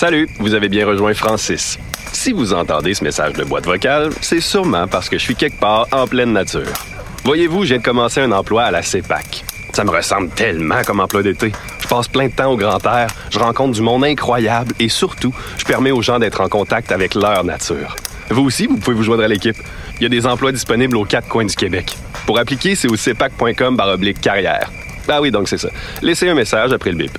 Salut, vous avez bien rejoint Francis. Si vous entendez ce message de boîte vocale, c'est sûrement parce que je suis quelque part en pleine nature. Voyez-vous, j'ai commencé un emploi à la CEPAC. Ça me ressemble tellement comme emploi d'été. Je passe plein de temps au grand air, je rencontre du monde incroyable et surtout, je permets aux gens d'être en contact avec leur nature. Vous aussi, vous pouvez vous joindre à l'équipe. Il y a des emplois disponibles aux quatre coins du Québec. Pour appliquer, c'est au cepac.com carrière. Ah oui, donc c'est ça. Laissez un message après le bip.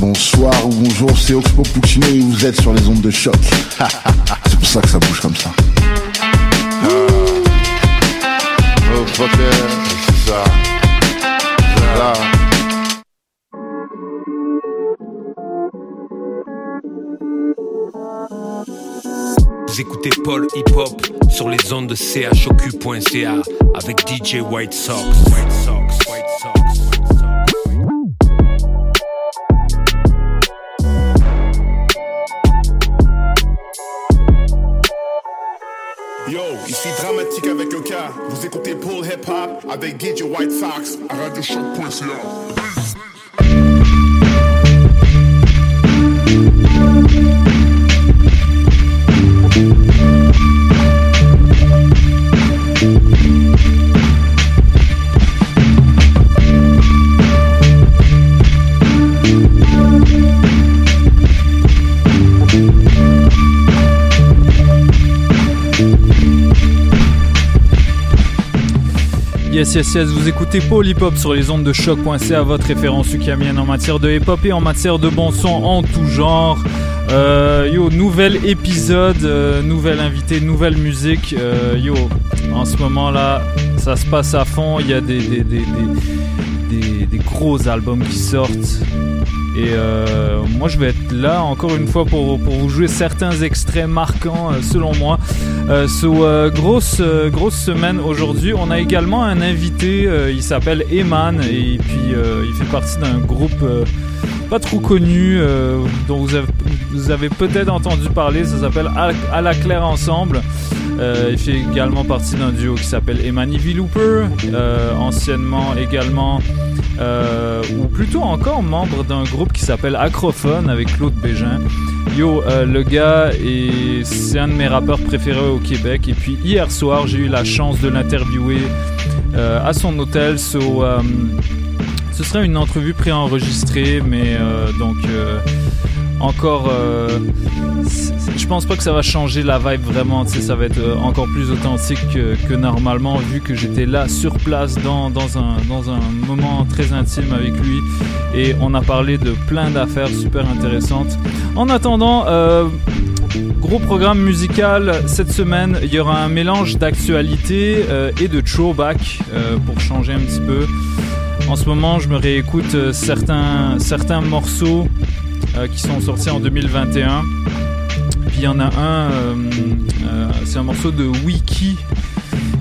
Bonsoir ou bonjour, c'est Oxpo Puccino et vous êtes sur les ondes de choc. c'est pour ça que ça bouge comme ça. Oh, fucker, c'est ça. Là. Vous écoutez Paul Hip Hop sur les ondes de chocu.ca avec DJ White Sox. White Sox, Vous écoutez Paul Hip Hop avec DJ White Sox à Radio radiochoc.ca. Yes, yes, yes, vous écoutez Hop sur les ondes de choc.ca, votre référence ukamienne en matière de hip hop et en matière de bon son en tout genre. Euh, yo, nouvel épisode, euh, nouvel invité, nouvelle musique. Euh, yo, en ce moment là, ça se passe à fond. Il y a des, des, des- des gros albums qui sortent. Et euh, moi, je vais être là encore une fois pour, vous jouer certains extraits marquants, euh, selon moi. Euh, so, euh, grosse, grosse semaine aujourd'hui. On a également un invité, il s'appelle Eman, et puis il fait partie d'un groupe pas trop connu, dont vous avez, peut-être entendu parler. Ça s'appelle À, la Claire Ensemble. Il fait également partie d'un duo qui s'appelle Emani V. Looper, anciennement également, euh, ou plutôt encore membre d'un groupe qui s'appelle Acrophone avec Claude Bégin. Yo, euh, le gars, est- c'est un de mes rappeurs préférés au Québec. Et puis hier soir, j'ai eu la chance de l'interviewer euh, à son hôtel. So, ce serait une entrevue préenregistrée, mais donc encore, euh, je pense pas que ça va changer la vibe vraiment. Ça va être euh, encore plus authentique que, normalement, vu que j'étais là sur place dans, dans, un, moment très intime avec lui et on a parlé de plein d'affaires super intéressantes. En attendant, euh, gros programme musical cette semaine. Il y aura un mélange d'actualité euh, et de throwback pour changer un petit peu. En ce moment, je me réécoute certains, certains morceaux qui sont sortis en 2021. Puis il y en a un, euh, euh, c'est un morceau de Wiki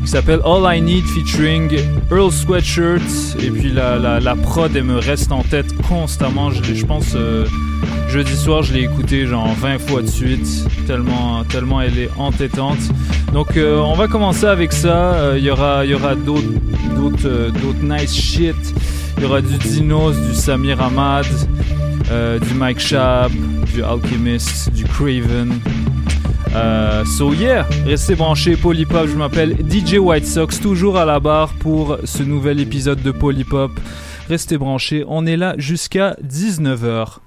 qui s'appelle All I Need featuring Earl Sweatshirt. Et puis la, la, prod, elle me reste en tête constamment. Je, pense euh, jeudi soir, je l'ai écouté genre 20 fois de suite, tellement, tellement elle est entêtante. Donc euh, on va commencer avec ça. Euh, Il y aura, y aura d'autres, d'autres, euh, d'autres nice shit. Il y aura du Dinos, du Samir Ahmad, euh, du Mike Schaap, du Alchemist, du Craven. Euh, so yeah, restez branchés, Polypop, je m'appelle DJ White Sox, toujours à la barre pour ce nouvel épisode de Polypop. Restez branchés, on est là jusqu'à 19h.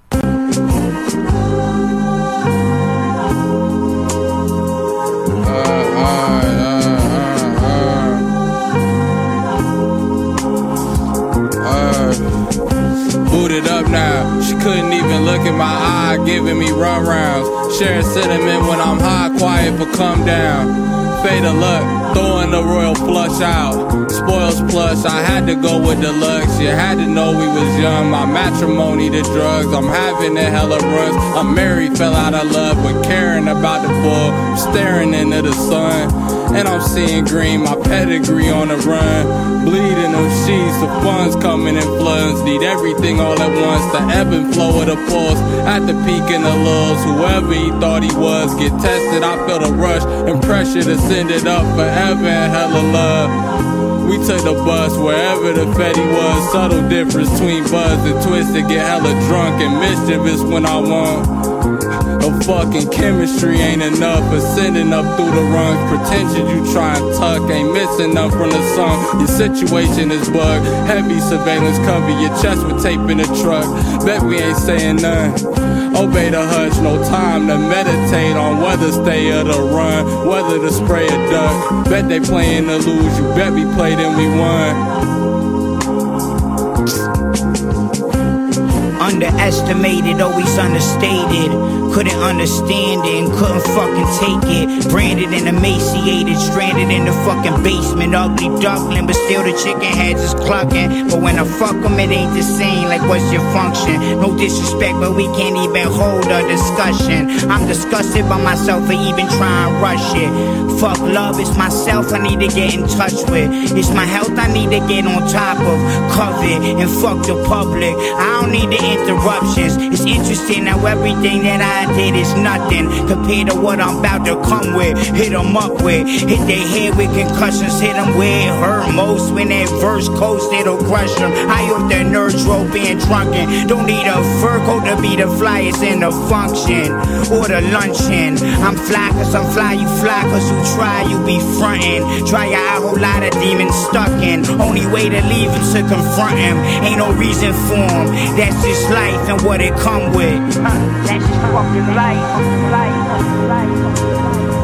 now. She couldn't even look in my eye, giving me run rounds. Sharing sentiment when I'm high, quiet but come down. Fade of luck, throwing the royal flush out. Spoils plus, I had to go with deluxe. You had to know we was young. My matrimony to drugs, I'm having the hella runs. I'm married, fell out of love, but caring about the bull. Staring into the sun. And I'm seeing green, my pedigree on the run. Bleeding them sheets, the funds coming in floods. Need everything all at once. The ebb and flow of the pulse. At the peak and the lows. Whoever he thought he was, get tested. I felt a rush and pressure to send it up forever hella love. We took the bus wherever the Fetty was. Subtle difference between buzz and twisted. Get hella drunk and mischievous when I want. Fucking chemistry ain't enough for sending up through the rungs. Pretension you try and tuck ain't missing up from the sun. Your situation is bugged. Heavy surveillance cover your chest with tape in the truck. Bet we ain't saying none. Obey the hush, no time to meditate on whether stay or to run, whether to spray or duck. Bet they playing to lose, you bet we played and we won. Underestimated, always understated. Couldn't understand it and couldn't fucking take it. Branded and emaciated, stranded in the fucking basement. Ugly duckling, but still the chicken heads is clucking. But when I fuck them, it ain't the same. Like, what's your function? No disrespect, but we can't even hold a discussion. I'm disgusted by myself for even trying to rush it. Fuck love, it's myself I need to get in touch with. It's my health I need to get on top of. Covet and fuck the public. I don't need the interruptions. It's interesting how everything that I did is nothing compared to what I'm about to come with. Hit them up with. Hit their head with concussions. Hit them where it hurt most. When that verse coast, it'll crush them. I hope their nerves roll being drunken. Don't need a fur coat to be the flyest in the function or the luncheon. I'm fly cause I'm fly, you fly cause you try, you be frontin'. Try a whole lot of demons stuck in. Only way to leave is to confront him. Ain't no reason for him. That's just life and what it come with. That's just fucking life. life, life. Mes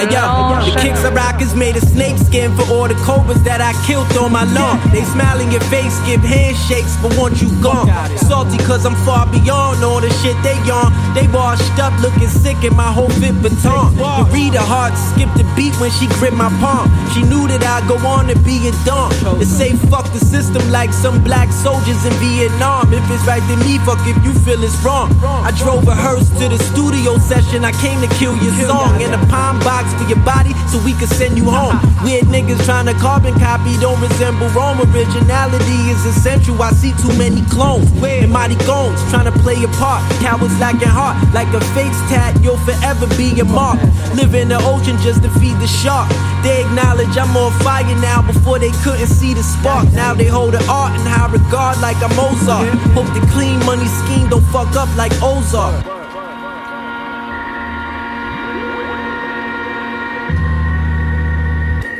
Hey yo, the kicks I rock is made of snake skin for all the cobras that I killed on my lawn. They smile in your face, give handshakes, but want you gone. Salty cause I'm far beyond all the shit they on. They washed up looking sick in my whole fit baton. You read her heart, skip the beat when she grip my palm. She knew that I'd go on to be a dawn. To say fuck the system like some black soldiers in Vietnam. If it's right then me, fuck if you feel it's wrong. I drove a hearse to the studio session. I came to kill your song in a palm box for your body so we can send you home. Weird niggas trying to carbon copy don't resemble Rome. Originality is essential. I see too many clones and mighty goons trying to play a part. Cowards lacking heart like a face tat. You'll forever be a mark. Live in the ocean just to feed the shark. They acknowledge I'm on fire now before they couldn't see the spark. Now they hold the art in high regard like I'm Mozart. Hope the clean money scheme don't fuck up like Ozark.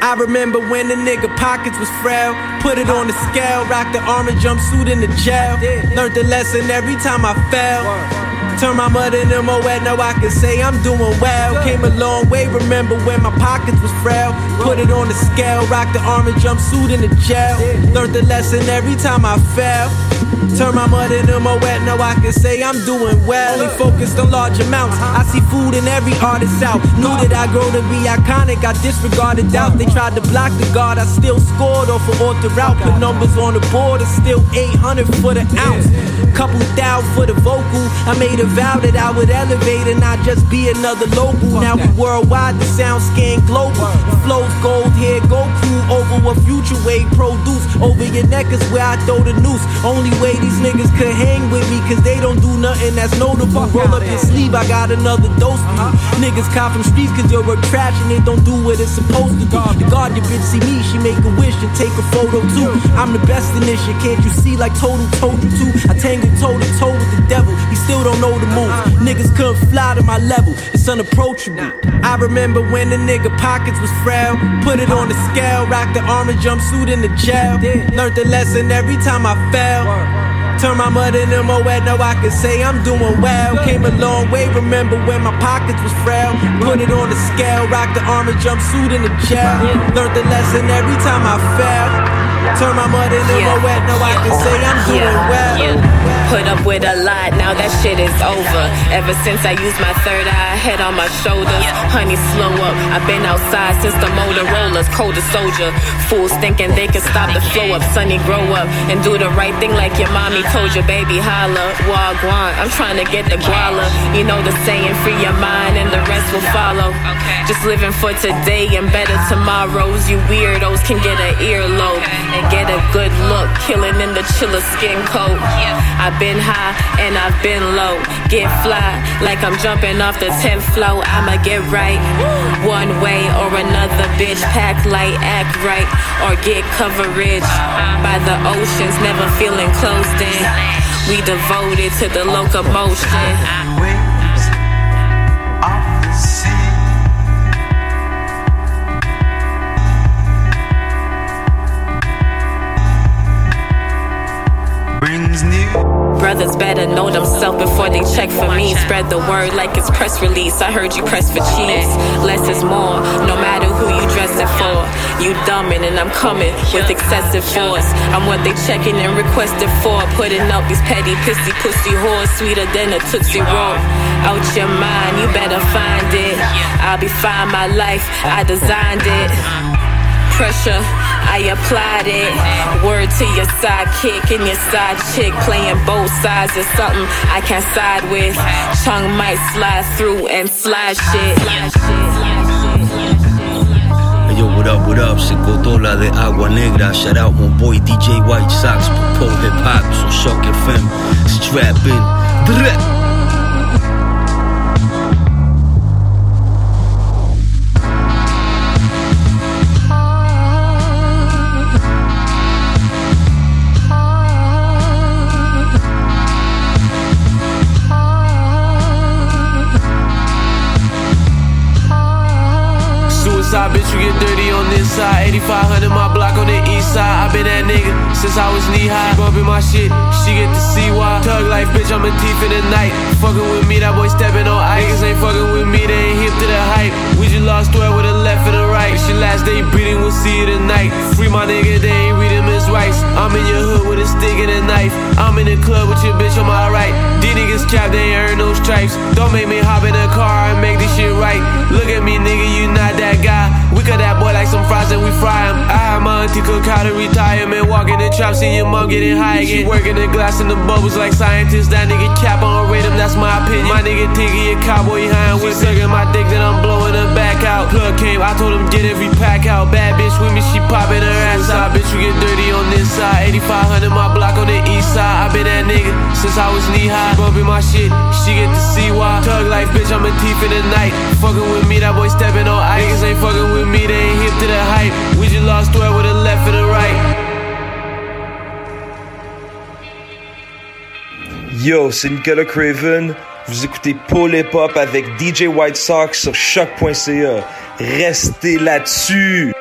I remember when the nigga pockets was frail. Put it on the scale, rock the orange jumpsuit in the jail. Learned the lesson every time I fell. Turn my mud in wet, now I can say I'm doing well. Came a long way, remember when my pockets was frail. Put it on the scale, rock the orange jumpsuit in the jail. Learned the lesson every time I fell. Turn my mud into my wet, now I can say I'm doing well. Only focused on large amounts. I see food in every artist out. Knew that I grow to be iconic, I disregarded doubt. They tried to block the guard, I still scored off of order route. Put numbers on the board, it's still 800 for the ounce. Couple thou for the vocal. I made a vow that I would elevate and not just be another local. Now we worldwide, the sound scan global. The flow's gold here, Goku over what future wave produce. Over your neck is where I throw the noose. Only way these niggas could hang with me, cause they don't do nothing that's notable. Roll up your sleeve, I got another dose you. Niggas cop from streets cause your work trash and they don't do what it's supposed to do. The guard your bitch see me, she make a wish and take a photo too. I'm the best in this shit, can't you see like Total told you to? I tangle toe to toe with the devil, he still don't know the move. Niggas couldn't fly to my level, it's unapproachable. I remember when the nigga pockets was frail. Put it on the scale, rock the orange jumpsuit in the jail. Learned the lesson every time I fell. Turn my mud in wet, now I can say I'm doing well. Came a long way, remember when my pockets was frail. Put it on the scale, rock the armor jumpsuit in the jail. Learned the lesson every time I fell. Turn my mud into yeah. my wet, now I can say I'm doing yeah. well. Put up with a lot, now that shit is over. Ever since I used my third eye, head on my shoulders. Honey, slow up. I've been outside since the Motorola's cold as soldier. Fools thinking they can stop the flow up. Sonny, grow up and do the right thing like your mommy told you, baby. Holla, wagwan. I'm trying to get the guala. You know the saying, free your mind and the rest will follow. Just living for today and better tomorrows. You weirdos can get an earlobe and get a good look. Killing in the chiller skin coat. I've been high and I've been low. Get fly like I'm jumping off the 10th floor. I'ma get right one way or another. Bitch, pack light, act right, or get coverage by the oceans. Never feeling closed in. We devoted to the locomotion. Brothers better know themselves before they check for me. Spread the word like it's press release. I heard you press for cheese. Less is more, no matter who you dress it for. You dumbing and I'm coming with excessive force. I'm what they checking and requested for. Putting up these petty, pissy, pussy whores, sweeter than a Tootsie Roll. Out your mind, you better find it. I'll be fine, my life, I designed it. Pressure I applied it. Word to your sidekick and your side chick. Playing both sides is something I can side with. Tongue might slide through and slide shit. Yo, what up, what up? Se Cotola de Agua Negra. Shout out my boy DJ White Sox. Pole Hip Hop, so Shock FM. Strap in. Dirty side. 8500 my block on the east side. i been that nigga since I was knee high. Bumping my shit, she get to see why. Tug life, bitch, I'm a thief in the night. Fucking with me, that boy stepping on ice. Niggas ain't fucking with me, they ain't hip to the hype. We just lost where with the left and the right. It's your last day breathing, we'll see you tonight. Free my nigga, they ain't reading his rights. I'm in your hood with a stick and a knife. I'm in the club with your bitch on my right. These niggas cap, they ain't earn no stripes. Don't make me hop in the car and make this shit right. Look at me, nigga, you not that guy. We cut that boy like some fries and we fry him. I had my auntie cook out of retirement. Walking the trap, seeing your mom getting high again. She working the glass and the bubbles like scientists. That nigga cap on rate him, that's my opinion. My nigga think he a cowboy behind with sucking my dick, then I'm blowing her back out. Plug came, I told him get every pack out. Bad bitch with me, she popping her ass out. Bitch, we get dirty on this side. 8500 my block on the east side. I been that nigga since I was knee high. Bumping my shit, she get to see why. Tug life, bitch, I'm a thief in the night. Fucking with me, that boy stepping on ice. Niggas ain't fucking with me, they ain't hip to the hype. We just lost where with the left and right. Yo, c'est Nicolas Craven. Vous écoutez Paul Hip Hop avec DJ White Sox sur choc.ca. Restez là-dessus.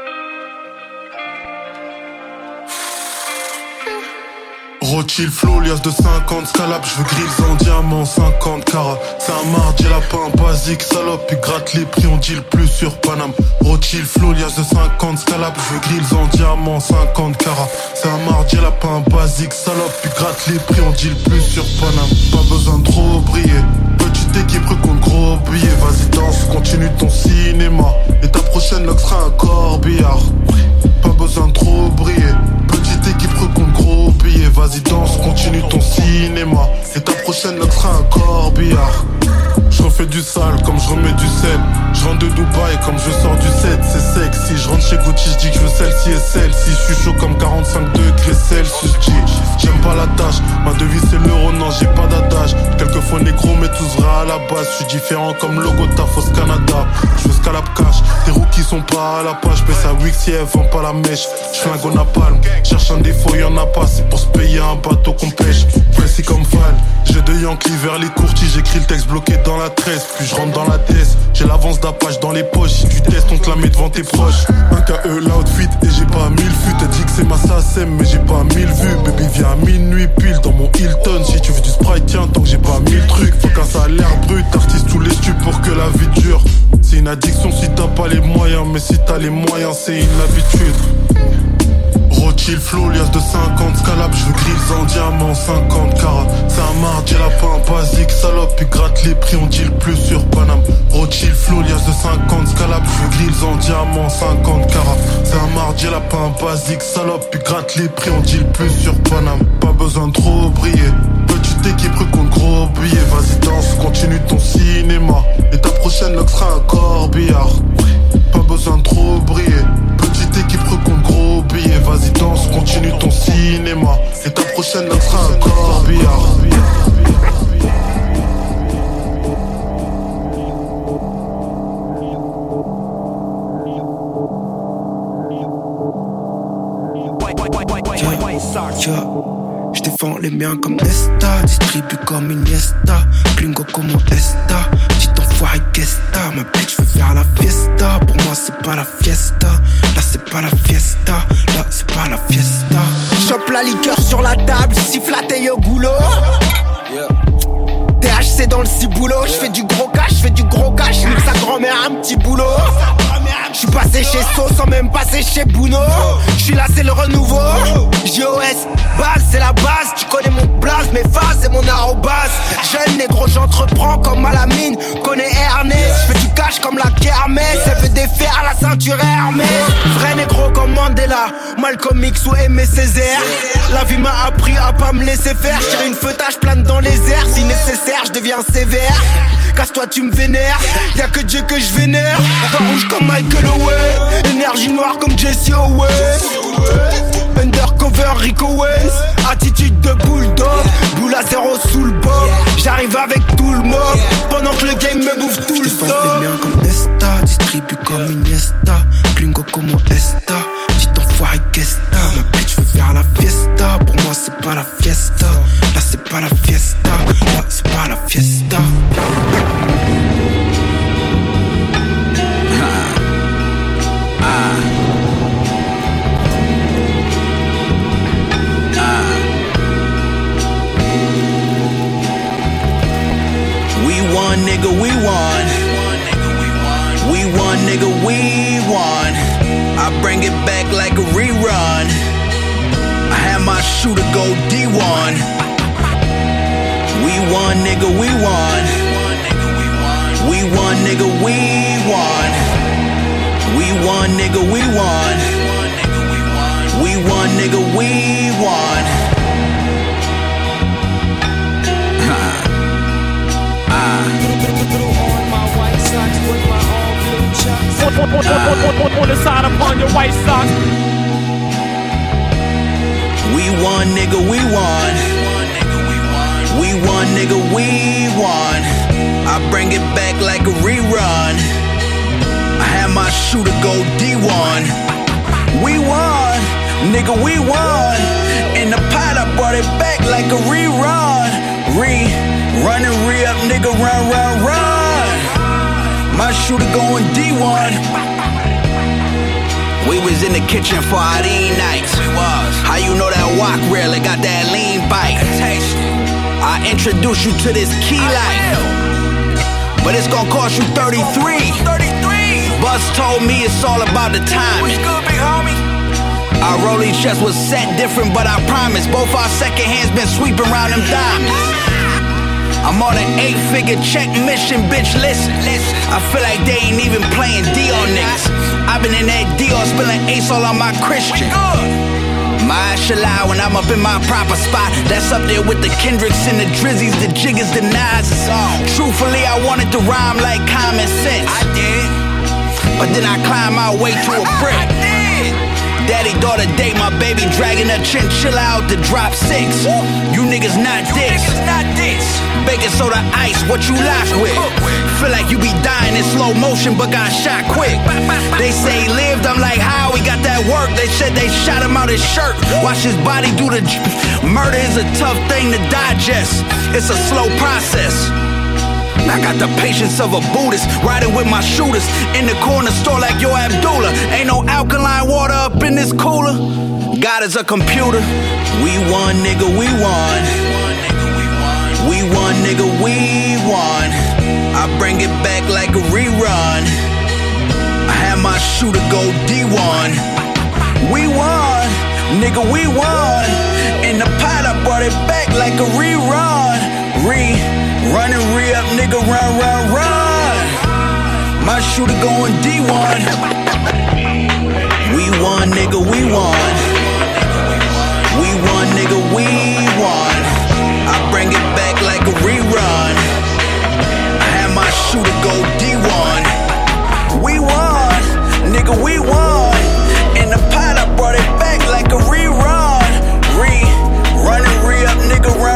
Rothschild flow, liasse de 50 scalap, je veux grilles en diamant, 50 carats. C'est un mardi, lapin basique, salope, puis gratte les prix, on le plus sur Paname. Rothschild flow, liasse de 50 scalap, je veux grilles en diamant, 50 carats. C'est un mardi, lapin basique, salope, puis gratte les prix, on le plus sur Paname. Pas besoin de trop briller. Petite équipe compte gros billet, vas-y danse, continue ton cinéma. Et ta prochaine lock sera un corbillard. Pas besoin de trop briller. Petite équipe compte gros billet, vas-y danse, continue ton cinéma. Et ta prochaine note sera un corbillard. Je refais du sale comme je remets du sel. Je rentre de Dubaï comme je sors du 7, c'est sexy. Je rentre chez Gucci, je dis que je veux celle-ci et celle-ci. Je suis chaud comme 45 degrés Celsius. J'aime pas la tâche, ma devise c'est l'euro, non j'ai pas d'adage. Quelques faux négro, mais tous vrais à la base. Je suis différent comme logo de ta fausse Canada. Je veux scalap cash, tes qui sont pas à la page. Baisse à Wix si elle vend pas la mèche. Je flingue au napalm, cherche un défaut, y'en a pas. C'est pour se payer un bateau qu'on pêche. Précis comme Val, j'ai deux Yankees vers les courtiers. J'écris le texte bloqué dans la tresse. Puis je rentre dans la tête. J'ai l'avance d'Apache dans les poches. Si tu testes, on te la met devant tes proches. Un KE, l'outfit, et j'ai pas mille vues. T'as dit que c'est ma SACEM, mais j'ai pas mille vues. Baby, viens à minuit pile dans mon Hilton. Si tu veux du sprite, tiens, tant que j'ai pas mille trucs. Faut qu'un salaire brut, artiste tous les stupes pour que la vie dure. C'est une addiction si t'as pas les moyens, mais si t'as les moyens, c'est une habitude. Rothschild flow, liasse de 50 scalab, je veux grilles en diamant, 50 carats. C'est un mardi, lapin basique, salope, puis gratte les prix, on dit le plus sur Paname. Rothschild flow, liasse de 50 scalab, je veux grilles en diamant, 50 carats. C'est un mardi, lapin basique, salope, puis gratte les prix, on dit plus sur Paname. Pas besoin de trop briller. Petite équipe compte gros billet, vas-y danse, continue ton cinéma. Et ta prochaine look sera un corbillard. Pas besoin de trop briller. Petite équipe recompte gros billet, vas-y danse, continue ton cinéma. Et ta prochaine look sera un corbillard. Je défends les miens comme Nesta, distribue comme Iniesta, Plingo comme Esta, petit enfoiré Gesta, ma bitch veut faire la fiesta, pour moi c'est pas la fiesta, là c'est pas la fiesta, là c'est pas la fiesta. Chope la liqueur sur la table, siffle la au goulot. THC dans le ciboulot, je fais du gros cash, je fais du gros cash, nique sa grand-mère un petit boulot. Je suis passé chez So sans même passer chez Bouno. Je suis là, c'est le renouveau. JOS, base, c'est la base. Tu connais mon blaze, mes phases et mon arrobase. Jeune négro, j'entreprends comme à la mine. Connais Ernest, je fais du cash comme la kermesse. Elle veut défaire la ceinture Hermès. Vrai négro comme Mandela, Malcolm X ou Aimé Césaire. La vie m'a appris à pas me laisser faire. J'ai une feutage plane dans les airs. Si nécessaire, je deviens sévère. Casse-toi, tu me vénères. Y'a que Dieu que je vénère. Pas rouge comme Michael Owen. Énergie noire comme Jesse Owens. Undercover Rico Owens. Attitude de bulldog. Boule à zéro sous le bob. J'arrive avec tout le mob. Pendant que le game me bouffe tout le miens comme Nesta, distribue comme Iniesta. Plingo comme Esta. Enfoiré Gesta. Ma bitch veut faire la fiesta. Pour moi, c'est pas la fiesta. Là, c'est pas la fiesta. Là, c'est pas la fiesta. Nigga, we won. We won, nigga, we won. I bring it back like a rerun. I had my shooter go D1. We won, nigga, we won. We won, nigga, we won. We won, nigga, we won. We won, nigga, we won. Ah. Ah. On the side upon your white socks. We won, nigga, we won. We won, nigga, we won. I bring it back like a rerun. I had my shooter go D1. We won, nigga, we won. In the pot, I brought it back like a rerun. Re, run and re up, nigga, run, run, run. My shooter going D1. We was in the kitchen for our nights. We was. How you know that walk real? It got that lean bite. I introduce you to this key life. But it's gonna cost you 33. 33. Buzz told me it's all about the time. What's good, big homie? Our rolling chest was set different, but I promise both our second hands been sweeping around them diamonds. I'm on an eight figure check mission, bitch. Listen, listen. I feel like they ain't even playing Dior niggas. I've been in that Dior spilling ace all on my Christian. My lie when I'm up in my proper spot. That's up there with the Kendricks and the Drizzies, the Jiggers, the Nas's. Truthfully, I wanted to rhyme like common sense. I did. But then I climbed my way to a brick. Daddy daughter date, my baby dragging a chinchilla out the drop six. You niggas not dicks. Baking soda ice, what you lock with? Feel like you be dying in slow motion, but got shot quick. They say he lived, I'm like, how he got that work? They said they shot him out his shirt. Watch his body do the j- murder is a tough thing to digest. It's a slow process. I got the patience of a Buddhist, riding with my shooters in the corner store like Yo Abdullah. Ain't no alkaline water up in this cooler. God is a computer. We won, nigga, we won. We won, nigga, we won. I bring it back like a rerun. I had my shooter go D1. We won, nigga, we won. In the pot, I brought it back like a rerun. Re, run and re up, nigga, run, run, run. My shooter going D1. We won, nigga, we won. We won, nigga, we won. I bring it back like a rerun. I had my shooter go D1. We won, nigga, we won. In the pot, I brought it back like a rerun. Re, run and re up, nigga, run.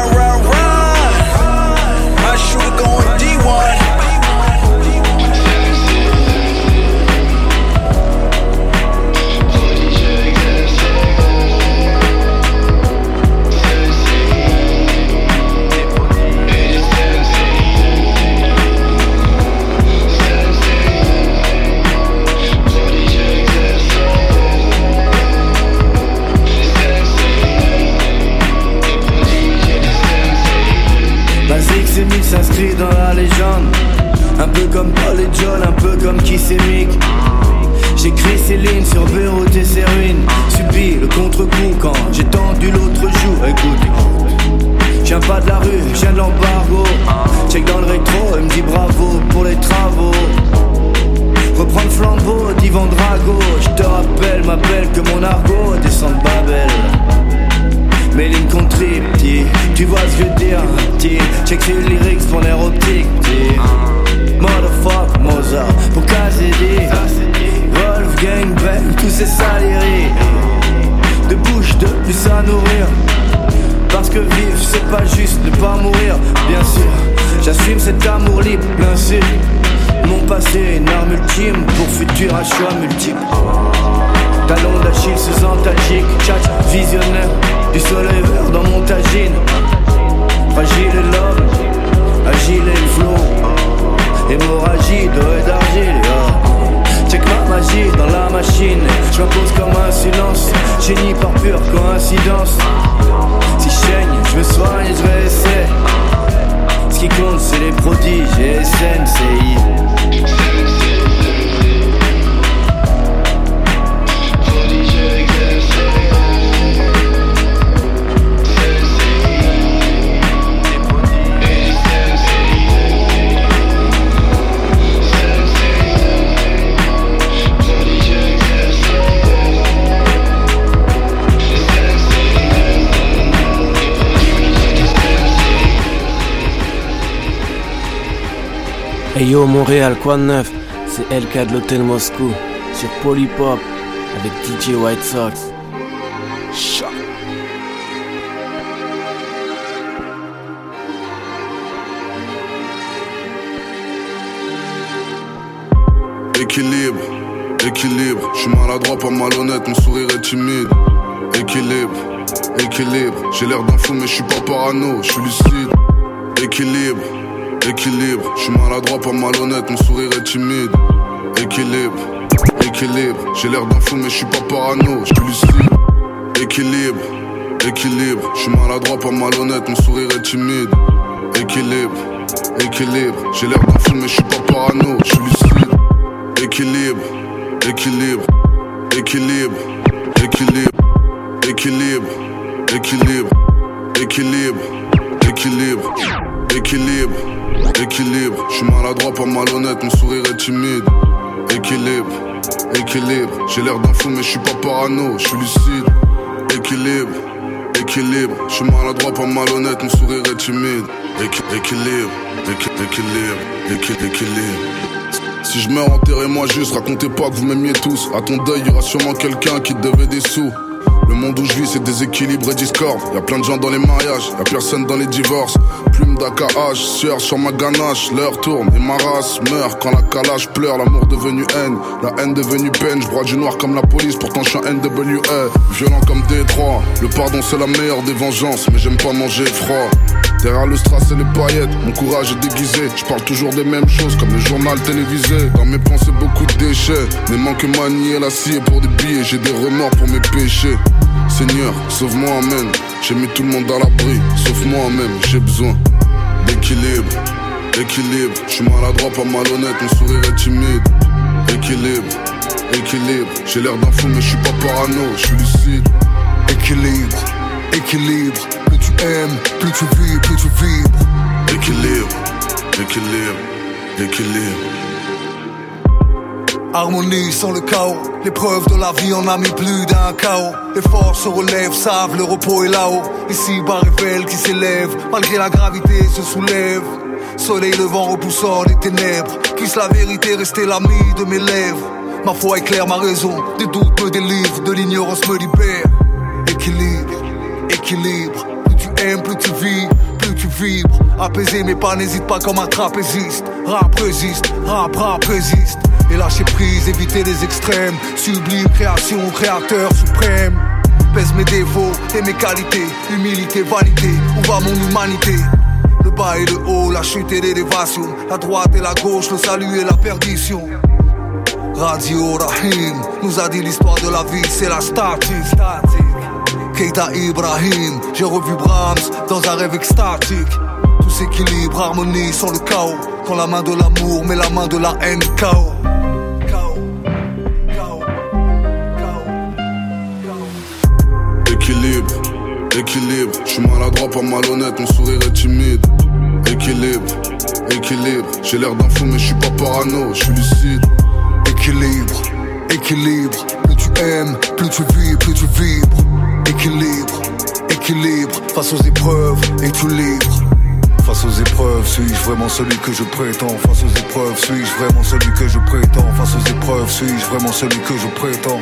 Peu comme Paul et John, un peu comme qui c'est Mick. J'écris ces lignes sur Beyrouth et ses ruines. Subis le contre-coup quand j'ai tendu l'autre jour. Écoute, je viens pas de la rue, je viens de l'embargo. Check dans le rétro, il me dit bravo pour les travaux. Reprendre flambeau d'Ivan Drago. Je te rappelle, m'appelle que mon argot descend de Babel. Mes lignes Tu vois ce que je veux dire, petit Check ces lyrics pour l'air optique, petit Motherfuck Mozart. Pour KZD Wolfgang Bang Tous ces saleries De bouche de plus à nourrir. Parce que vivre c'est pas juste ne pas mourir. Bien sûr J'assume cet amour libre, sûr Mon passé, une arme ultime Pour futur à choix multiples Talon d'Achille sous antalgique Tchatch, visionnaire Du soleil vert dans mon tagine. Fragile l'homme Agile est le flot Hémorragie d'eau et d'argile yeah. Check ma magie dans la machine. Je m'impose comme un silence. Génie par pure coïncidence. Si je saigne, je me soigne et je réessaie Ce qui compte c'est les prodiges et SNCI Hey yo Montréal, quoi de neuf? C'est LK de l'hôtel Moscou sur Polypop avec DJ White Sox. Choc. Équilibre, équilibre, je suis maladroit, pas malhonnête, mon sourire est timide. Équilibre, équilibre, j'ai l'air d'un fou mais je suis pas parano, je suis lucide. Équilibre, équilibre, je suis maladroit, pas malhonnête, mon sourire est timide. Équilibre, équilibre, j'ai l'air d'un fou mais je suis pas parano, je lucide. Équilibre, équilibre, je suis maladroit, pas malhonnête, mon sourire est timide. Équilibre, équilibre, j'ai l'air d'un fou mais je suis pas parano, je lucide. Équilibre, équilibre, équilibre, équilibre, équilibre, équilibre, équilibre, équilibre, équilibre, équilibre. Je suis maladroit, pas malhonnête, mon sourire est timide. Équilibre, équilibre. J'ai l'air d'un fou, mais je suis pas parano, je suis lucide. Équilibre, équilibre. Je suis maladroit, pas malhonnête, mon sourire est timide. Équi- équilibre, équi- équilibre, équi- équilibre. Si je meurs, enterrez-moi juste, racontez pas que vous m'aimiez tous. À ton deuil, il y aura sûrement quelqu'un qui te devait des sous. Le monde où je vis, c'est déséquilibre et discorde. Y a plein de gens dans les mariages, y a personne dans les divorces. D'AKH, sueur sur ma ganache. L'heure tourne et ma race meurt quand la calage pleure. L'amour devenu haine, la haine devenue peine. Je broie du noir comme la police, pourtant je suis un NWA. Violent comme Détroit, le pardon c'est la meilleure des vengeances. Mais j'aime pas manger froid. Derrière le strass et les paillettes, mon courage est déguisé. Je parle toujours des mêmes choses comme le journal télévisé. Dans mes pensées, beaucoup de déchets. Mais manque manier l'acier pour des billets. J'ai des remords pour mes péchés. Seigneur, sauve-moi, amen. J'ai mis tout le monde à l'abri, sauf moi-même. J'ai besoin d'équilibre, équilibre. Je suis maladroit, pas malhonnête, mon sourire est timide. Équilibre, équilibre. J'ai l'air d'un fou, mais je suis pas parano, je suis lucide. Équilibre, équilibre. Plus tu aimes, plus tu vis, plus tu vibres. Équilibre, équilibre, équilibre. Harmonie sans le chaos, l'épreuve de la vie en a mis plus d'un chaos. Les forces se relèvent, savent, le repos est là-haut. Ici, bas révèle qui s'élève, malgré la gravité se soulève. Soleil levant repoussant les ténèbres, puisse la vérité rester l'ami de mes lèvres. Ma foi éclaire ma raison, des doutes me délivrent, de l'ignorance me libère. Équilibre, équilibre, plus tu aimes, plus tu vis, plus tu vibres. Apaiser mes pas, n'hésite pas comme un trapéziste. Rap résiste, rap rap résiste. Et lâcher prise, éviter les extrêmes. Sublime création, créateur suprême. Pèse mes défauts et mes qualités. Humilité validée, où va mon humanité? Le bas et le haut, la chute et l'élévation. La droite et la gauche, le salut et la perdition. Radio Rahim nous a dit l'histoire de la vie, c'est la statique. Keita Ibrahim, j'ai revu Brahms dans un rêve extatique. Tout s'équilibre, harmonie sans le chaos. Quand la main de l'amour met la main de la haine, chaos. Équilibre. Je suis maladroit, pas malhonnête, mon sourire est timide. Équilibre, équilibre. J'ai l'air d'un fou, mais je suis pas parano, je suis lucide. Équilibre, équilibre. Plus tu aimes, plus tu vis, plus tu vibres. Équilibre, équilibre. Face aux épreuves, et tu libre. Face aux épreuves, suis-je vraiment celui que je prétends? Face aux épreuves, suis-je vraiment celui que je prétends? Face aux épreuves, suis-je vraiment celui que je prétends?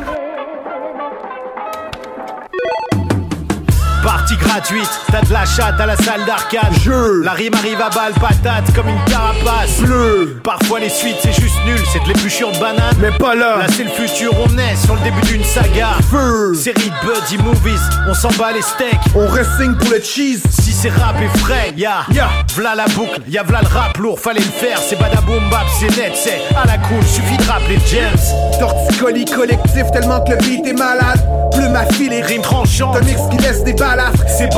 Gratuite, t'as de la chatte à la salle d'arcade. Jeu. La rime arrive à balle patate comme une carapace. Bleu. Parfois les suites c'est juste nul, c'est de l'épluchure de banane. Mais pas là. Là c'est le futur, on est sur le début d'une saga. Feu. Série de buddy movies, on s'en bat les steaks. On wrestling pour le cheese. Si c'est rap et frais, ya, Ya. v'là la boucle, ya v'là le rap lourd, fallait le faire. C'est badaboum bap, c'est net, c'est à la cool, suffit de rappeler James. Torticolis collectif tellement que le beat est malade. Plume affilée, Rime tranchante, un mix qui laisse des balafres. C'est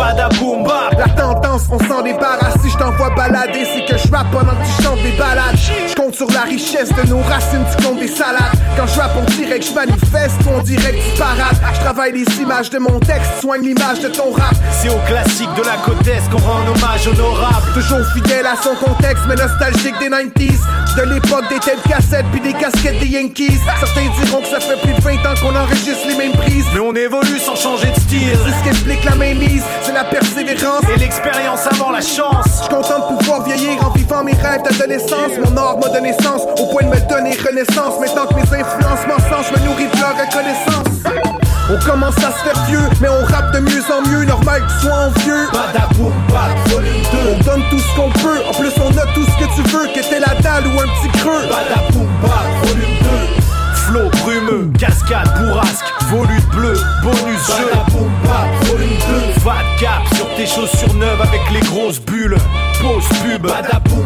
bap. La tendance, on s'en débarrasse. Si je t'envoie balader, c'est que je rappe pendant que tu chantes des balades. Compte sur la richesse de nos racines, tu comptes des salades. Quand je rappe, on dirait que je manifeste, on dirait que tu parades. Je travaille les images de mon texte, soigne l'image de ton rap. C'est au classique de la côte est qu'on rend hommage honorable. Toujours fidèle à son contexte, mais nostalgique des 90s. De l'époque des têtes cassettes, puis des casquettes des Yankees. Certains diront que ça fait plus de 20 ans qu'on enregistre les mêmes prises. Mais on évolue sans changer de style. C'est ce qu'explique la mainmise, c'est la persévérance. Et l'expérience avant la chance. Je suis content de pouvoir vieillir en vivant mes rêves d'adolescence. Mon art m'a au point de me donner renaissance. Maintenant que mes influences m'encensent, je me nourris de leur reconnaissance. On commence à se faire vieux, mais on rappe de mieux en mieux. Normal que tu sois envieux. Badaboum volume 2. On donne tout ce qu'on peut, en plus on a tout ce que tu veux, que t'aies la dalle ou un petit creux. Badaboum volume 2. Flow brumeux, cascade, bourrasque, volute bleu, bonus jeu. Volume 2. Fat cap sur tes chaussures neuves avec les grosses bulles. pause pub. Badaboum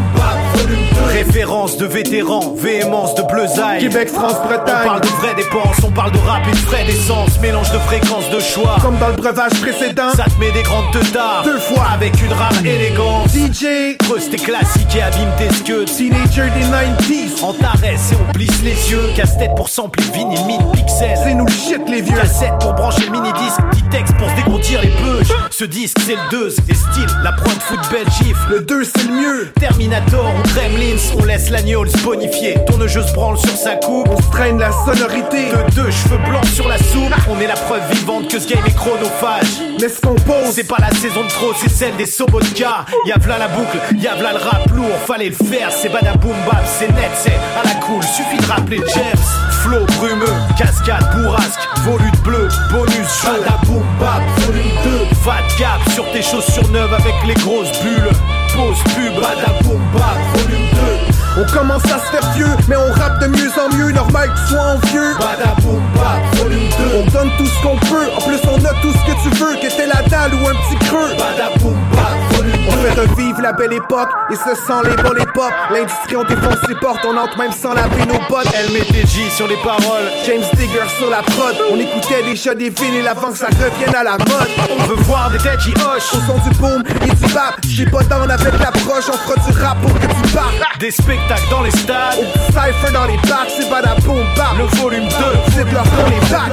volume 2. Référence de vétérans, véhémence de bleusaille. Québec, France, Bretagne. On parle de vraies dépenses, on parle de rapide frais d'essence. Mélange de fréquences, de choix. Comme dans le breuvage précédent. Ça te met des grandes teutards. Deux fois. Avec une rare élégance. DJ. Creuse tes classiques et abîme tes skeuds. Teenager des 90s. En t'arrête et on plisse les yeux. Casse-tête pour sampler vinyle, 1000 pixels. C'est nous le shit, les vieux. Cassette pour brancher le mini-disque. Petit texte pour se dégontir les peuges. Ce disque, c'est le 2. Et style, la prod foot belle gifle. Le 2, c'est le mieux. Terminator ou Gremlins. On laisse l'agneau se bonifier. Tourneuse branle sur sa coupe. On se traîne la sonorité. De deux cheveux blancs sur la soupe. On est la preuve vivante que ce game est chronophage. Mais ce qu'on pose, c'est pas la saison de trop, c'est celle des Sobotka. Y'a v'là la boucle, y'a v'là le rap lourd. Fallait le faire, c'est badaboom bap, c'est net, c'est à la cool. Suffit de rappeler James. Flow brumeux, cascade, bourrasque, volute bleu, bonus jaune. Badaboom bap, volume 2. Fat cap sur tes chaussures neuves avec les grosses bulles. Pause pub, badaboom bap, volume 2. On commence à se faire vieux, mais on rappe de mieux en mieux, normal que soit en vieux. Badaboum bap, volume 2. On donne tout ce qu'on peut, en plus on a tout ce que tu veux, que t'es la dalle ou un petit creux. Badaboum bap, volume 2. On fait revivre la belle époque, et ce sent les bons les pop. L'industrie on défonce les portes, on entre même sans laver nos bottes. Elle mettait J sur les paroles, James Digger sur la prod. On écoutait chats des vinyles avant que ça revienne à la mode. On veut voir des têtes qui hochent au son du boom et du bap. J'ai pas down avec l'approche, on fera du rap pour que tu partes. Des spectacles dans les stades, au cypher dans les bacs, c'est pas la boom bap. Le volume 2, c'est leur dans les bacs.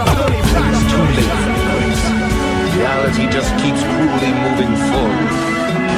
Reality just keeps cruelly moving forward.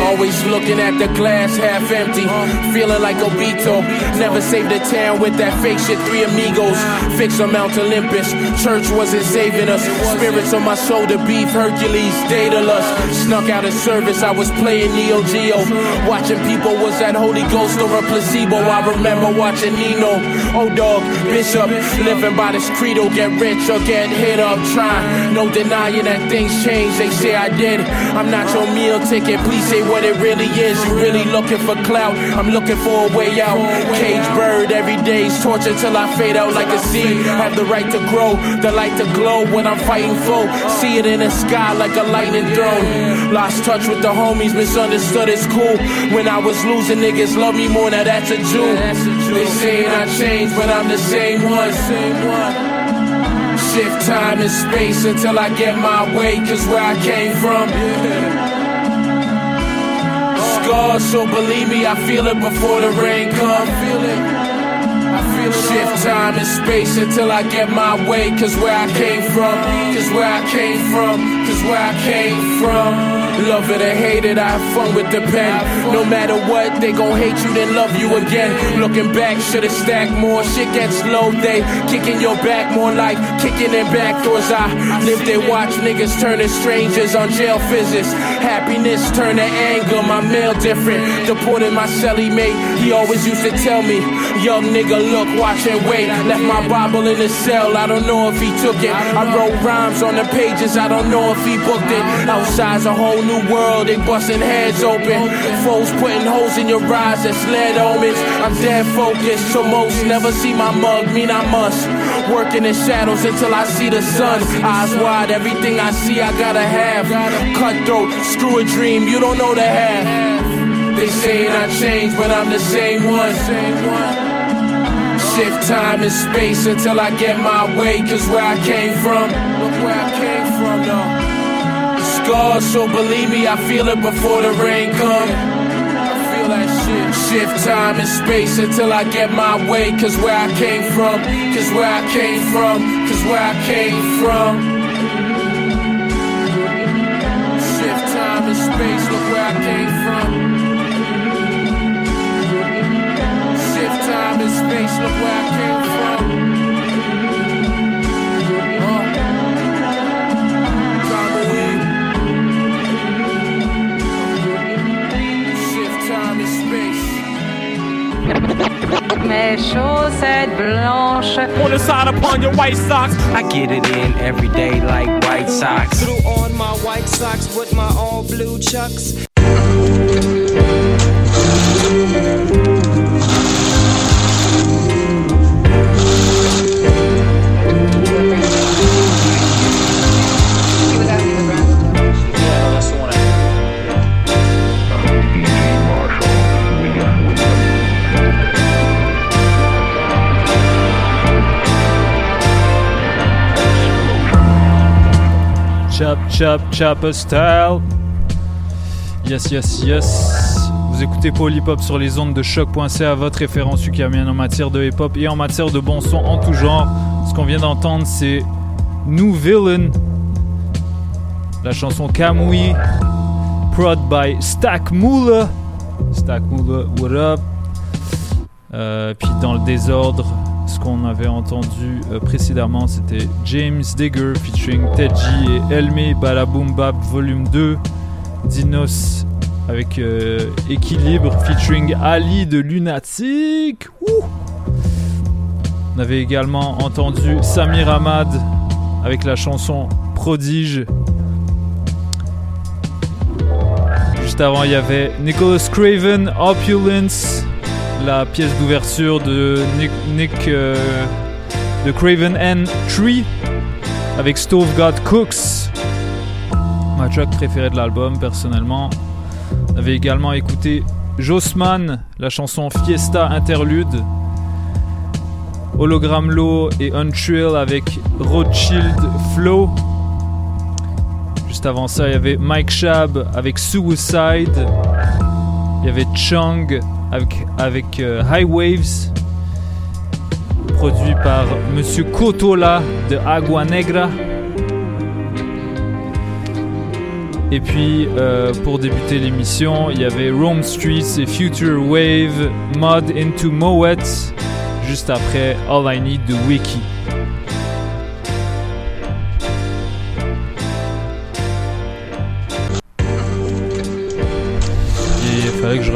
Always looking at the glass half empty, feeling like Obito. Never saved a town with that fake shit. Three amigos, fix on Mount Olympus. Church wasn't saving us. Spirits on my shoulder, beef Hercules, Daedalus. Snuck out of service, I was playing Neo Geo. Watching people, was that Holy Ghost or a placebo? I remember watching Nino, oh dog, Bishop, living by this credo. Get rich or get hit up, trying. No denying that things change. They say I did. I'm not your meal ticket. Please say what it really is. You really looking for clout? I'm looking for a way out. Cage bird every day's torture till I fade out like a seed. Have the right to grow, the light to glow when I'm fighting foe. See it in the sky like a lightning drone. Lost touch with the homies, misunderstood. It's cool. When I was losing, niggas love me more. Now that's a Jew. They saying I changed, but I'm the same one. Shift time and space until I get my way, cause where I came from. Scars, so believe me, I feel it before the rain come. Feel it. I feel it. Shift time and space until I get my way, cause where I came from, cause where I came from, cause where I came from. Love it or hate it, I have fun with the pen. No matter what, they gon' hate you, then love you again. Looking back, should've stacked more. Shit gets slow, they kicking your back more like kicking in back doors. I lived and watch niggas turning strangers on jail visits. Happiness turn to anger, my mail different. Deported my celly mate, he always used to tell me, Young nigga, look, watch and wait. Left my Bible in the cell, I don't know if he took it. I wrote rhymes on the pages, I don't know if he booked it. Outside's a whole new world, they busting heads open. Foes putting holes in your eyes that's lead omens. I'm dead focused, so most never see my mug, mean I must. Work in shadows until I see the sun. Eyes wide, everything I see I gotta have. Cutthroat, screw a dream, you don't know the half. They saying I changed, but I'm the same one. Shift time and space until I get my way, cause where I came from. Look where I came from, though scars, so believe me, I feel it before the rain come. I feel that shit. Shift time and space until I get my way, cause where I came from, cause where I came from, cause where I came from. Shift time and space, look where I came from. Shift time and space, look where I came from. Mes chaussettes blanches. Wanna sign upon your white socks? I get it in every day like white socks. Threw on my white socks with my all blue chucks. Chop, chop, chopper style. Yes, yes, yes. Vous écoutez Hop sur les ondes de choc.ca, votre référence ukamienne en matière de hip hop et en matière de bon son en tout genre. Ce qu'on vient d'entendre, c'est New Villain, la chanson Kamui, prod by Stack Moolah. Stack Moolah, what up? Euh, puis dans le désordre, ce qu'on avait entendu euh, précédemment, c'était James Digger featuring Tedji et Elme Balaboom Bap Volume 2, Dinos avec euh, Équilibre featuring Ali de Lunatic. On avait également entendu Samir Ahmad avec la chanson Prodige. Juste avant, il y avait Nicholas Craven, Opulence, la pièce d'ouverture de Nick, euh, de Craven N Tree avec Stove God Cooks. Ma track préférée de l'album, personnellement. On avait également écouté Jossman, la chanson Fiesta Interlude. Hologram Low et Untrill avec Rothschild Flow. Juste avant ça, il y avait Mike Shab avec Suicide. Il y avait Chung avec, euh, High Waves, produit par Monsieur Cotola de Agua Negra. Et puis, euh, pour débuter l'émission, il y avait Rome Streets et Future Wave, Mod into Moet, juste après All I Need de Wiki.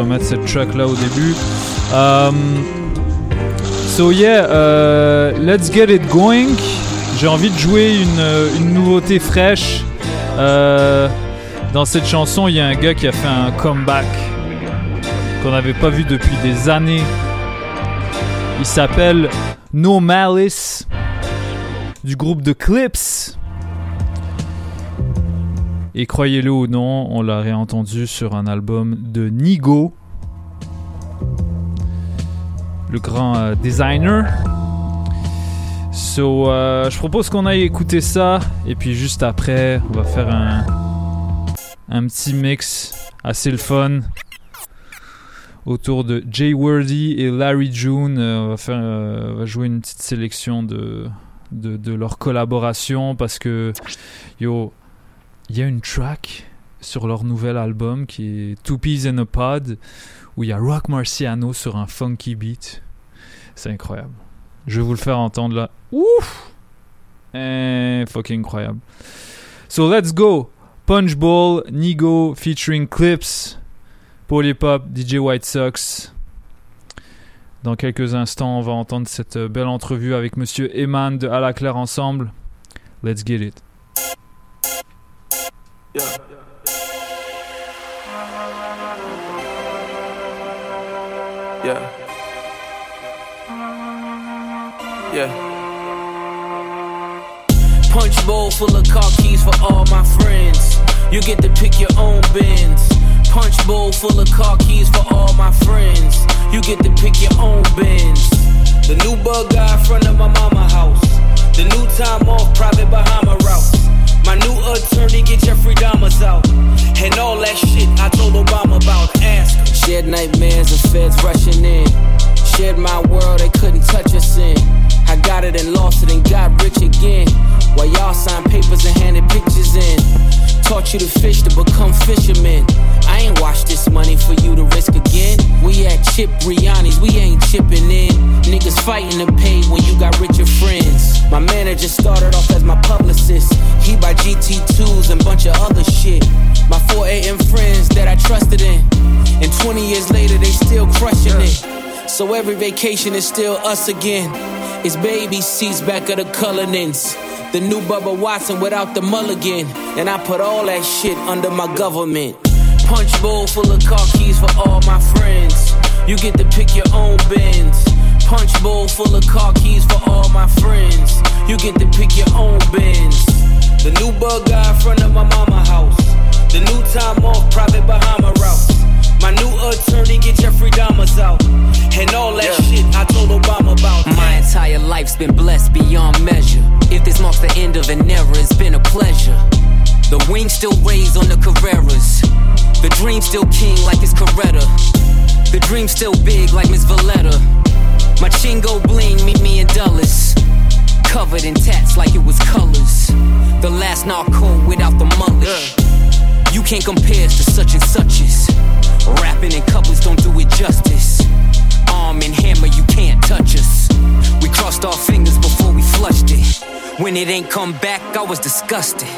Remette cette track là au début. Um, so yeah, uh, let's get it going. J'ai envie de jouer une, une nouveauté fraîche. Euh, dans cette chanson, il y a un gars qui a fait un comeback qu'on n'avait pas vu depuis des années. Il s'appelle No Malice du groupe de Clips. Et croyez-le ou non, on l'a réentendu sur un album de Nigo, le grand euh, designer. So, euh, je propose qu'on aille écouter ça. Et puis juste après, on va faire un, un petit mix assez le fun autour de Jay Worthy et Larry June. Euh, on, va faire, on va jouer une petite sélection de, de, de leur collaboration parce que, yo, il y a une track sur leur nouvel album qui est Two Peas in a Pod où il y a Rock Marciano sur un funky beat. C'est incroyable. Je vais vous le faire entendre là. Ouf! Eh, fucking incroyable. So let's go! Punch Bowl, Nigo featuring Clips, Polypop, DJ White Sox. Dans quelques instants, on va entendre cette belle entrevue avec Monsieur Eman de À la Claire ensemble. Let's get it. Yeah. Yeah. Yeah. Punch bowl full of car keys for all my friends. You get to pick your own bins. Punch bowl full of car keys for all my friends. You get to pick your own bins. The new bug guy in front of my mama house. The new time off private Bahama route. My new attorney get Jeffrey Dahmer's out. And all that shit I told Obama about. Ask him. Shared nightmares of feds rushing in. Shared my world, they couldn't touch us in. I got it and lost it and got rich again. While y'all signed papers and handed pictures in. Taught you to fish to become fishermen. I ain't washed this money for you to risk again. We at Chip Briani's, we ain't chipping in. Niggas fighting to pay when you got richer friends. My manager started off as my publicist. He buy GT2s and bunch of other shit. My 4 a.m. friends that I trusted in. And 20 years later, they still crushing it. So every vacation is still us again. It's baby seats back of the Cullinans. The new Bubba Watson without the mulligan. And I put all that shit under my government. Punch bowl full of car keys for all my friends. You get to pick your own bins. Punch bowl full of car keys for all my friends. You get to pick your own bins. The new bug guy in front of my mama house. The new time off private Bahama route. My new attorney get Jeffrey Dahmer's out. And all that shit I told Obama about. My entire life's been blessed beyond measure. If this marks the end of an era, it's been a pleasure. The wings still raised on the Carreras. The dream still king like it's Coretta. The dream still big like Miss Valletta. My chingo bling, meet me in Dulles. Covered in tats like it was colors. The last narco without the mullet. You can't compare us to such and suches. Rapping in couplets don't do it justice. Arm and hammer, you can't touch us. We crossed our fingers before we flushed it. When it ain't come back, I was disgusted.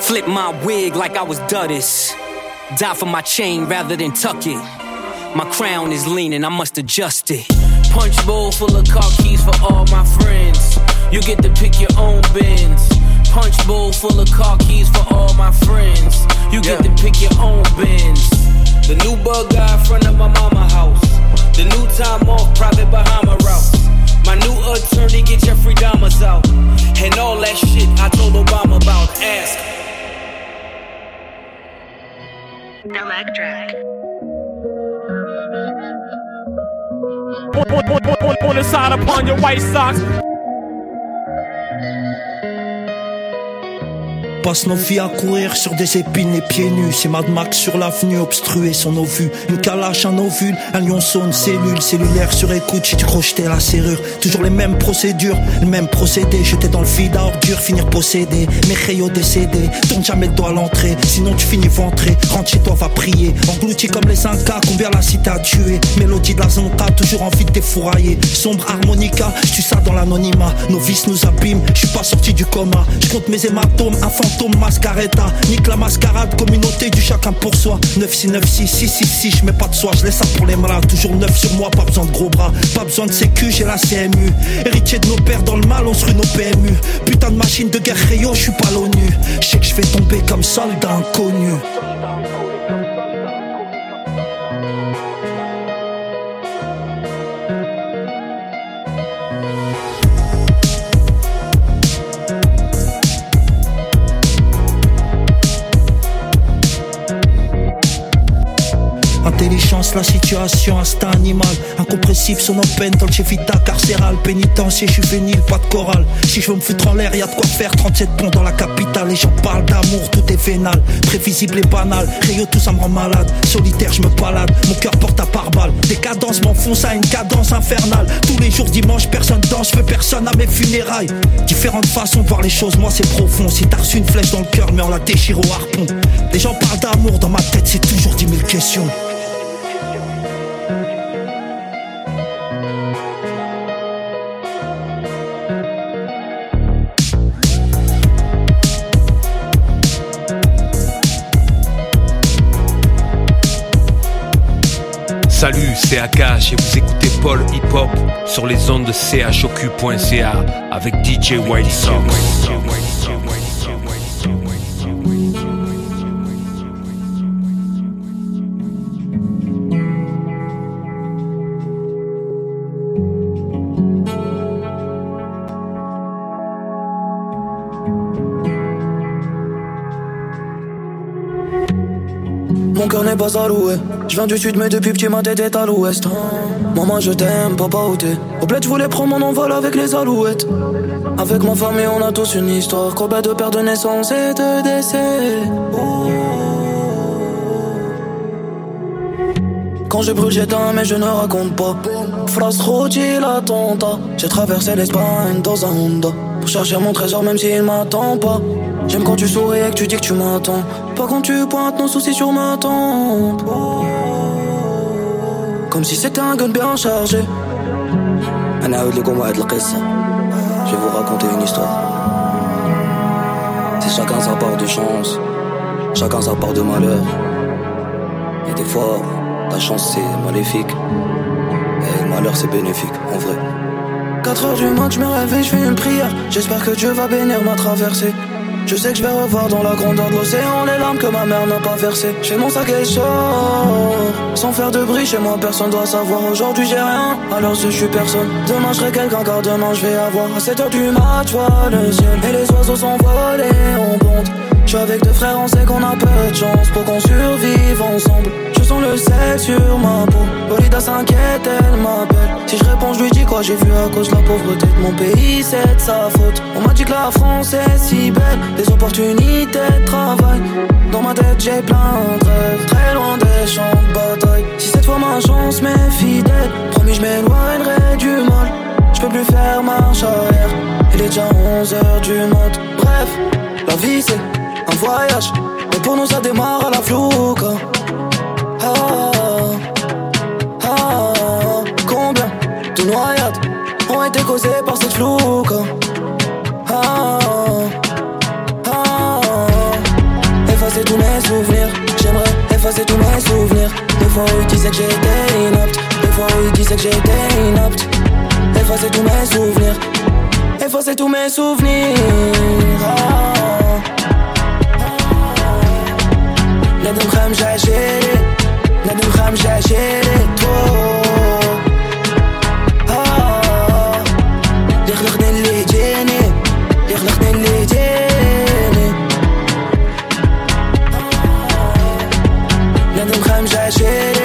Flip my wig like I was Duddis. Die for my chain rather than tuck it. My crown is leaning, I must adjust it. Punch bowl full of car keys for all my friends. You get to pick your own bins. Punch bowl full of car keys for all my friends. You get to pick your own bins. The new bug guy in front of my mama house. The new time off private Bahama route. My new attorney get Jeffrey Dahmer's out. And all that shit I told Obama about. Ask. Electric. On the side upon your white socks. Passe nos vies à courir sur des épines et pieds nus. C'est Mad Max sur l'avenue, obstrué sur nos vues. Une calache, un ovule, un lion sonne, cellule cellulaire sur écoute. J'ai dû crocheter la serrure. Toujours les mêmes procédures, le même procédé. Jeter dans le vide à ordure, finir possédé. Mes rayons décédés, tourne jamais le doigt à l'entrée. Sinon tu finis ventré. Rentre chez toi, va prier. Englouti comme les Incas, combien la cité a tué. Mélodie de la zonka, toujours envie de défourailler. Sombre harmonica, je ça dans l'anonymat. Nos vices nous abîment, je suis pas sorti du coma. Je compte mes hématomes, un fantôme mascareta Nique la mascarade, communauté du chacun pour soi. 9696 666, je mets pas de soie, je laisse ça pour les malades. Toujours neuf sur moi, pas besoin de gros bras. Pas besoin de sécu, j'ai la CMU Héritier de nos pères dans le mal, on se rue nos PMU Putain de machine de guerre rayon, je suis pas l'ONU. Je sais que je vais tomber comme soldat inconnu la situation, instinct animal. Incompressible, son open, dolce vita, carcéral, pénitencier, juvénile, pas de chorale. Si je veux me foutre en l'air, y a de quoi faire. 37 ponts dans la capitale, les gens parlent d'amour, tout est vénal. Prévisible et banal, Rio, tout ça me rend malade. Solitaire, je me balade, mon cœur porte à part balle. Des cadences m'enfoncent à une cadence infernale. Tous les jours, dimanche, personne danse, je veux personne à mes funérailles. Différentes façons de voir les choses, moi c'est profond. Si t'as reçu une flèche dans le cœur, mais on la déchire au harpon. Les gens parlent d'amour dans ma tête, c'est toujours 10 000 questions. Salut, c'est Akash et vous écoutez Paul Hip Hop sur les ondes de chocu.ca avec DJ White Sox. Je viens du sud, mais depuis petit ma tête est à l'ouest. Maman, je t'aime, papa, où t'es? Au bled, je voulais prendre mon envol avec les alouettes. Avec ma famille, on a tous une histoire. Combien de pères de naissance et de décès. Quand je brûle, j'éteins, mais je ne raconte pas. Phrase trop l'attentat. J'ai traversé l'Espagne dans un Honda. Pour chercher mon trésor, même s'il m'attend pas. J'aime quand tu souris et que tu dis que tu m'attends. Pas quand tu pointes nos soucis sur ma tempe. Comme si c'était un gun bien chargé. Je vais vous raconter une histoire. C'est chacun sa part de chance, chacun sa part de malheur. Et des fois, la chance c'est maléfique. Et le malheur c'est bénéfique, en vrai. 4 heures du mat, je me réveille, je fais une prière. J'espère que Dieu va bénir ma traversée. Je sais que je vais revoir dans la grandeur de l'océan les larmes que ma mère n'a pas versées. J'ai mon sac et sort. Sans faire de bruit, chez moi personne doit savoir. Aujourd'hui j'ai rien, alors je suis personne. Demain je serai quelqu'un car demain je vais avoir. À 7 heures du mat, vois le ciel. Et les oiseaux s'envolent on compte. Je suis avec deux frères, on sait qu'on a peu de chance pour qu'on survive ensemble. Sens le sel sur ma peau. Bolida s'inquiète, elle m'appelle. Si je réponds, je lui dis quoi j'ai vu à cause de la pauvreté de mon pays, c'est de sa faute. On m'a dit que la France est si belle, des opportunités de travail. Dans ma tête, j'ai plein de rêves, très loin des champs de bataille. Si cette fois ma chance m'est fidèle, promis, je m'éloignerai du mal. Je peux plus faire marche arrière, il est déjà 11 heures du mat. Bref, la vie c'est un voyage. Mais pour nous, ça démarre à la flouca. de noyades ont été causées par cette flouca? Ah, ah, effacer tous mes souvenirs. J'aimerais effacer tous mes souvenirs. Des fois où ils disaient que j'étais inapte. Des fois où ils disaient que j'étais inapte. Effacer tous mes souvenirs. Effacer tous mes souvenirs. Ah. ندم خمش عشيري ندم خمش عشيري that shit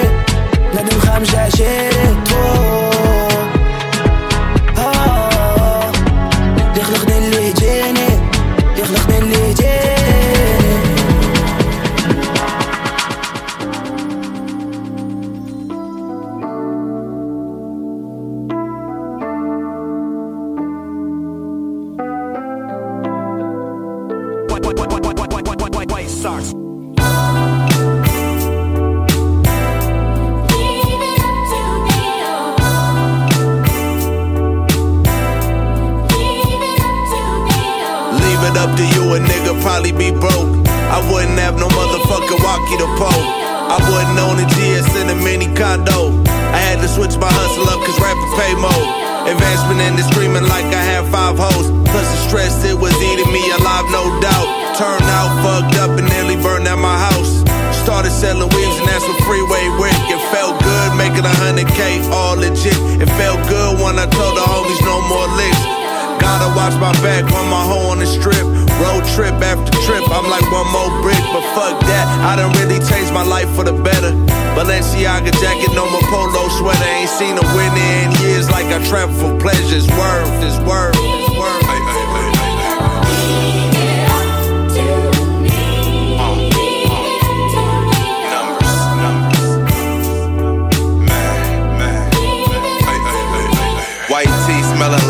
my back when my hoe on the strip. Road trip after trip, I'm like one more brick, but fuck that. I done really changed my life for the better. Balenciaga jacket, no more polo sweater. Ain't seen a winner in years like I travel for pleasures. Worth is worth worth.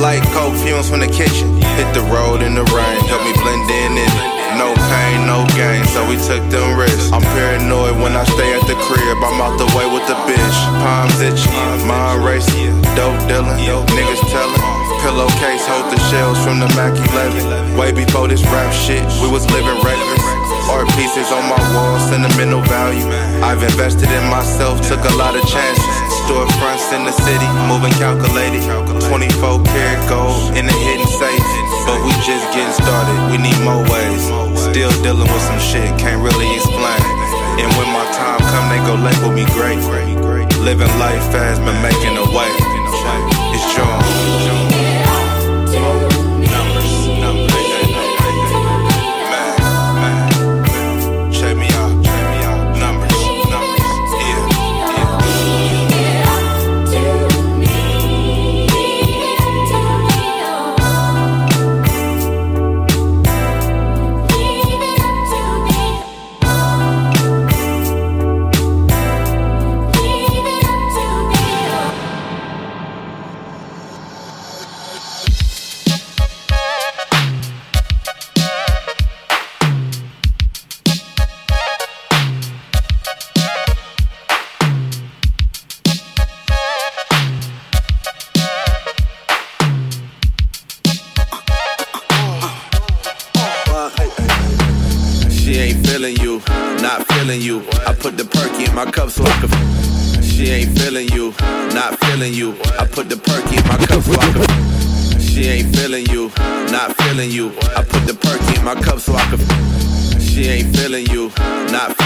Like coke fumes from the kitchen. Hit the road in the rain, help me blend in it. No pain, no gain, so we took them risks. I'm paranoid when I stay at the crib. I'm out the way with the bitch. Palms itchy, mind racing, dope dealing, niggas telling. Pillowcase hold the shells from the Mac 11. Way before this rap shit, we was living reckless. Art pieces on my wall, sentimental value. I've invested in myself, took a lot of chances. Storefronts in the city, moving calculated. 24 karat gold in a hidden safe. But we just getting started, we need more ways. Still dealing with some shit, can't really explain. And when my time come, they go label me great. Living life fast, but making a way. It's John.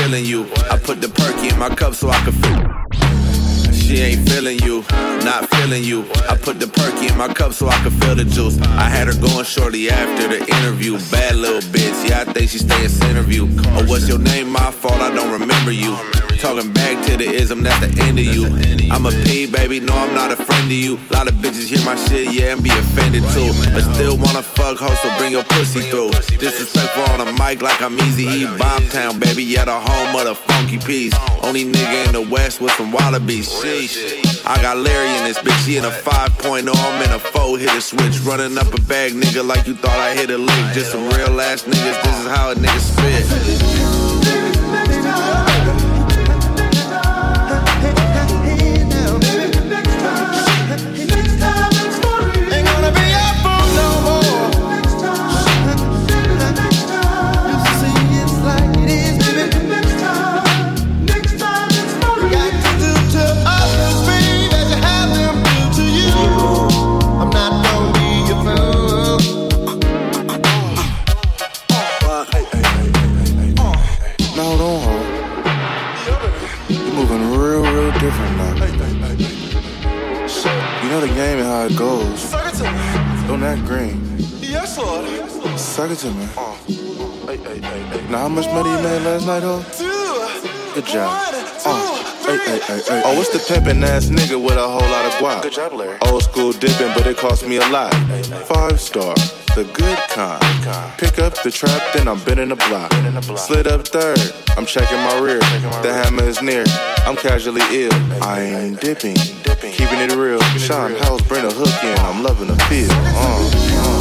Feeling you. I put the perky in my cup so I can feel. She ain't feeling you, not feeling you. I put the perky in my cup so I could feel the juice. I had her going shortly after the interview. Bad little bitch, yeah, I think she stay in interview. Oh, what's your name? My fault, I don't remember you. Talking back to the ism, that's the end of you. I'm a P, baby, no, I'm not a friend of you. A lot of bitches hear my shit, yeah, and be offended too. But still wanna fuck hoe, so bring your pussy through. Disrespectful on the mic like I'm easy E. Bombtown, baby, yeah, the home of the funky piece. Only nigga in the West with some wallabies. Sheesh. I got Larry in this bitch, he in a 5.0, I'm in a 4 hit a switch. Running up a bag, nigga, like you thought I hit a lick. Just some real ass niggas, this is how a nigga spit. Know the game and how it goes. Don't act green. Yes, Lord. Suck it to me. Now, how much money you made last night, ho? Good job. Uh, hey, hey, hey, hey. Oh, it's the pimpin' ass nigga with a whole lot of guap? Good job, Larry. Old school dipping, but it cost me a lot. Five star, the good kind. Pick up the trap, then I'm bending the block. Slid up third, I'm checking my rear. The hammer is near, I'm casually ill. I ain't dipping, keeping it real. Sean House, bring the hook in, I'm loving the feel. Uh, uh.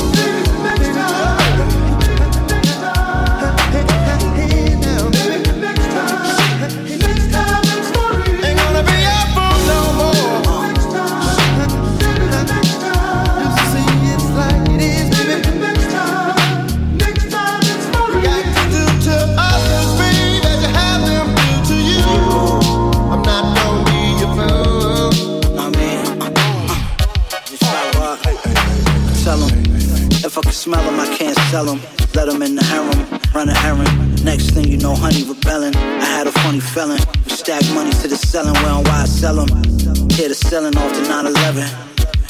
Smell 'em, I can't sell 'em. Let 'em in the harem, run a errand. Next thing you know, honey rebelling. I had a funny feeling. We stack money to the selling, we on why I sell 'em. Hit the selling off the 911.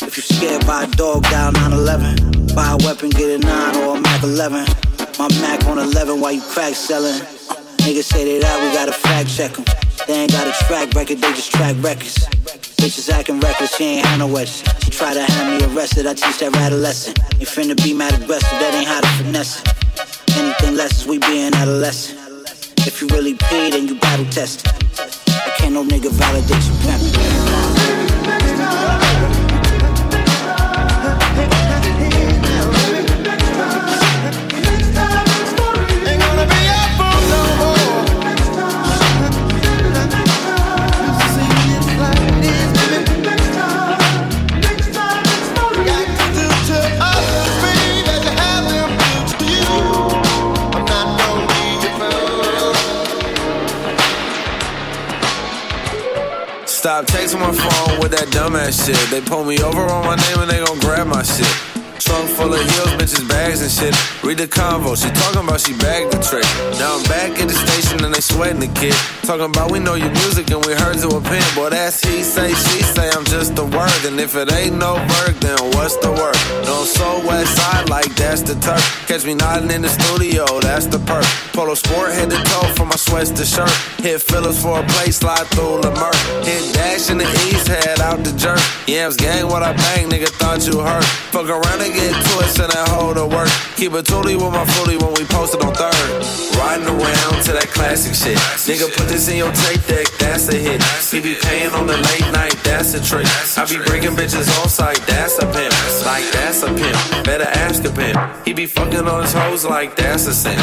If you scared, by a dog, dial 911. Buy a weapon, get a 9 or a Mac 11. My Mac on 11 while you crack selling. Niggas say they that, we gotta fact check 'em. They ain't got a track record, they just track records. Bitches acting reckless, she ain't had no. She try to have me arrested, I teach that rat a lesson. You finna be mad aggressive, that ain't how to finesse it. Anything less is we being adolescent. If you really pay, then you battle tested. I can't no nigga validate you pimp. They pull me over on my name and they gon' grab my shit. Trunk full of heels, bitches, bags and shit. Read the convo, she talking about she bagged the trick. Now I'm back at the station and they sweating the kid. Talking about we know your music and we heard to a pen. Boy, that's he say, she say, I'm just a word. And if it ain't no work, then what's the word? No so west side like that's the turf. Catch me nodding in the studio, that's the perk. Polo sport head to toe from my sweats to shirt. Hit fillers for a play, slide through Lamert. Hit dash in the east, head out the jerk. Yams gang, what I bang, nigga thought you hurt. Fuck around and get twisted and hold the work. Keep it toolie with my foolie when we posted on third. Riding around to that classic shit. Nigga, put this in your tape deck, that's a hit. He be paying on the late night, that's a trick. I be bringing bitches on site, that's a pimp. Like that's a pimp, better ask a pimp. He be fucking on his hoes like that's a sin.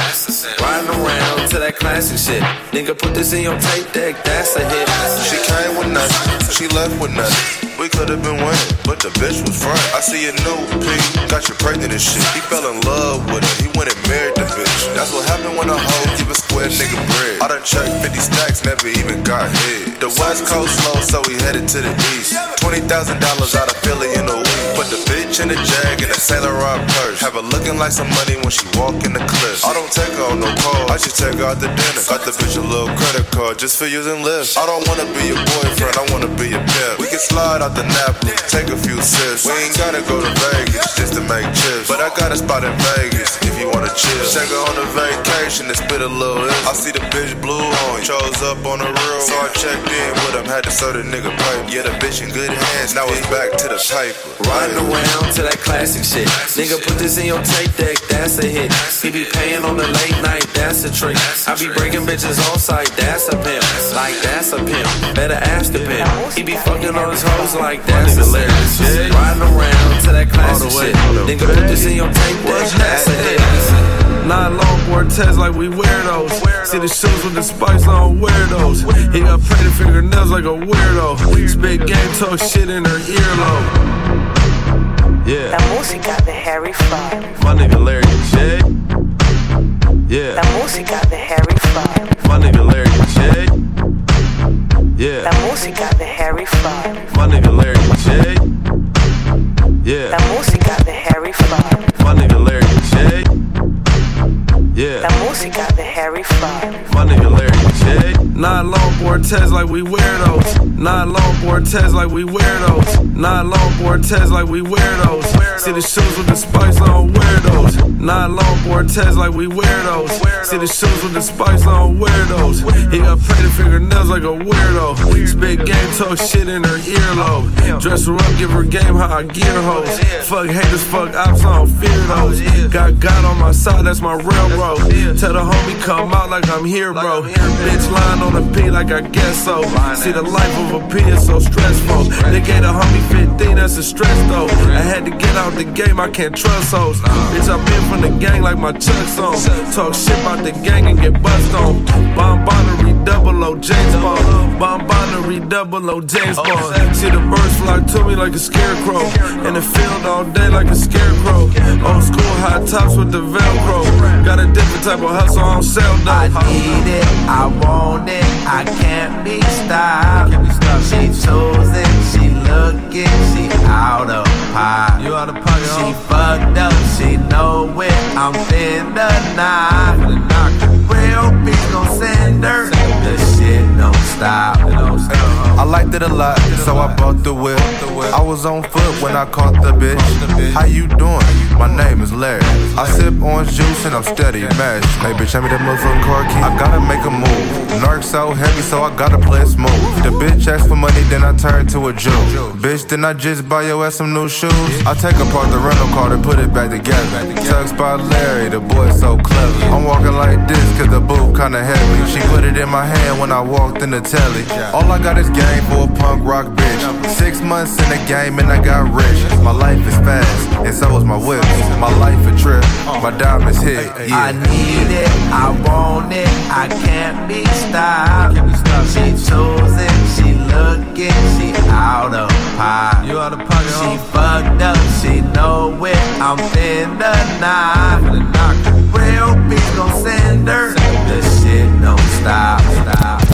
Riding around to that classic shit. Nigga, put this in your tape deck, that's a hit. She came with nothing, she left with nothing. We could've been winning, but the bitch was front. I see a new P, got you pregnant and shit. He fell in love with her, he went and married the bitch. That's what happened when a hoe give a square nigga bread. I done checked 50 stacks, never even got hit. The west coast slow, so we headed to the east. $20,000 out of Philly in a week. Put the bitch in the jag and a Saint Laurent purse. Have her looking like some money when she walk in the cliffs. I don't take her on no call, I just take her out to dinner. Got the bitch a little credit card just for using lifts. I don't wanna be your boyfriend, I wanna be your pimp. We can slide out take a few sips. We ain't gotta go to Vegas just to make chips. But I got a spot in Vegas if you wanna chill. Take her on a vacation and spit a little ill. I see the bitch blue on you. Chose up on the real, so I checked in with him. Had to serve the nigga pipe. Yeah, the bitch in good hands. Now it's back to the paper. Riding around to that classic shit. Nigga, put this in your tape deck, that's a hit. He be paying on the late night, that's a trick. I be breaking bitches on site, that's a pimp. Like, that's a pimp. Better ask the pimp. He be fucking on his hoes like that. that's hilarious. Riding around to that classic shit. Nigga, put this in your tape deck, that's a hit. Nine longboard tests like we weirdos. See the shoes with the spikes on weirdos. He got pretty fingernails like a weirdo. Spit game talk shit in her earlobe. Yeah. La música de Harry Fraud. My nigga Larry J. Yeah. La música de Harry Fraud. My nigga Larry J. Yeah. La música de Harry Fraud. My nigga Larry J. Yeah. La música de Harry. My nigga Larry. Yeah. La música de Harry Fraud. My nigga Larry J. Nine longboard tests like we weirdos. Nine longboard tests like we weirdos. Nine longboard tests like we weirdos. See the shoes with the spikes on weirdos. Nine longboard tests like we weirdos. See the shoes with the spikes on weirdos. He got pretty fingernails like a weirdo. Spit game talk shit in her earlobe. Dress her up, give her game how I gear hoes. Fuck haters, fuck ops, I don't fear those. Got God on my side, that's my railroad. Tell the homie come out like I'm here, bro. Bitch lying on the P like I guess so. See the life of a P is so stressful. They gave the homie 15, that's a stress though. I had to get out the game, I can't trust hoes. Bitch, I been from the gang like my chucks on. Talk shit about the gang and get bust on. Bomb Bonnery, double O, James Bond. Bomb Bonnery, double O, James Bond. See the birds fly to me like a scarecrow. In the field all day like a scarecrow. Old school high tops with the Velcro. Got a different type of hustle, on sell though. I need it, I want it, I can't be stopped. She choosing, she looking, she out of pocket. You out of pocket, She fucked up, she know it, I'm finna knock. Real bitch gon' send her, the shit don't stop. I liked it a lot, so I bought the whip. I was on foot when I caught the bitch. How you doing? My name is Larry. I sip orange juice and I'm steady mashed. Hey bitch, hand me that motherfucking car key. I gotta make a move. Narc so heavy, so I gotta play it smooth. The bitch asked for money, then I turned to a Jew. Bitch, then I just buy your ass some new shoes. I take apart the rental car and put it back together. Tugs by Larry, the boy so clever. I'm walking like this, cause the boot kinda heavy. She put it in my hand when I walked in the telly. All I got is game for a punk rock bitch. Six months in the game and I got rich. My life is fast, and so is my whip. My life a trip, my diamonds hit. Yeah. I need it, I want it, I can't be stopped. She choosing, she looking, she out of pocket. You out of pocket, She fucked up, she know it, I'm finna knock. Real bitch gon' send her, the shit don't stop, stop, stop, stop.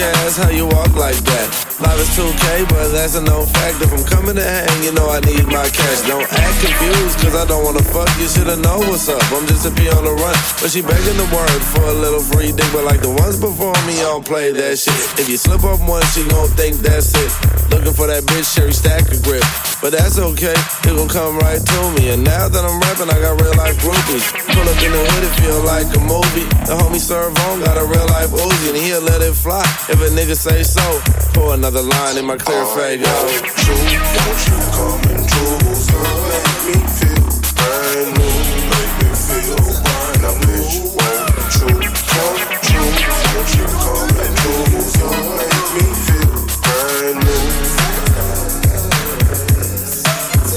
Sexy ass, how you walk like that. Is 2K, but that's a no fact. If I'm coming to hang, you know I need my cash. Don't act confused, cause I don't wanna fuck. You should've know what's up. I'm just a pee on the run. But she begging the word for a little free dick. But like the ones before me, I don't play that shit. If you slip up once, she gon' think that's it. Looking for that bitch, Sherry Stacker grip. But that's okay, it gon' come right to me. And now that I'm rapping, I got real life groupies. Pull up in the hood, it feel like a movie. The homie serve on, got a real life Uzi, and he'll let it fly if a nigga say so. Pour another line in my clear oh, fade, yo. True, won't you come and true? So make me feel brand new, make me feel fine. I wish you were true, come true. Won't you come and true? So make me feel brand new.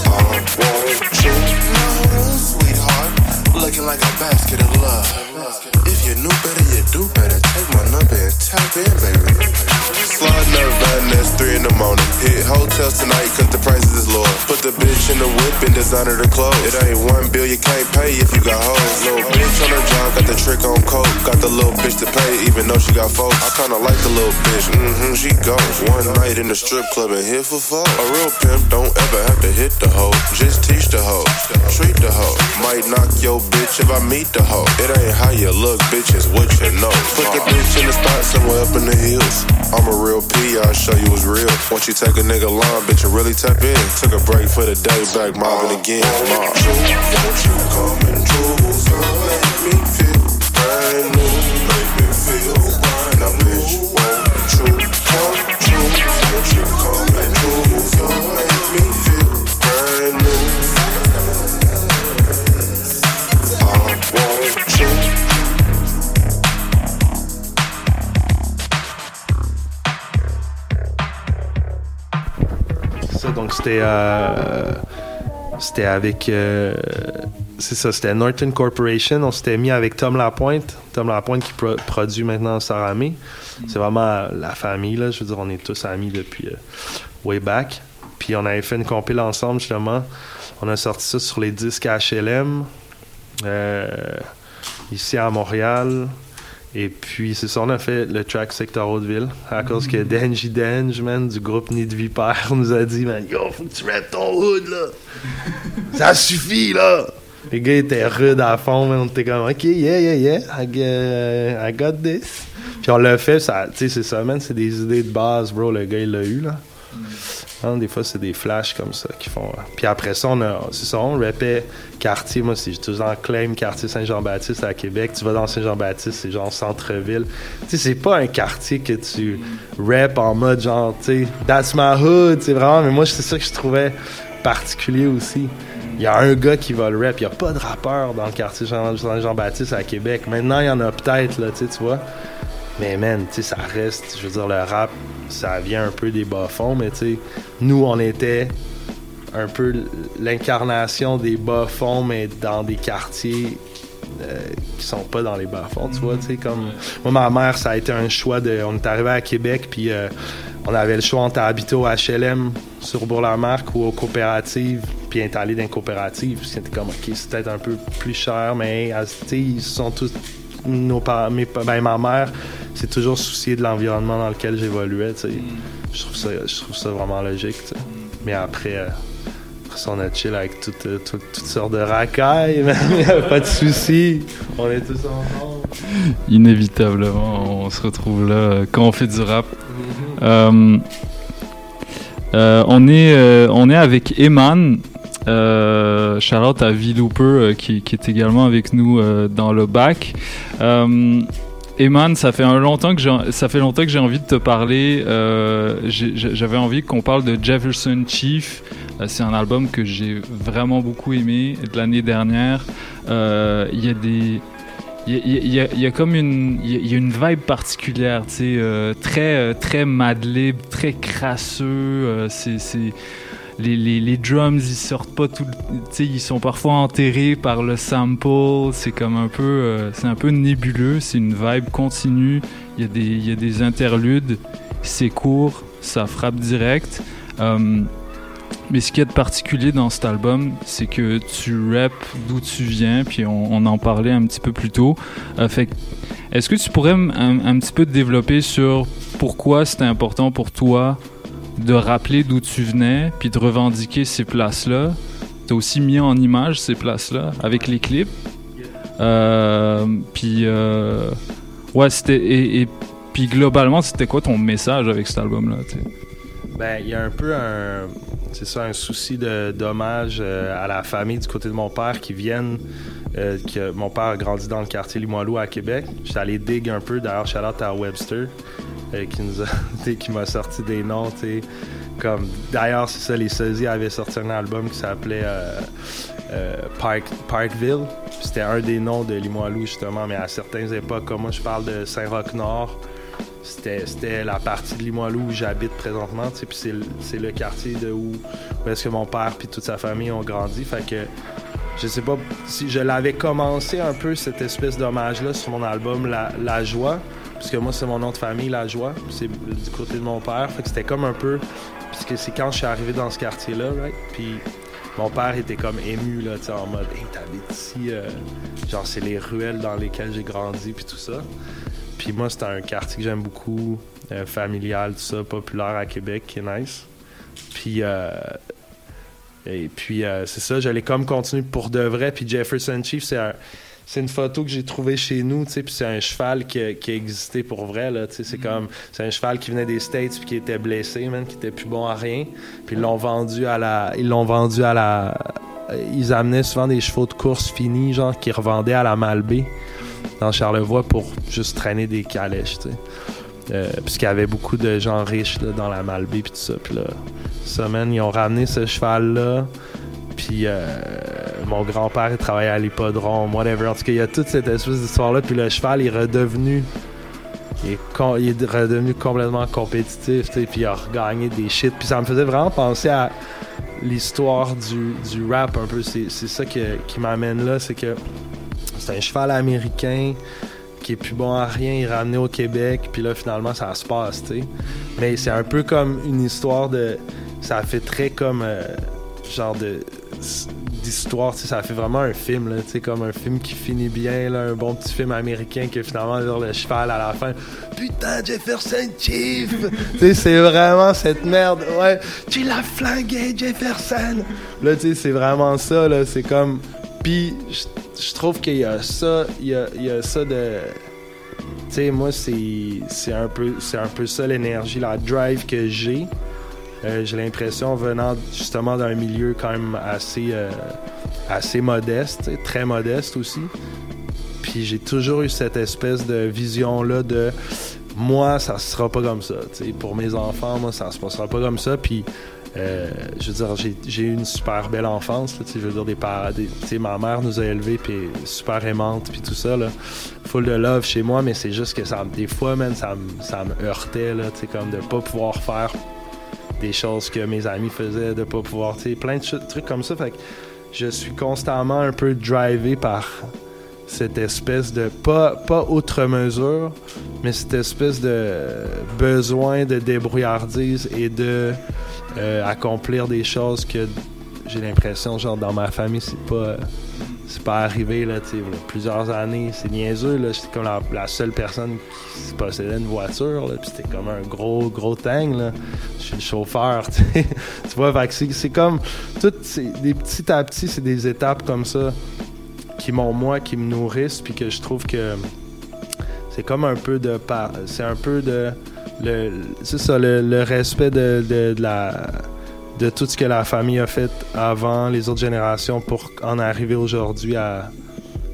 I want you. No, sweetheart, looking like a basket of love. If you knew better, you do better. Take my number and tap in, baby. That's three in the morning. Hit hotels tonight, cause the prices is low. Put the bitch in the whip and designer the clothes. It ain't one bill you can't pay if you got hoes. Little bitch on her job, got the trick on coke. Got the little bitch to pay, even though she got folks. I kinda like the little bitch, mm-hmm, she goes. One night in the strip club and hit for four. A real pimp don't ever have to hit the hoe. Just teach the hoe, treat the hoe. Might knock your bitch if I meet the hoe. It ain't how you look, bitch, it's what you know. Put the bitch in the spot somewhere up in the hills. I'm a real P, I'll show you what's real. Once you take a nigga line, bitch, you really tap in. Took a break for the day, back mobbing again. Mob. Won't you come and me feel brand new, c'était euh, c'était avec euh, c'est ça, c'était Norton Corporation. On s'était mis avec Tom Lapointe. Tom Lapointe qui pro- produit maintenant Saramé. C'est vraiment la famille, là. Je veux dire, on est tous amis depuis euh, way back. Puis on avait fait une compile ensemble, justement. On a sorti ça sur les disques HLM, ici à Montréal. Et puis, c'est ça, on a fait le track Secteur Hauteville. À cause que Denji Denj, man, du groupe Nid de Vipère, nous a dit, man, yo, faut que tu rappes ton hood, là. Ça suffit, là. Les gars étaient rudes à fond, mais on était comme, ok, yeah, yeah, yeah, I, get- I got this. Puis on l'a fait, ça, tu sais, c'est ça, man, c'est des idées de base, bro, le gars, il l'a eu, là. Hein, des fois, c'est des flashs comme ça qui font. Puis après ça, on a, c'est ça, on rappait quartier. Moi, c'est toujours claim quartier Saint-Jean-Baptiste à Québec. Tu vas dans Saint-Jean-Baptiste, c'est genre centre-ville. Tu sais, c'est pas un quartier que tu rap en mode genre, tu sais, that's my hood, c'est vraiment. Mais moi, c'est ça que je trouvais particulier aussi. Il y a un gars qui va le rap. Il n'y a pas de rappeur dans le quartier Jean- Saint-Jean-Baptiste à Québec. Maintenant, il y en a peut-être, là, tu sais, tu vois. Mais man, tu sais, ça reste, je veux dire, le rap, ça vient un peu des bas-fonds, mais tu sais, nous, on était un peu l'incarnation des bas-fonds, mais dans des quartiers euh, qui sont pas dans les bas-fonds, tu vois, tu sais, comme... Moi, ma mère, ça a été un choix de... On est arrivé à Québec, puis euh, on avait le choix entre habiter au HLM sur Bourg-la-Marque ou aux coopératives, puis être allé dans une coopérative, puis c'était comme, OK, c'est peut-être un peu plus cher, mais, tu sais, ils sont tous nos parents, mes, ben, ma mère s'est toujours souciée de l'environnement dans lequel j'évoluais. sais. Je, trouve ça, je trouve ça vraiment logique. sais. Mais après, euh, après ça, on a chill avec toutes, euh, toutes, toutes sortes de racailles. mais Il n'y a pas de souci. On est tous ensemble. Inévitablement, on se retrouve là euh, quand on fait du rap. Euh, euh, on, est, euh, on est avec Eman. Euh, Charlotte à euh, qui, qui est également avec nous euh, dans le bac. Euh, Eman, ça fait longtemps que j'ai, envie de te parler. J'avais envie qu'on parle de Jefferson Chief. C'est un album que j'ai vraiment beaucoup aimé de l'année dernière. Il y a des il y, a- comme une, y a- une vibe particulière, tu sais, très, très Mad Lib, très crasseux. c'est- les, les, les drums, ils sortent pas tout, le- ils sont parfois enterrés par le sample. C'est comme un peu, euh, c'est un peu nébuleux. C'est une vibe continue. Il y a des, il y a des interludes. C'est court, ça frappe direct. Euh, mais ce qu'il y a de particulier dans cet album, c'est que tu rappes d'où tu viens, puis on, en parlait un petit peu plus tôt. Euh, est-ce que tu pourrais un, un petit peu te développer sur pourquoi c'était important pour toi de rappeler d'où tu venais, puis de revendiquer ces places-là. T'as aussi mis en image ces places-là avec les clips. Euh, puis euh, ouais, c'était et, puis globalement, c'était quoi ton message avec cet album-là? Ben, il y a un peu un, c'est ça, un souci de dommage euh, à la famille du côté de mon père qui viennent, que mon père a grandi dans le quartier Limoilou à Québec. J'étais allé dig un peu, d'ailleurs, shout out à Webster, euh, qui m'a sorti des noms, comme, d'ailleurs, c'est ça, les Sosies avaient sorti un album qui s'appelait euh, euh, Park, Parkville. C'était un des noms de Limoilou, justement, mais à certaines époques, comme moi, je parle de Saint-Roch-Nord, c'était la partie de Limoilou où j'habite présentement, puis c'est le- quartier de où, où est-ce que mon père puis toute sa famille ont grandi, fait que je sais pas si je l'avais commencé un peu cette espèce d'hommage-là sur mon album La Joie, puisque moi c'est mon nom de famille La Joie, c'est du côté de mon père, fait que c'était comme un peu, puisque c'est quand je suis arrivé dans ce quartier-là, right? puis mon père était comme ému là, tu en mode, hey t'habites ici, euh, genre c'est les ruelles dans lesquelles j'ai grandi puis tout ça. Puis moi, c'est un quartier que j'aime beaucoup, euh, familial, tout ça, populaire à Québec, qui est nice. Puis, euh, et puis euh, c'est ça, j'allais comme continuer pour de vrai. Puis Jefferson Chief, c'est un- c'est une photo que j'ai trouvée chez nous, tu sais, puis c'est un cheval qui, a- qui a existé pour vrai, là, tu sais, c'est comme, c'est un cheval qui venait des States puis qui était blessé, man, qui était plus bon à rien, puis ils l'ont vendu à la, ils l'ont vendu à la, ils amenaient souvent des chevaux de course finis, genre, qui revendaient à la Malbaie, dans Charlevoix, pour juste traîner des calèches, tu sais. Euh, puisqu'il y avait beaucoup de gens riches là, dans la Malbaie puis tout ça. Puis là, man, ils ont ramené ce cheval-là. Puis euh, mon grand-père, il travaillait à l'hippodrome, whatever. En tout cas, il y a toute cette espèce d'histoire-là. Puis le cheval est redevenu... Il est, il est redevenu complètement compétitif, puis il a regagné des shit. Puis ça me faisait vraiment penser à l'histoire du, rap un peu. C'est ça qui m'amène là, c'est que c'est un cheval américain qui est plus bon à rien, il est ramené au Québec, puis là finalement ça se passe. Mais c'est un peu comme une histoire de. Ça fait très comme. euh, genre de. D'histoire, ça fait vraiment un film, là, comme un film qui finit bien, un bon petit film américain que finalement, genre, le cheval à la fin, putain, Jefferson Chief! c'est vraiment cette merde, ouais, tu l'as flingué, Jefferson! Là, tu sais, c'est vraiment ça, là, c'est comme. Puis, je trouve qu'il y a ça, il y a, ça de. Tu sais, moi, c'est un, un peu ça l'énergie, la drive que j'ai. Euh, j'ai l'impression, venant justement d'un milieu quand même assez, euh, assez modeste, très modeste aussi. Puis j'ai toujours eu cette espèce de vision-là de moi, ça sera pas comme ça. Pour mes enfants, moi, ça se passera pas comme ça. Puis, euh, je veux dire, j'ai- eu une super belle enfance. je veux dire, des ma mère nous a élevés, puis super aimante, puis tout ça. Là. Full de love chez moi, mais c'est juste que ça, des fois, man, ça, me- ça heurtait, là, comme de pas pouvoir faire des choses que mes amis faisaient, de pas pouvoir, tu sais, plein de trucs comme ça. Fait que je suis constamment un peu drivé par cette espèce de, pas, pas outre mesure, mais cette espèce de besoin de débrouillardise et de euh, accomplir des choses que j'ai l'impression, genre, dans ma famille, c'est pas. C'est pas arrivé, là, tu sais, plusieurs années. C'est niaiseux, là. J'étais comme la, seule personne qui possédait une voiture, là. Puis c'était comme un gros, gros tang, là. Je suis le chauffeur, tu vois, c'est, comme. Ces, des petits à petits, c'est des étapes comme ça qui m'ont, moi, qui me nourrissent, puis que je trouve que c'est comme un peu de. C'est un peu de. Ça, le, le respect de, de la de tout ce que la famille a fait avant les autres générations pour en arriver aujourd'hui à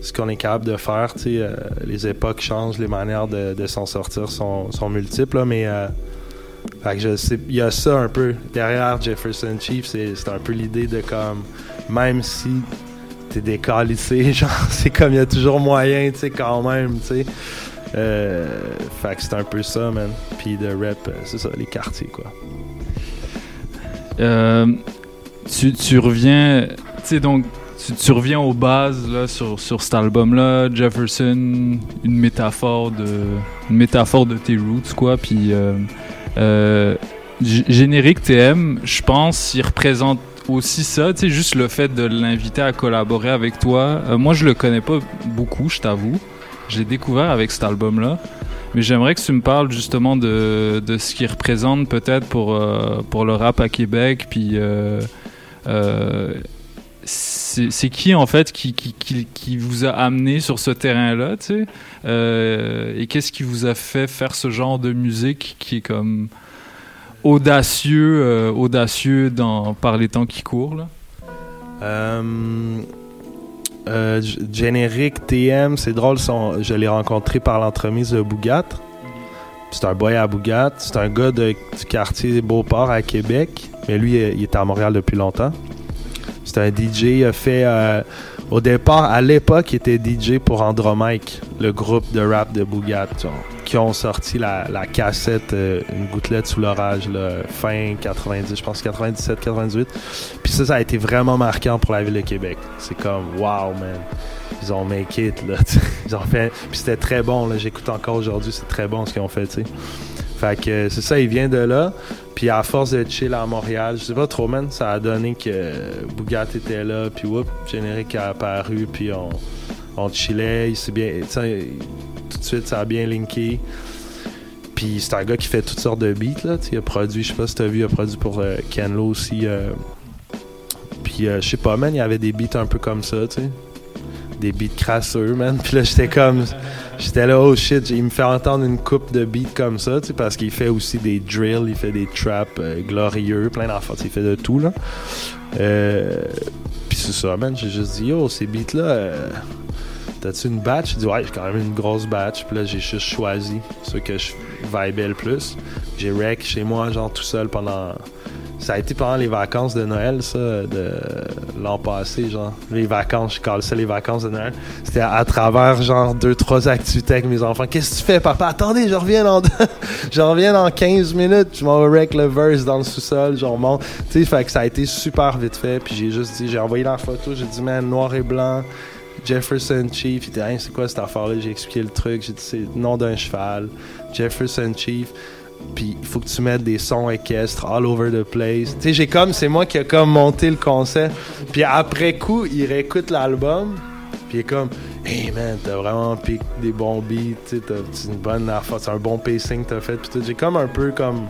ce qu'on est capable de faire. euh, les époques changent, les manières de, s'en sortir sont, sont multiples, là, mais euh, fait que je sais, il y a ça un peu derrière Jefferson Chief, c'est un peu l'idée de comme même si t'es décalissé, genre c'est comme il y a toujours moyen, quand même. Euh, fait que c'est un peu ça, man. Puis de euh, c'est ça, les quartiers, quoi. Euh, tu, reviens, tu reviens aux bases là sur, cet album-là, Jefferson, une métaphore de, tes roots quoi. Puis euh, euh, générique TM, je pense, il représente aussi ça, tu juste le fait de l'inviter à collaborer avec toi. Moi, je le connais pas beaucoup, je t'avoue. J'ai découvert avec cet album-là. Mais j'aimerais que tu me parles justement de, de ce qu'il représente peut-être pour, euh, pour le rap à Québec. Puis euh, euh, c'est qui en fait qui, qui, qui, qui vous a amené sur ce terrain-là, Et qu'est-ce qui vous a fait faire ce genre de musique qui est comme audacieux, audacieux dans, par les temps qui courent là? Euh, Générique TM, c'est drôle, je l'ai rencontré par l'entremise de Bougat. C'est un boy à Bougat. C'est un gars du quartier Beauport à Québec. Mais lui, il était à Montréal depuis longtemps. C'est un DJ, il a fait. euh, au départ, à l'époque, il était DJ pour Andromike, le groupe de rap de Bougat, qui ont sorti la, cassette euh, Une gouttelette sous l'orage, fin 90, je pense 97, 98. Puis ça, ça a été vraiment marquant pour la ville de Québec. C'est comme, wow, man. Ils ont make it, là. Ils ont fait. Puis c'était très bon, là. J'écoute encore aujourd'hui, c'est très bon ce qu'ils ont fait, tu sais. Fait que c'est ça, il vient de là. Puis à force de chill à Montréal, je sais pas trop, man, ça a donné que Bougat était là, puis whoop, générique a apparu, puis on, on chillait, il s'est bien, tout de suite, ça a bien linké. Puis c'est un gars qui fait toutes sortes de beats, là, il a produit, je sais pas si t'as vu, il a produit pour euh, Ken Lo aussi. euh, puis euh, je sais pas, man, il y avait des beats un peu comme ça, tu. Des beats crasseux, man. Puis là, j'étais comme. J'étais là, oh shit, il me fait entendre une coupe de beats comme ça, tu sais, parce qu'il fait aussi des drills, il fait des traps euh, glorieux, plein d'enfants, il fait de tout, là. Euh, Puis c'est ça, man, j'ai juste dit, yo, ces beats-là, t'as-tu une batch? Il dit, ouais, j'ai quand même une grosse batch. Puis là, j'ai juste choisi ceux que je vibais le plus. J'ai rec chez moi, genre tout seul pendant. Ça a été pendant les vacances de Noël, ça, de l'an passé, genre. Les vacances, je ça les vacances de Noël. C'était à, travers, genre, deux, trois activités avec mes enfants. Qu'est-ce que tu fais, papa? Attendez, je reviens dans, je reviens dans 15 minutes. Je m'en rec le verse dans le sous-sol, genre, monte. Tu sais, fait que ça a été super vite fait. Puis j'ai juste dit, j'ai envoyé la photo, j'ai dit, man, noir et blanc. Jefferson Chief, il était, Hein, c'est quoi cette affaire-là? J'ai expliqué le truc, j'ai dit, c'est le nom d'un cheval. Jefferson Chief. Puis il faut que tu mettes des sons équestres all over the place. Tu sais, j'ai comme, c'est moi qui a comme monté le concept. Puis après coup, il réécoute l'album. Puis il est comme, hey man, t'as vraiment piqué des bons beats, tu sais, t'as une bonne affaire, c'est un bon pacing t'as fait. Puis j'ai comme un peu comme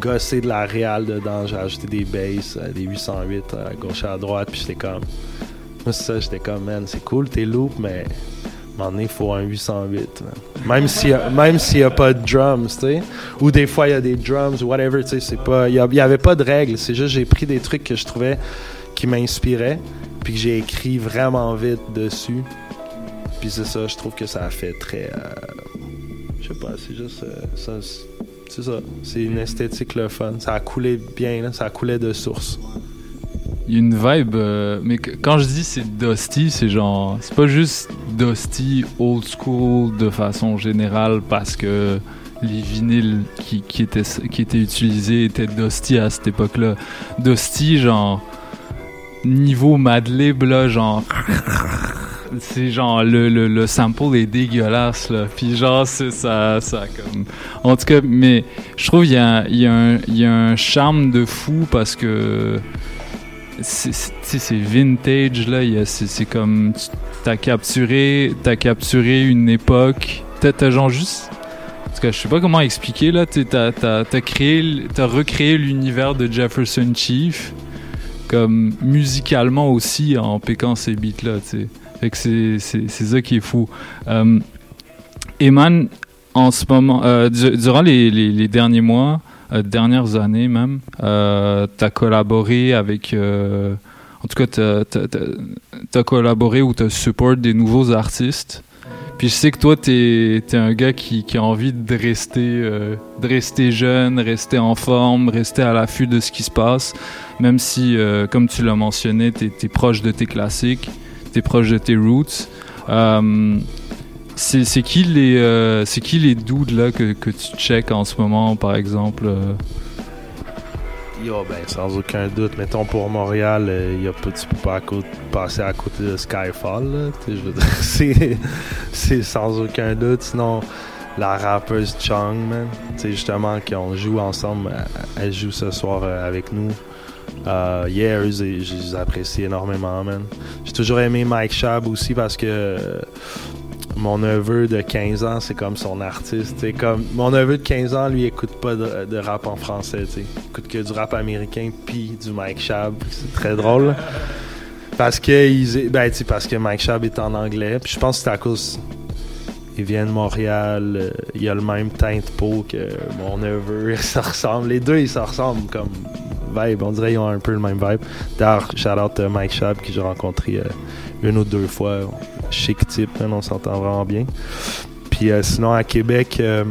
gossé de la réal dedans. J'ai ajouté des basses, euh, des 808 à gauche et à droite. Puis j'étais comme, moi c'est ça, j'étais comme, man, c'est cool tes loops, mais à un moment donné, il faut un 808. man. Même s'il n'y a, pas de drums, tu sais. Ou des fois, il y a des drums whatever, tu sais. pas- Il n'y avait pas de règles. C'est juste j'ai pris des trucs que je trouvais qui m'inspiraient, puis que j'ai écrit vraiment vite dessus. Puis c'est ça, je trouve que ça a fait très. euh, je sais pas, c'est juste. euh, ça, c'est ça. C'est une esthétique le fun. Ça a coulé bien, là, ça a coulé de source. Une vibe, euh, mais quand je dis c'est Dusty, c'est genre, c'est pas juste Dusty old school de façon générale parce que les vinyles qui, qui, étaient, qui étaient utilisés étaient Dusty à cette époque-là. Dusty, genre, niveau Madlib, là, genre. C'est genre le, le, le sample est dégueulasse là. Puis genre c'est ça ça comme en tout cas mais je trouve il y a y a y a un charme de fou parce que c'est- vintage là c'est comme t'as capturé t'as capturé une époque. T'as genre juste tout cas je sais pas comment expliquer là t'as créé t'as recréé l'univers de Jefferson Chief comme musicalement aussi en piquant ces beats là que c'est ça qui est fou. Euh, Eman en ce moment euh, du- durant les, derniers mois dernières années même euh, t'as collaboré avec euh, en tout cas t'as- t'as collaboré ou t'as support des nouveaux artistes. Puis je sais que toi t'es es un gars qui, a envie de rester euh, de rester jeune rester en forme rester à l'affût de ce qui se passe. Même si euh, comme tu l'as mentionné t'es es proche de tes classiques t'es proche de tes roots. Euh, c'est qui les euh, c'est qui les là que, que tu check en ce moment par exemple euh? Yo, ben, sans aucun doute. Mettons pour Montréal, euh, y a pas, tu peux pas à côté- passer à côté de Skyfall. c'est, sans aucun doute. Sinon, la rappeuse Chung, man. Justement, qu'on joue ensemble. Elle- joue ce soir euh, avec nous. Euh, yeah, eux, je les apprécie énormément, man. J'ai toujours aimé Mike Shab aussi parce que mon neveu de 15 ans, c'est comme son artiste. comme mon neveu de 15 ans, lui, écoute pas de, rap en français. Il écoute que du rap américain puis du Mike Shab. C'est très drôle. Parce que ils- ben, parce que Mike Shab est en anglais. Je pense que c'est à cause il vient de Montréal. euh, il a le même teint de peau que mon neveu. Ça ressemble. Les deux, ils se ressemblent comme vibe. On dirait qu'ils ont un peu le même vibe. D'ailleurs, shout out Mike Shab que j'ai rencontré euh, une ou deux fois. Chic type, man, on s'entend vraiment bien. Puis euh, sinon, à Québec, euh,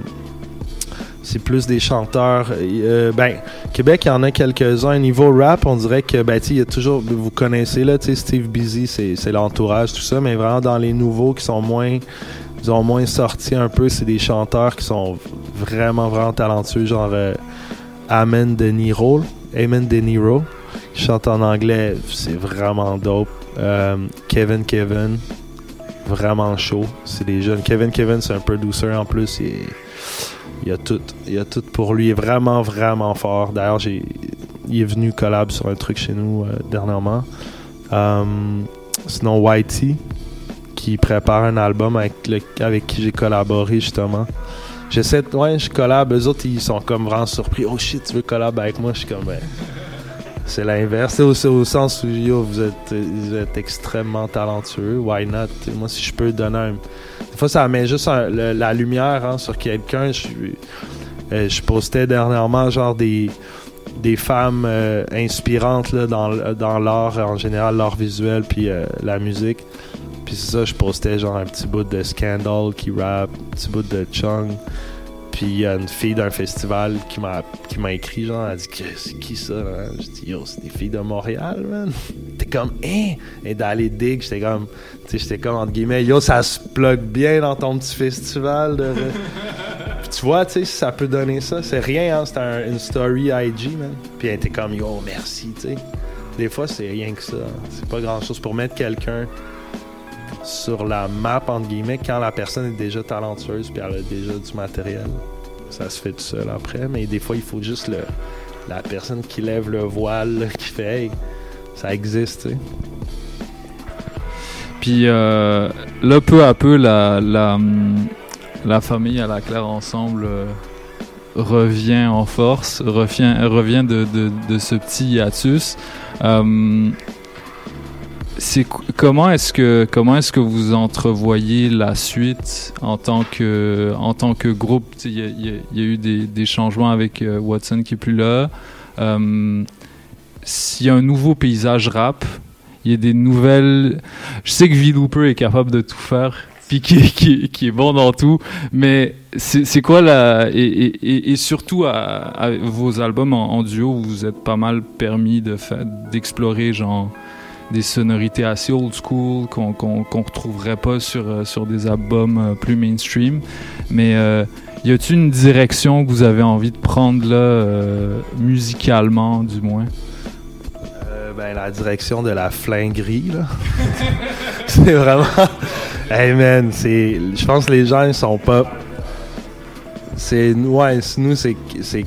c'est plus des chanteurs. euh, ben, Québec, il y en a quelques-uns. Niveau rap, on dirait que, ben, il y a toujours, vous connaissez, là, Steve Busy, c'est l'entourage, tout ça, mais vraiment dans les nouveaux qui sont moins, ils ont moins sorti un peu, c'est des chanteurs qui sont vraiment, vraiment talentueux, genre Amen De Niro, Amen De Niro, qui chante en anglais, c'est vraiment dope. Kevin Kevin, vraiment chaud. C'est des jeunes. Kevin Kevin, c'est un producer en plus. Il, il a tout. Il a tout pour lui. Il est vraiment, vraiment fort. D'ailleurs, il est venu collab sur un truc chez nous euh, dernièrement. Euh, sinon, Whitey, qui prépare un album avec, le- avec qui j'ai collaboré justement. J'essaie de. Ouais, je collab. Eux autres, ils sont comme vraiment surpris. Oh shit, tu veux collab avec moi? Je suis comme. ben, c'est l'inverse. C'est au, au sens où yo, vous, êtes, extrêmement talentueux. Why not? Moi, si je peux donner un. Des fois, ça met juste la lumière hein, sur quelqu'un. Je, euh, je postais dernièrement, genre, des, femmes euh, inspirantes dans, dans l'art en général, l'art visuel, puis euh, la musique. Puis c'est ça, je postais genre un petit bout de Scandal qui rap, un petit bout de Chung. Puis il y a une fille d'un festival qui m'a écrit, genre, elle dit que c'est qui ça? Hein? Je dis, yo, c'est des filles de Montréal, man. T'es comme, hein? Et d'aller dig, j'étais comme, tu sais, j'étais comme, entre guillemets, yo, ça se plug bien dans ton petit festival. De... Puis tu vois, tu sais, ça peut donner ça, c'est rien, hein? C'est un- une story IG, man. Puis elle était comme, yo, merci, tu sais. Des fois, c'est rien que ça. hein. C'est pas grand chose pour mettre quelqu'un sur la map, entre guillemets, quand la personne est déjà talentueuse puis elle a déjà du matériel. Ça se fait tout seul après, mais des fois, il faut juste la personne qui lève le voile, qui fait ça existe. Puis euh, là, peu à peu, la, famille à la Claire ensemble euh, revient en force, revient, de ce petit hiatus. Euh, c'est comment est-ce que comment est-ce que vous entrevoyez la suite en tant que en tant que groupe? Il y, a- eu des, changements avec euh, Watson qui est plus là. Euh, S'il y a un nouveau paysage rap, il y a des nouvelles. Je sais que V-Looper est capable de tout faire, puis qui, est- bon dans tout, mais c'est quoi la. Et, surtout à, vos albums en, duo, vous vous êtes pas mal permis d'explorer, genre des sonorités assez old school qu'on qu'on retrouverait pas sur, euh, des albums euh, plus mainstream. Mais euh, y a-t-il une direction que vous avez envie de prendre là, euh, musicalement du moins? Ben, la direction de la flinguerie, là. c'est vraiment. Hey man. Je pense que les gens, ils sont pas. C'est. Ouais, nous, c'est c'est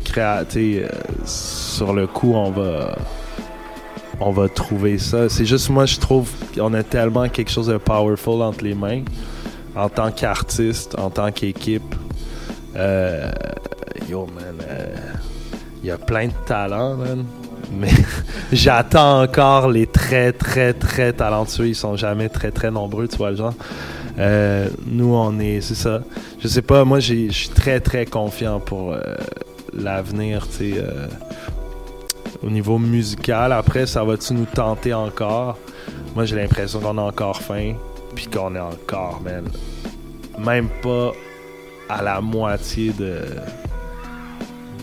sur le coup, on va. On va trouver ça. C'est juste, moi, je trouve qu'on a tellement quelque chose de powerful entre les mains. En tant qu'artiste, en tant qu'équipe. Euh, yo, man. euh, Il y a plein de talents, man. Mais j'attends encore les très, très, très talentueux. Ils sont jamais très, très nombreux, tu vois le genre. Euh, nous, on est. C'est ça. Je sais pas, moi, je suis très, très confiant pour euh, l'avenir, tu sais. Au niveau musical. Après, ça va-tu nous tenter encore? Moi, j'ai l'impression qu'on a encore faim. Puis qu'on est encore, man. Même pas à la moitié de,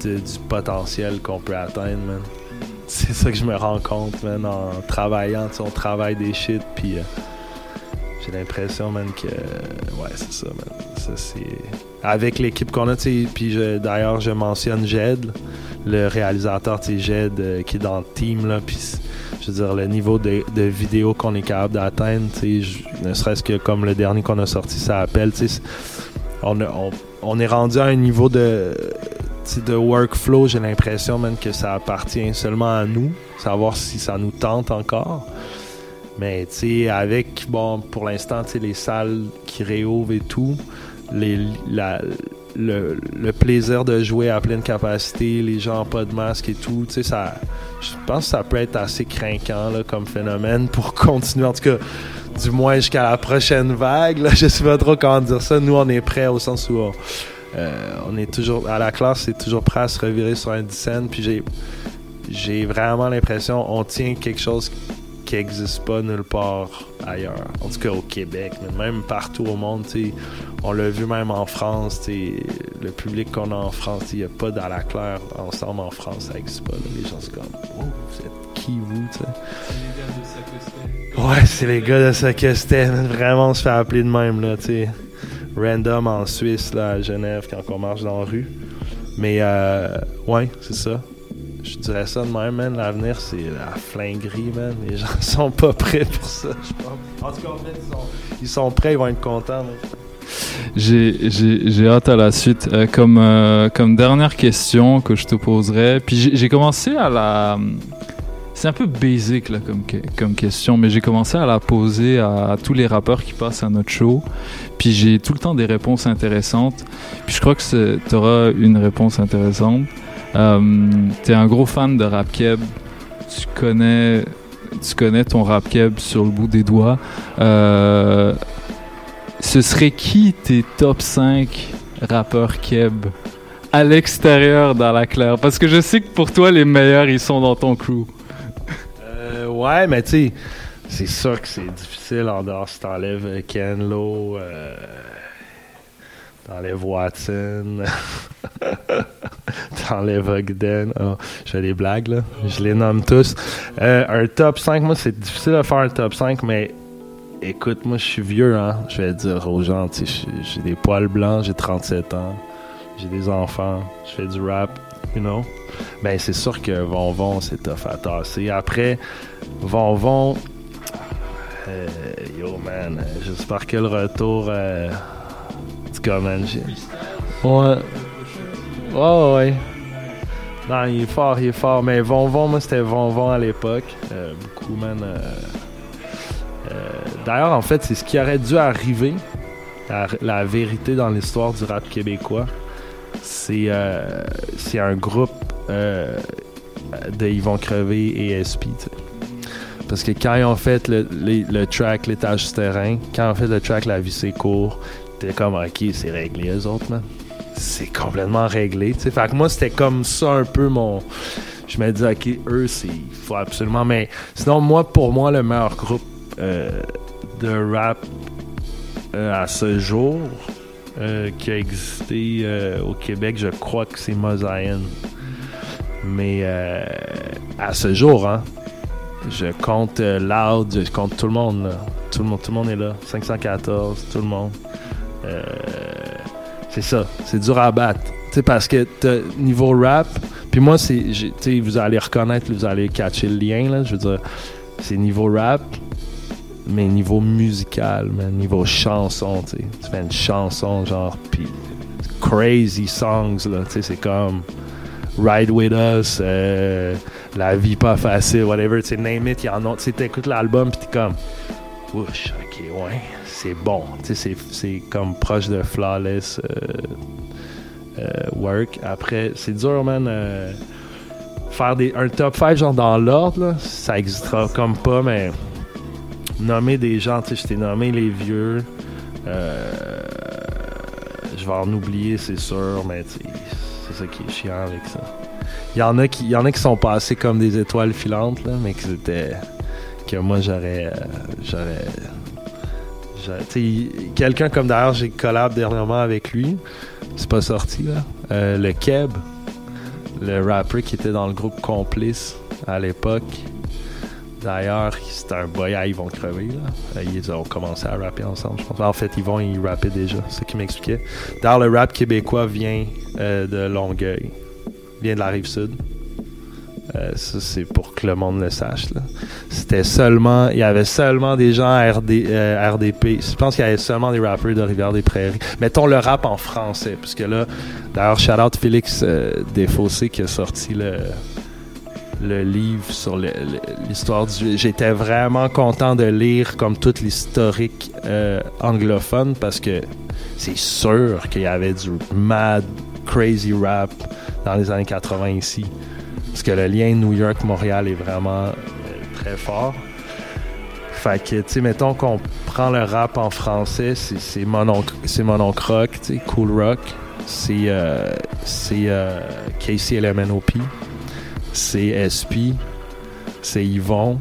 du potentiel qu'on peut atteindre, man. C'est ça que je me rends compte, man, en travaillant. On travaille des shit, puis euh, j'ai l'impression, man, que. ouais, c'est ça, man. Ça, c'est. Avec l'équipe qu'on a, puis d'ailleurs, je mentionne Jed, le réalisateur, Jed, euh, qui est dans le team, là, puis je veux dire, le niveau de, de vidéo qu'on est capable d'atteindre, ne serait-ce que comme le dernier qu'on a sorti, ça appelle, on, on, est rendu à un niveau de, de workflow, j'ai l'impression, man, que ça appartient seulement à nous, savoir si ça nous tente encore. Mais tu sais, avec, bon, pour l'instant, tu les salles qui réouvrent et tout, le, plaisir de jouer à pleine capacité, les gens pas de masque et tout, tu je pense que ça peut être assez craquant comme phénomène pour continuer, en tout cas, du moins jusqu'à la prochaine vague. Là, je sais pas trop comment dire ça. Nous, on est prêts au sens où on, euh, est toujours, à la classe, c'est toujours prêt à se revirer sur un 10 cents, puis j'ai j'ai vraiment l'impression on tient quelque chose qui n'existe pas nulle part ailleurs. En tout cas au Québec, mais même partout au monde, on l'a vu même en France, le public qu'on a en France, il n'y a pas dans la claire ensemble en France, ça n'existe pas. Les gens sont comme, oh, vous êtes qui vous, tu sais? Ouais, c'est les gars de Sacrestais. Vraiment, on se fait appeler de même, là. Random en Suisse, à Genève, quand on marche dans la rue. Mais, euh, ouais, c'est ça. Je dirais ça de même, man. L'avenir, c'est la flinguerie, man. Les gens sont pas prêts pour ça, je pense. En tout cas, en fait, ils sont, ils sont prêts, ils vont être contents. J'ai- hâte à la suite. Euh, comme, euh, comme dernière question que je te poserai, puis j'ai commencé à la... C'est un peu basic là, comme, comme question, mais j'ai commencé à la poser à, tous les rappeurs qui passent à notre show. Puis j'ai tout le temps des réponses intéressantes. Puis je crois que tu auras une réponse intéressante. Euh, T'es un gros fan de rap keb. Tu connais, tu connais ton rap keb sur le bout des doigts. Euh, ce serait qui tes top 5 rappeurs keb à l'extérieur dans la claire? Parce que je sais que pour toi, les meilleurs, ils sont dans ton crew. Euh, ouais, mais tu sais, c'est sûr que c'est difficile en dehors si t'enlèves Ken Lo, t'enlèves Watson, t'enlèves Ogden. Oh, je fais des blagues, là. Je les nomme tous. Euh, un top 5, moi, c'est difficile de faire un top 5, mais écoute, moi, je suis vieux, hein. Je vais dire aux gens, j'ai- des poils blancs, j'ai 37 ans, j'ai des enfants, je fais du rap, you know. Ben, c'est sûr que Von Von, c'est tough à tasser. Après, Von Von, euh, yo, man, j'espère que le retour, euh, tout cas, man. Ouais. Ouais, ouais. Non, il est fort, il est fort. Mais Von Von, moi, c'était Von Von à l'époque. Euh, beaucoup, man. euh, euh, D'ailleurs, en fait, c'est ce qui aurait dû arriver. La, vérité dans l'histoire du rap québécois. C'est un groupe de Yvon Crevé et SP. Parce que quand ils ont fait le, le track L'étage souterrain, quand ils ont fait le track La vie c'est court, t'es comme ok, c'est réglé, eux autres, man. C'est complètement réglé. tu sais. Fait que moi, c'était comme ça un peu mon. Je me disais, ok, eux, c'est. Faut absolument. Mais sinon, moi, pour moi, le meilleur groupe euh, de rap euh, à ce jour euh, qui a existé au Québec, je crois que c'est Mosaïen. Mais à ce jour, hein, je compte Loud, je compte tout le monde. Tout le monde, tout le monde est là. 514, tout le monde. Euh, c'est ça, c'est dur à battre. Parce que niveau rap, puis moi, c'est, vous allez reconnaître, vous allez catcher le lien, je veux dire, c'est niveau rap, mais niveau musical, man, niveau chanson, tu. Tu fais une chanson, genre, puis crazy songs, là, tu c'est comme Ride With Us, euh, La vie pas facile, whatever, tu sais, name it, y en a, tu sais, t'écoutes l'album, puis t'es comme, Ouch, ok, ouais, c'est bon. C'est- comme proche de flawless euh, euh, work. Après, c'est dur, man. euh, faire des, un top 5 genre dans l'ordre, ça existera comme pas, mais nommer des gens, je t'ai nommé les vieux. je vais en oublier, c'est sûr, mais c'est ça qui est chiant avec ça. Il y en a qui, y en a qui sont passés comme des étoiles filantes, là, mais qui étaient que moi j'aurais j'aurais quelqu'un comme d'ailleurs j'ai collab dernièrement avec lui. C'est pas sorti là. Euh, le Keb le rapper qui était dans le groupe Complice à l'époque. D'ailleurs c'était un boy à ils vont crever là. Euh, ils ont commencé à rapper ensemble je pense. En fait ils vont ils rappaient déjà c'est ce qu'il m'expliquait. D'ailleurs le rap québécois vient euh, de Longueuil vient de la rive sud euh, ça, c'est pour que le monde le sache. C'était seulement, il y avait seulement des gens RD, euh, RDP. Je pense qu'il y avait seulement des rappeurs de Rivière-des-Prairies. Mettons le rap en français, puisque là, d'ailleurs, shout out Félix euh, qui a sorti le, le livre sur l'histoire du. J'étais vraiment content de lire comme tout l'historique euh, anglophone parce que c'est sûr qu'il y avait du mad, crazy rap dans les années 80 ici. Parce que le lien New York-Montréal est vraiment euh, très fort. Fait que, tu sais, mettons qu'on prend le rap en français, c'est Monon, c'est Mononc Rock, tu sais, Cool Rock. C'est euh, euh, Casey LMNOP. C'est SP. C'est Yvon.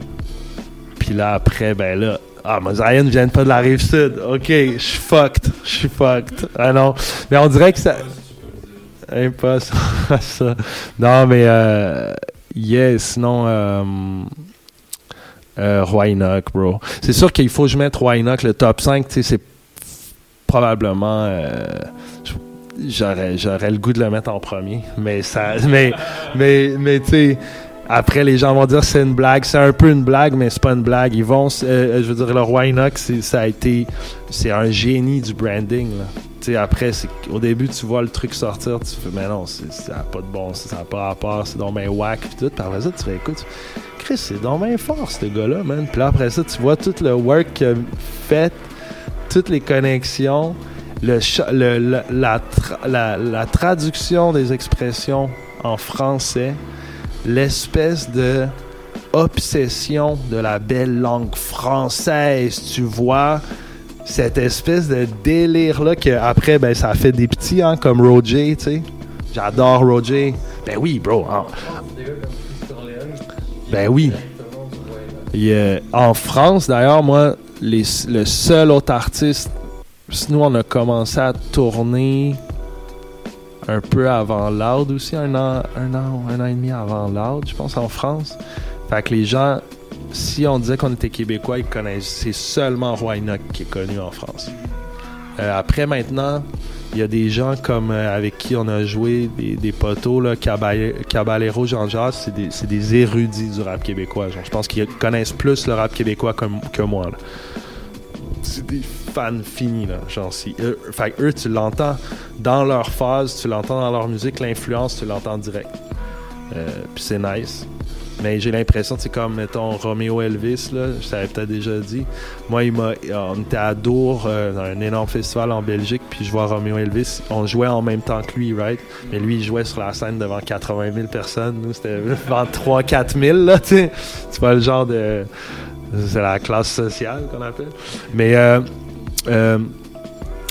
Puis là, après, ben là, ah, Mosaïen ne vient pas de la rive sud. Ok, je suis fucked. Je suis fucked. Ah non. Mais on dirait que ça. Hein, pas ça. Non, mais euh, yeah, sinon. Euh, euh, bro? C'est sûr qu'il faut que je mette Roy Enoch, le top 5, tu sais, c'est probablement. euh, j'aurais, j'aurais le goût de le mettre en premier. Mais ça. Mais, mais, mais tu sais. Après, les gens vont dire c'est une blague. C'est un peu une blague, mais c'est pas une blague. Ils vont, euh, je veux dire, le c'est, ça a été, c'est un génie du branding. Là. Tu sais, après, au début, tu vois le truc sortir, tu fais, mais non, ça n'a pas de bon, ça n'a pas rapport, c'est donc ben whack, puis tout. Puis après ça, tu fais, écoute, Chris, c'est donc bien fort, ce gars-là, man. Puis là, après ça, tu vois tout le work qu'il a fait, toutes les connexions, le, le- la traduction des expressions en français, l'espèce de obsession de la belle langue française, tu vois, cette espèce de délire-là que après, ben, ça fait des petits, hein, comme Roger, tu sais. J'adore Roger. Ben oui, bro. hein. Ben oui. En France, d'ailleurs, moi, le seul autre artiste, nous, on a commencé à tourner un peu avant Loud aussi, un an, un an, un an et demi avant Loud, je pense, en France. Fait que les gens, si on disait qu'on était québécois, ils connaissent. C'est seulement Roy Enoch qui est connu en France. Euh, après, maintenant, il y a des gens comme euh, avec qui on a joué, des, des poteaux, là, Caballero, Jean-Jacques, c'est des, érudits du rap québécois. Je pense qu'ils connaissent plus le rap québécois que moi. C'est des fans finis, là. Genre, eux, fait eux, tu l'entends dans leur phase, tu l'entends dans leur musique, l'influence, tu l'entends direct. Euh, Puis c'est nice. Mais j'ai l'impression, c'est comme, mettons, Romeo Elvis, là, je t'avais peut-être déjà dit. Moi, il m'a, on était à Dour, euh, dans un énorme festival en Belgique, puis je vois Romeo Elvis. On jouait en même temps que lui, right? Mais lui, il jouait sur la scène devant 80 000 personnes. Nous, c'était devant 3-4 000, là, tu. Tu vois le genre de. C'est la classe sociale qu'on appelle. Mais, euh, euh,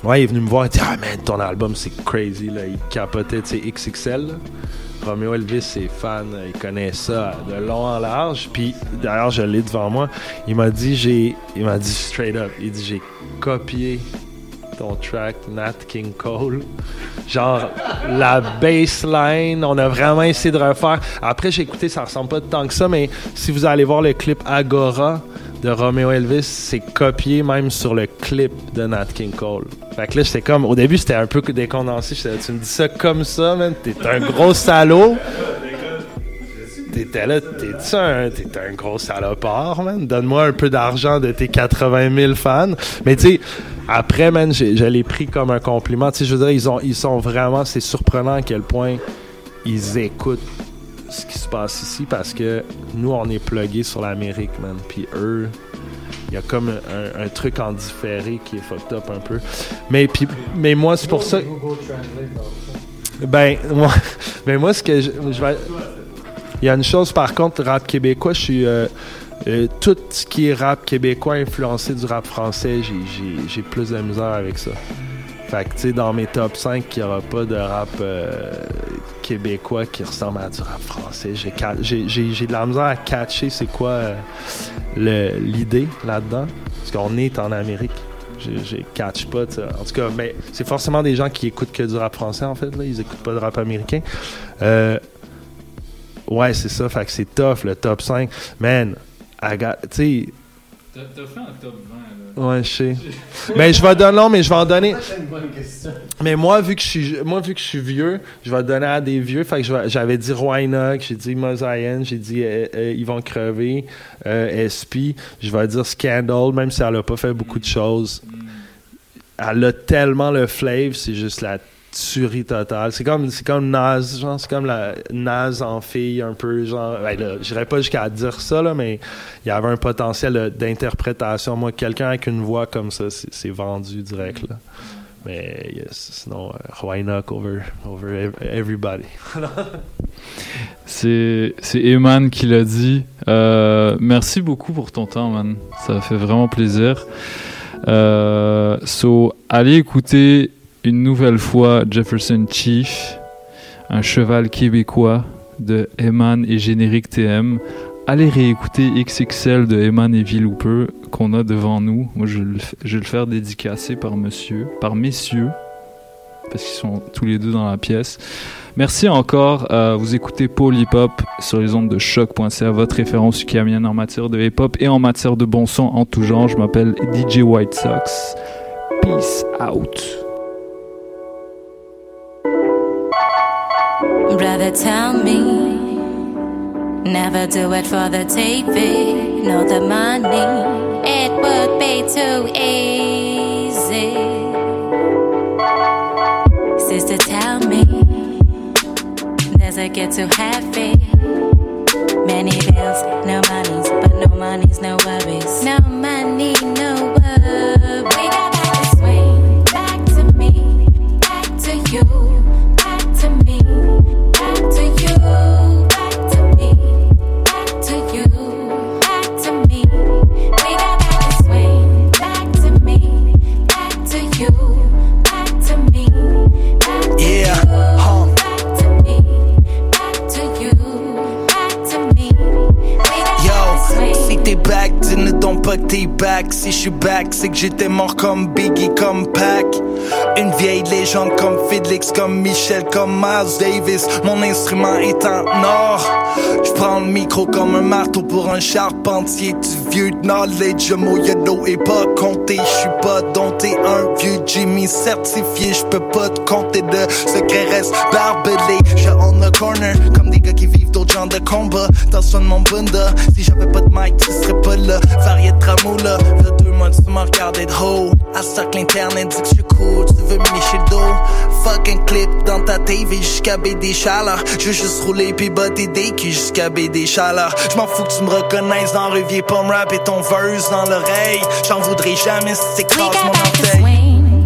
ouais, il est venu me voir et dit Ah, man, ton album, c'est crazy, là. Il capotait, tu sais, XXL. Romeo Elvis, c'est fan, il connaît ça de long en large. Puis d'ailleurs, je l'ai devant moi. Il m'a dit, j'ai, il m'a dit straight up, il dit j'ai copié ton track Nat King Cole. Genre la baseline, on a vraiment essayé de refaire. Après j'ai écouté, ça ressemble pas tant que ça, mais si vous allez voir le clip Agora de Romeo Elvis, c'est copié même sur le clip de Nat King Cole. Fait que là, j'étais comme, au début, c'était un peu décondensé. Tu me dis ça comme ça, man, t'es un gros salaud. T'étais là, t'es-tu un, t'es un gros salopard, man? Donne-moi un peu d'argent de tes 80 000 fans. Mais tu sais, après, man, je l'ai pris comme un compliment. Tu sais, je veux dire, ils, ont, ils sont vraiment, c'est surprenant à quel point ils écoutent ce qui se passe ici parce que nous, on est plugués sur l'Amérique, man. Puis eux, il y a comme un, un truc en différé qui est fucked up un peu. Mais, puis, mais moi, c'est pour ça. Ben, moi, ben moi, ce que je, je vais. Il y a une chose, par contre, rap québécois, je suis. euh, euh, tout ce qui est rap québécois influencé du rap français, j'ai- plus de misère avec ça. Fait que, tu sais, dans mes top 5, il n'y aura pas de rap euh, québécois qui ressemble à du rap français. J'ai de la misère à catcher c'est quoi euh, l'idée là-dedans. Parce qu'on est en Amérique. Je catch pas. tu sais. En tout cas, mais c'est forcément des gens qui écoutent que du rap français, en fait. Là. Ils écoutent pas de rap américain. Euh, ouais, c'est ça. Fait que c'est tough, le top 5. Man, I got- tu sais, T'as fait un top 20, là. Ouais, je sais. mais je vais donner, non, mais je vais en donner. C'est une bonne question. Mais moi, vu que je suis, moi, vu que je suis vieux, je vais donner à des vieux. Fait que je vais- j'avais dit Roy Enoch, j'ai dit Mosaïen, j'ai dit euh, euh, Ils vont crever, euh, SP. Je vais dire Scandal, même si elle a pas fait beaucoup de choses. Elle a tellement le flavor, c'est juste la tuerie totale. C'est comme, c'est comme Nas, genre, c'est comme la Nas en fille, un peu, genre, ben là, pas jusqu'à dire ça, là, mais il y avait un potentiel euh, d'interprétation. Moi, quelqu'un avec une voix comme ça, c'est, vendu direct, là. Mais sinon, uh, Roanoke over, over ev- everybody? C'est c'est Eman qui l'a dit. Euh, merci beaucoup pour ton temps, man. Ça fait vraiment plaisir. Euh, so, allez écouter une nouvelle fois Jefferson Chief, un cheval québécois de Eman et Générique TM. Allez réécouter XXL de Eman et V-Looper qu'on a devant nous. Moi, je vais le, f- je vais le faire dédicacer par monsieur, par messieurs, parce qu'ils sont tous les deux dans la pièce. Merci encore. Euh, vous écoutez Paul Hip Hop sur les ondes de choc.ca, votre référence ukamienne en matière de hip hop et en matière de bon son en tout genre. Je m'appelle DJ White Sox. Peace out. Brother, tell me. Never do it for the TV, no the money. It would be too easy. Sister, tell me. Does it get too heavy? Many bills, no monies, but no money's no worries. No money, no Si je suis back, c'est que j'étais mort comme Biggie, comme Pac. Une vieille légende comme Félix, comme Michel, comme Miles Davis. Mon instrument est en or. Je prends le micro comme un marteau pour un charpentier vieux knowledge. Mo yellow est pas compté. Je suis pas dompté, un vieux Jimmy certifié. Je peux pas te compter de secrets restent barbelés. Je on the corner comme des gars qui vivent d'autres genres de combat. Dans son de mon bunda, si j'avais pas de mic, tu serais pas là. Varié de là. Mois, tu m'as regardé de haut. À ça que l'internet dit que je suis cool, tu veux me lécher le dos. Fucking clip dans ta TV jusqu'à BD Chaleur. Je veux juste rouler puis botter des culs jusqu'à BD Chaleur. Je m'en fous que tu me reconnaisses dans le vieux pas me rapper ton verse dans l'oreille. J'en voudrais jamais si t'écrases mon orteil.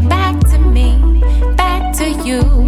back to me, back to you,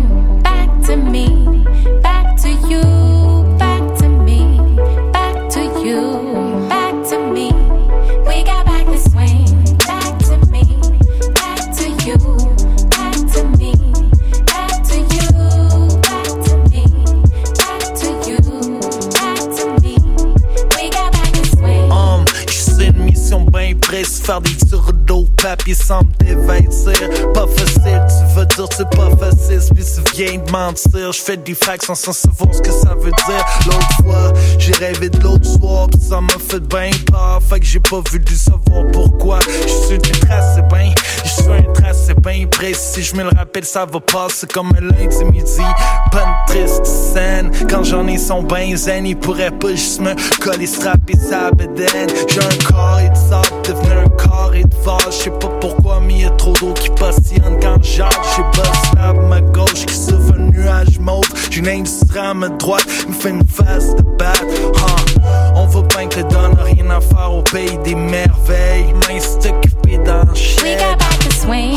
papier sans me dévêtir. Pas facile, tu veux dire c'est pas facile, puis viens de mentir. J'fais des fractions sans savoir ce que ça veut dire. L'autre fois, j'ai rêvé de l'autre soir, pis ça m'a fait bien peur. Fait que j'ai pas voulu savoir pourquoi. J'suis une trace, c'est bien, j'suis un trace, c'est bien précis. Je me le rappelle, ça va passer comme un lundi midi. Pas une triste scène, quand j'en ai son ben zen, il pourrait pas juste me coller strapper sa bedaine. J'ai un corps et de sable, devenu un corps et de vase. Pas pourquoi, mais y a trop d'eau qui passionne quand j'arde. J'ai à ma gauche qui s'ouvre un nuage mauve. J'ai une industrie à ma droite, me fait une face de batte. Huh. On va bien que donne rien à faire au pays des merveilles. Main s'est occupée dans le We got back this way,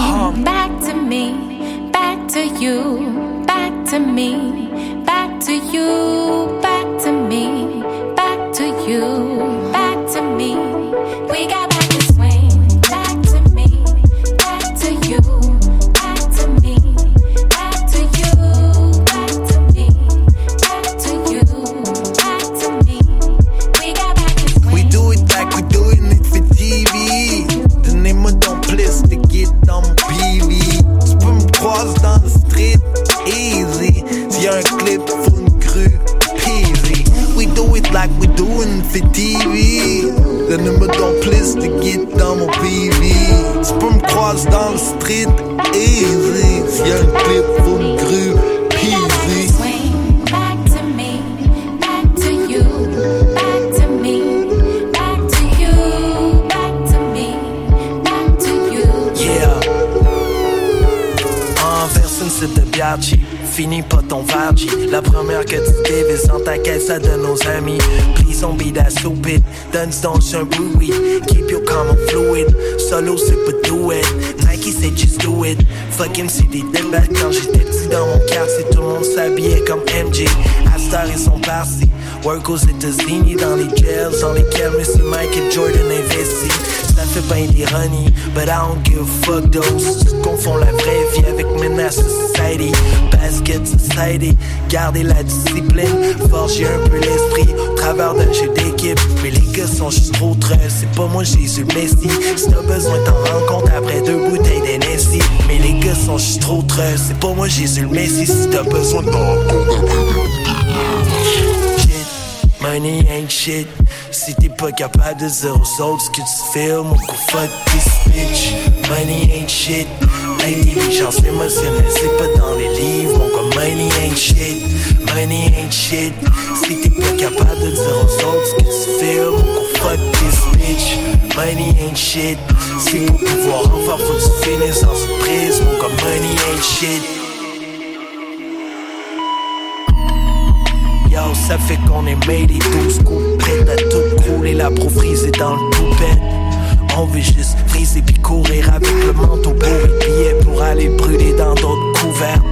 back to me, back to you, back to me, back to you, back to me, doing it for TV. Donnez-moi ton plus de get dans mon PV. Tu peux me croiser dans le street, easy. S'il y a un clip, faut une crue, easy. Back to de. Finis pas ton G. La première que tu dévises dans ta caisse, ça donne nos amis. Please don't be that stupid. Donne donc un bruit. Keep your calm fluid. Solo, c'est pas do it. Nike, c'est just do it. Fucking c'est des débats quand j'étais petit dans mon quartier. Tout le monde s'habillait comme MJ. Astar, ils sont partis. Work aux États-Unis dans les jails dans lesquels Mr. Mike et Jordan investit. Ça fait pas d'ironie, but I don't give a fuck those. Tu confonds la vraie vie avec menace society. Basket society, garder la discipline, forger un peu l'esprit au travers d'un jeu d'équipe. Mais les gars sont juste trop treux, c'est pas moi Jésus Messi. Si t'as besoin t'en rendre compte après deux bouteilles d'NSI. Mais les gars sont juste trop treux, c'est pas moi Jésus le Messi. Si t'as besoin t'en rendre compte après Shit, Money ain't shit. Si t'es pas capable de dire aux autres ce que tu mon coup fuck this bitch. Money ain't shit. L'intelligence émotionnelle, c'est pas dans les livres, mon gars. Money ain't shit. Money ain't shit. Si t'es pas capable de dire aux autres ce que tu mon coup fuck this bitch. Money ain't shit. Si pour pouvoir en faire, faut que tu finisses dans une prise, mon. Money ain't shit. Ça fait qu'on est made et 12 coups prêts à tout crouler, la pro frisée dans le poupette. On veut juste friser puis courir avec le manteau pour les billets pour aller brûler dans d'autres couverts.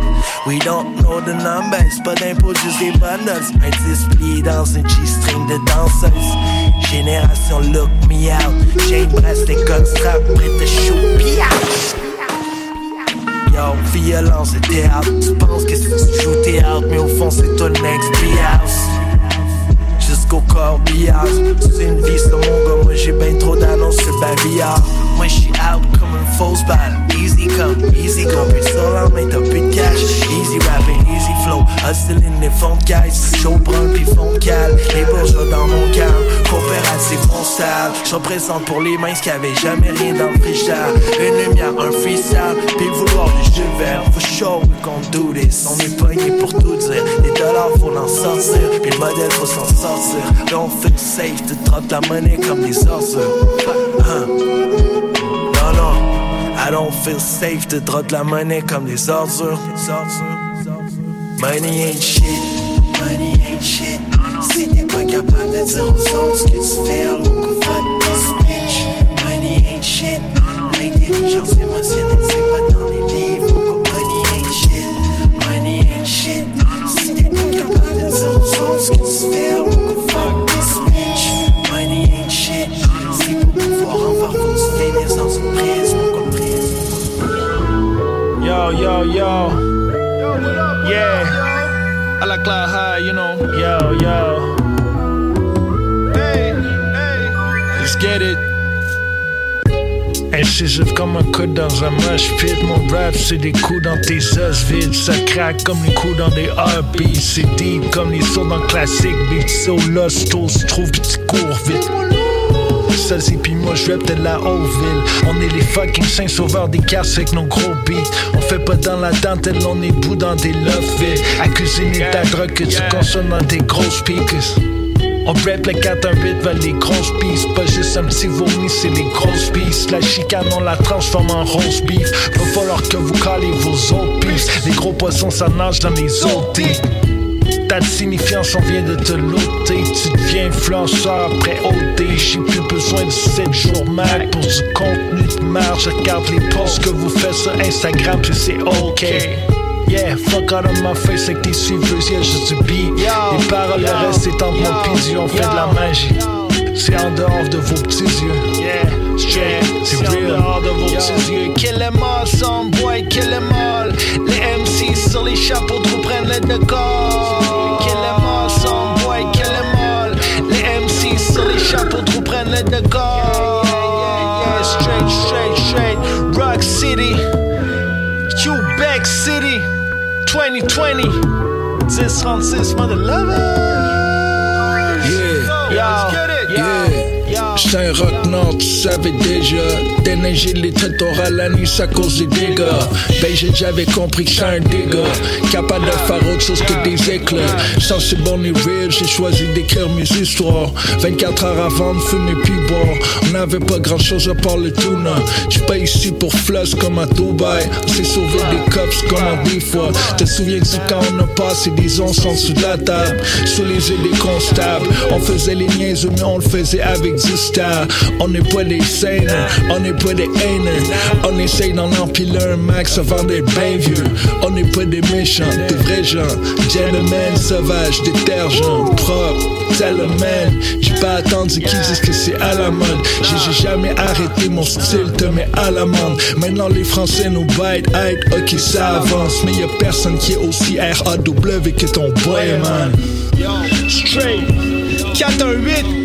We don't know the numbers, pas d'impôts, juste des bundles. Un display dans une G-string de danseuse. Génération look me out. Chain bracelet, gun strap, prêt à shoot. Violence et théâtre. Tu penses que tu joues théâtre, mais au fond c'est ton next house. Jusqu'au corbillard. C'est une vie, c'est mon gars. Moi j'ai ben trop d'annonces sur babillard. Moi j'suis out comme une fausse balle. Easy come, easy go. Sur la main, t'as plus de cash. Easy rapping, easy flow. Hustling les fonds de guys. Chaud brun puis fond de cale. Les bourgeois dans mon calme. Coopérative, mon sale. J'en présente pour les mains qui avaient jamais rien dans le frichard. Une lumière, un freestyle. Puis vouloir du jeu vert. For sure we gon' do this. On est pour tout dire. Les dollars, faut en sortir. Puis le modèle, faut s'en sortir. Don't feel safe. Tu trottes la monnaie comme des ordures. Hein. I don't feel safe. Tu trottes la monnaie comme des ordures. Money ain't shit. Money ain't shit. Si t'es pas capable de dire aux autres ce que tu fais, alors go fuck this bitch. Money ain't shit. L'intelligence émotionnelle, c'est pas dans les livres. Money ain't shit. Money ain't shit. Si t'es pas capable de dire aux autres ce que tu fais, alors go fuck this bitch. Money ain't shit. Si pour pouvoir en faire, faut que tu finisses dans Yo, yo, yo. Yeah. I like Clyde High, you know. Yo, yo. Hey, hey. Let's get it. Incisif comme un coude dans un mosh pit Mon rap c'est des coups dans tes os vides Ça craque comme les coups dans des RB C'est deep comme les sauts dans le classique Beat so lost, se trouve pis tu cours vite Seul c'est pis moi je de la Haute-Ville On est les fucking saints sauveurs des casses avec nos gros beats. On fait pas dans la dentelle, on est bout dans des love À cuisiner ta drogue que tu consommes dans tes grosses speakers. On rap le 418 vers les grosses pistes Pas juste un petit vomi, c'est les grosses pistes La chicane, on la transforme en rose beef. Va falloir que vous calez vos autres pistes Les gros poissons, ça nage dans les autres Ta signifiance, on vient de te loter Tu deviens influenceur après OD J'ai plus besoin de 7 jours Mac Pour du contenu de marge Je regarde les posts que vous faites sur Instagram Puis c'est ok Yeah, fuck out of my face avec tes suiveuses, yeah, du beat. Les paroles, le reste, c'est entre mon pis on fait de la magie. C'est en dehors de vos petits yeux. Yeah, c'est real. en dehors de vos petits yeux. Kill them all, some boy, kill them all. Les MC sur les chapeaux de roue prennent le décor. Kill prennent le décor. Yeah, straight, straight, straight. Rock City. Quebec City 2020 1036 Mother Lovers un rock nord, tu savais déjà. Déneiger les têtes à la nuit, ça cause des dégâts. Ben j'avais compris que j'suis un dégât. Capable de faire autre chose que des éclats. C'est bon et real, j'ai choisi d'écrire mes histoires. 24 heures avant de fumer puis boire. On n'avait pas grand chose à part le tuna. J'suis pas ici pour floss comme à Dubaï. On s'est sauvé des cops c'est comment des fois. Te souviens-tu quand on a passé des onces en de la table, sous les yeux des constables. On faisait les niaises, mais on le faisait avec du On n'est pas des scènes, on n'est pas des haineux. On essaye d'en empiler un max avant d'être bien vieux. On n'est pas des méchants, des vrais gens. Gentlemen, sauvages, détergents, propres, man. J'ai pas attendu qu'ils disent que c'est à la mode. J'ai jamais arrêté, mon style te met à l'amende. Maintenant les Français nous bite, hype, ok ça avance. Mais y a personne qui est aussi R-A-W que ton boy, man. Straight 418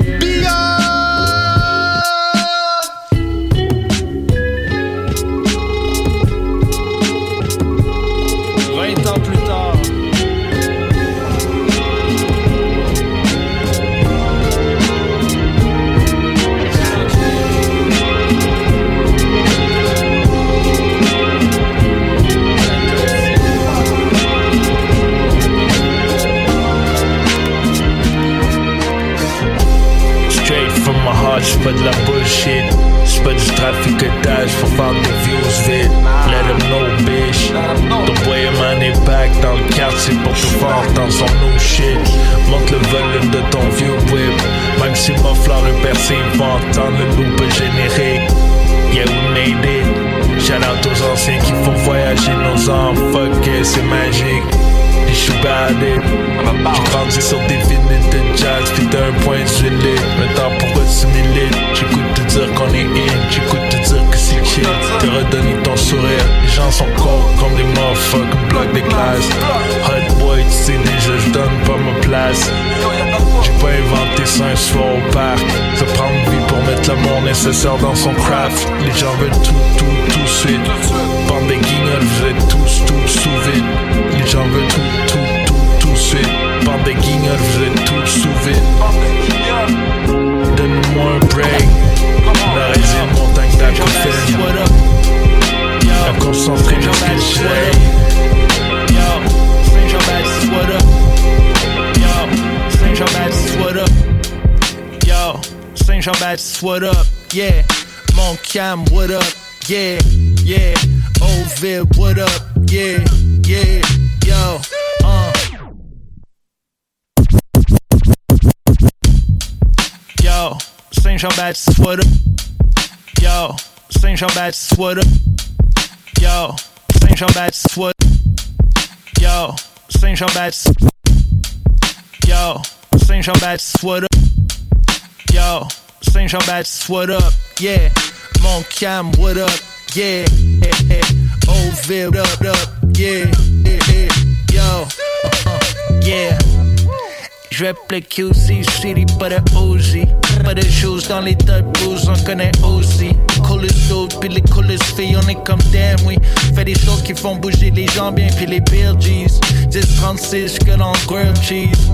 pas de la bullshit. C'est pas du faut faire des views vite. Let them know, bitch. Ton boy man est back dans le quartier pour te voir dans son new shit. Monte le volume de ton vieux whip. Même si ma fleur est percée, il va entendre le loop générique. Yeah, we made it. Shout out aux anciens qui font voyager nos enfants. Fuck c'est magique. Suis. J'ai grandi sur des vinyles de jazz Puis d'un point de lit Le temps pour assimiler J'écoute te dire qu'on est in J'écoute te dire que c'est chill. Te redonner ton sourire. Les gens sont cold comme des motherfucking blocs des classes. Hot boy, tu sais déjà je donne pas ma place. J'ai pas inventé ça un soir au parc. Ça prend une vie pour mettre l'amour nécessaire dans son craft. Les gens veulent tout, tout, tout suite. Bande des guignols, vous êtes tous, tous sous vide. Les gens veulent tout, des vous êtes Donne-moi un break La résine montagne concentrée jusqu'à le soleil Saint Jean Baptiste, what up? Yo, Saint Jean Baptiste, what up? Yo, Saint Jean Baptiste, what up? Yeah, Mon Cam, what up? Yeah, yeah, Ovid, what up? Yeah, yeah, Saint Jean Baptiste, what up? Yo, Saint Jean Baptiste, what up? Yo, Saint Jean Baptiste, what Yo, Saint Jean Baptiste. Yo, Saint Jean Baptiste, what up? Yo, Saint Jean Baptiste, what up? Yeah, Mon Cam, what up? Yeah, yeah, yeah. Ovid, up, up, Je le QC City, pas de OG. Pas de choses dans les de blues, on connaît aussi. Coolest dudes, puis les coolest filles, on est comme damn, oui. Fait des choses qui font bouger les gens bien, puis les Bill G's. 10-36 que dans le grilled cheese.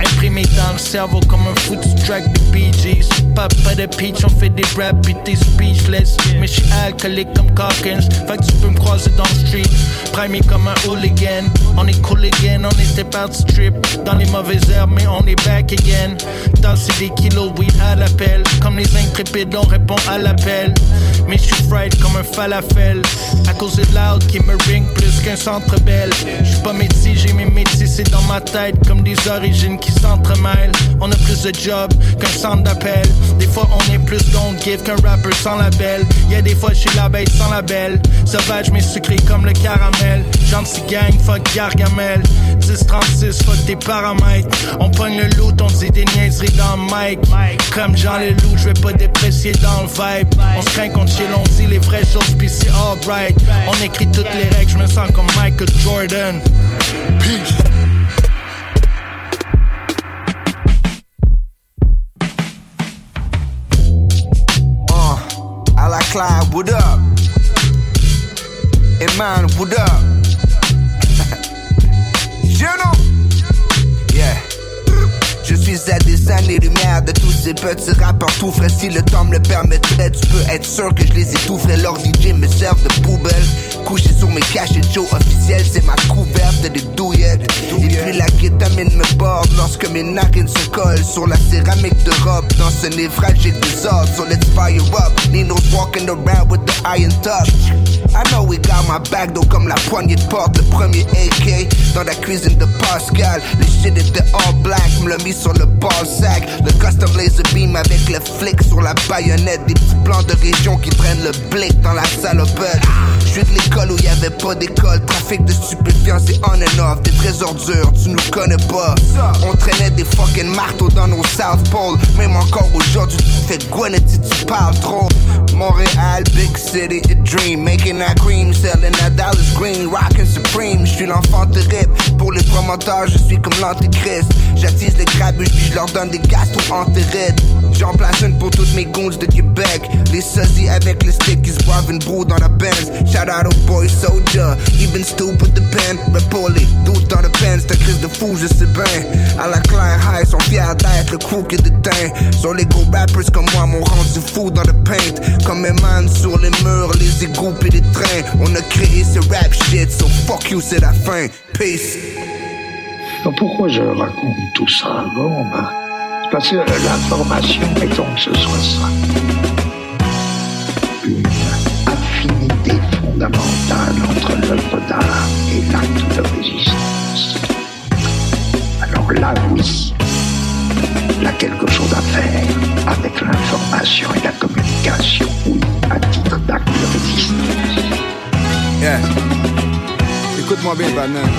Imprimé dans le cerveau comme un foutu track de Bee. Pas, de pitch, on fait des rap, puis t'es speechless. Mais j'suis alcoolique comme Calkins, fait que tu peux me croiser dans le street. Primé comme un hooligan, on est cool again, on était parti strip. Dans les mauvaises herbes, mais on est back again. Tasser des kilos, oui, à l'appel. Comme les intrépides, on répond à l'appel. Mais je suis fried comme un falafel. À cause de loud qui me ring plus qu'un centre belle. Je suis pas métier, j'ai mes métiers, c'est dans ma tête. Comme des origines qui s'entremêlent. On a plus de job qu'un centre d'appel. Des fois, on est plus don't give qu'un rapper sans label. Y'a des fois, je suis la bête sans label. Sauvage, mais sucré comme le caramel. Gentil gang, fuck Gargamel. 10-36, fuck tes paramètres. On pogne le loot, on dit des niaiseries dans le mic. Comme Jean le loup, je vais pas déprécier dans le vibe. On se craint contre chill, on dit les vraies choses, pis c'est alright. On écrit toutes les règles, je me sens comme Michael Jordan. Peace. Clyde, what up? Hey man, what up? Suis à des années-lumière de tous ces petits rappeurs tout frais. Si le temps me le permettrait, tu peux être sûr que je les étoufferais. Leur DJ me servent de poubelle. Couché sur mes cachets de show officiels, c'est ma couverte. des douillettes. Et puis la kétamine me borde lorsque mes narines se collent sur la céramique de robe. Dans ce névrage, j'ai des ordres, so let's fire up. Nino's walking around with the iron touch. I know we got my back, donc comme la poignée de porte, le premier AK dans la cuisine de Pascal. Le shit était all black, me l'a mis sur le ball sack. Le custom laser beam avec le flic sur la baïonnette. Des petits plans de région qui traînent le blick dans la salopette. Je suis de l'école où y avait pas d'école. Trafic de stupéfiants, c'est on and off. Des trésors durs, tu nous connais pas. On traînait des fucking marteaux dans nos South Pole. Même encore aujourd'hui, tu fais Gwyneth si tu parles trop. Montréal, big city, a dream. Making that cream, selling that Dallas green. Rockin' supreme, je suis l'enfant terrible. Pour les promoteurs, je suis comme l'antéchrist. J'attise les puis je leur donne des gastro-entérites. J'en place une pour toutes mes goons de Québec. Les sosies avec le stick qui se boivent une broue dans la Benz. Shout out au boy soldier. Even stupid the pen. Les doutes dans le Benz, ta crise de fou, je sais bien. À la Claire High, sont fiers d'être le crew qui déteint. Sur les gros rappers comme moi, m'ont rendu fou dans le paint. Comme man sur les murs, les égouts et les trains. On a créé ce rap shit, so fuck you, c'est la fin. Peace. Pourquoi je raconte tout ça Bon, ben, parce que l'information, mettons que ce soit ça. Une affinité fondamentale entre l'œuvre d'art et l'acte de résistance. Alors là, oui, il y a quelque chose à faire avec l'information et la communication, oui, à titre d'acte de résistance. Yeah. Écoute-moi bien, Banane.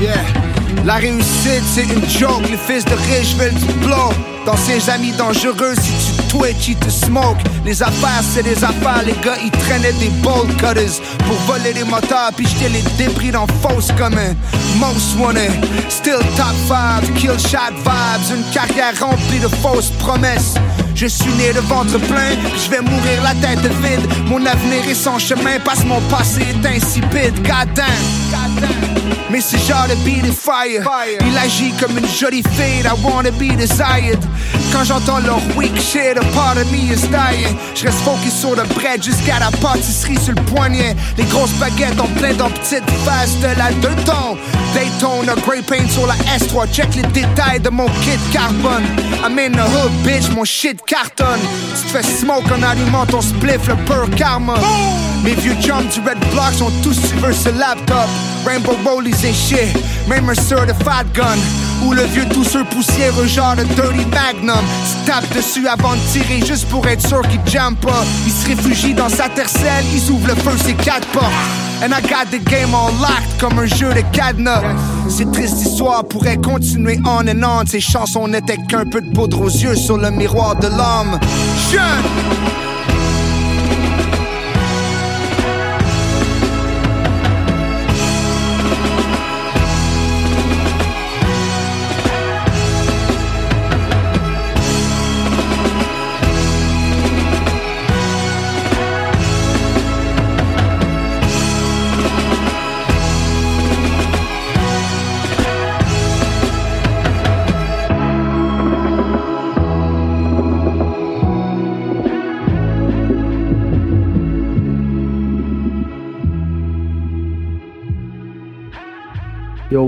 Yeah. La réussite, c'est une joke. Les fils de riches veulent du blow. Dans ses amis dangereux, si tu twitch, ils te smoke. Les affaires, c'est des affaires. Les gars, ils traînaient des bolt cutters pour voler des moteurs puis jeter les débris dans fausse commun. Most wanted, still top 5, kill shot vibes. Une carrière remplie de fausses promesses. Je suis né de ventre plein, je vais mourir la tête vide. Mon avenir est sans chemin, parce que mon passé est insipide. Goddamn. Mais c'est genre de be the fire. Il agit comme une jolie fille, I wanna be desired. Quand j'entends leur weak shit, a part of me is dying. Je reste focus sur le bread jusqu'à la pâtisserie sur le poignet. Les grosses baguettes en plein dans petites faces de la deux tons. Daytona, Grey Paint sur la S3. Check les détails de mon kit carbone. I'm in the hood, bitch, mon shit cartonne. Tu te fais smoke en allumant ton spliff, le pur karma. Mes vieux chums du Red Block sont tous sur ce laptop. Rainbow Rollies et shit, même un certified gun. Ou le vieux tousseur poussiéreux genre de Dirty Magnum. Tu tapes dessus avant de tirer juste pour être sûr qu'il jamme pas. Il se réfugie dans sa tercelle, il ouvre le feu, ses quatre portes. And I got the game all locked comme un jeu de cadenas. Ces tristes histoires pourraient continuer on and on. Ces chansons n'étaient qu'un peu de poudre aux yeux sur le miroir de l'homme. Jeune!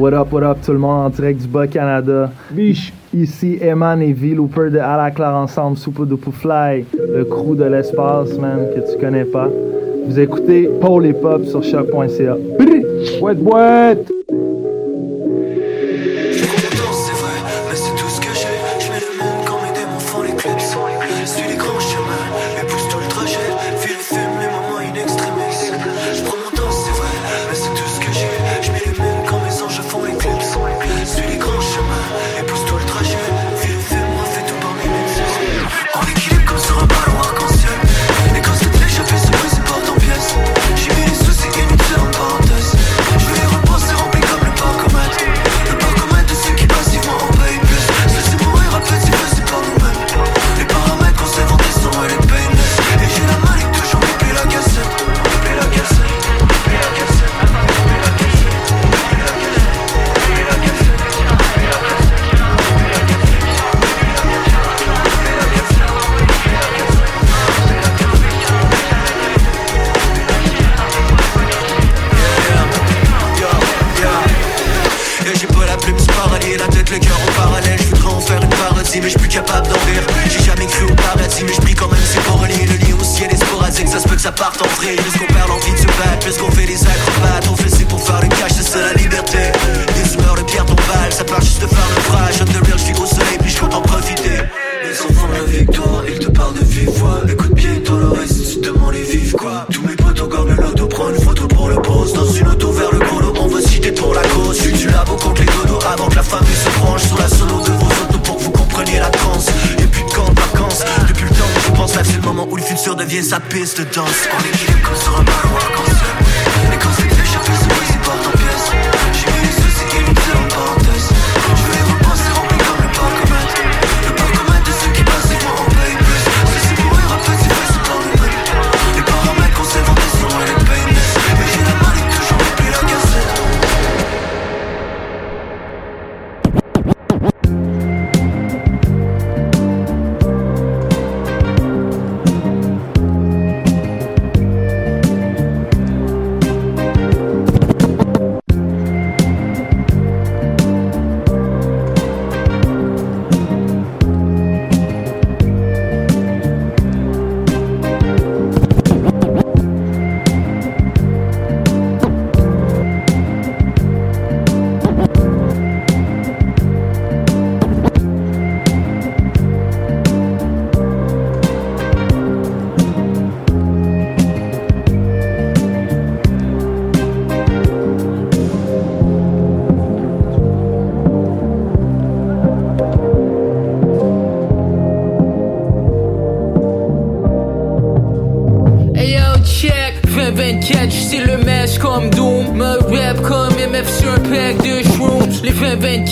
What up, what up, tout le monde en direct du Bas-Canada. Biche. Ici, Eman et V Looper de À la Claire Ensemble, Soupe de Fly, le crew de l'espace, man, que tu connais pas. Vous écoutez Paul et Pop sur choc.ca. Wet, wet!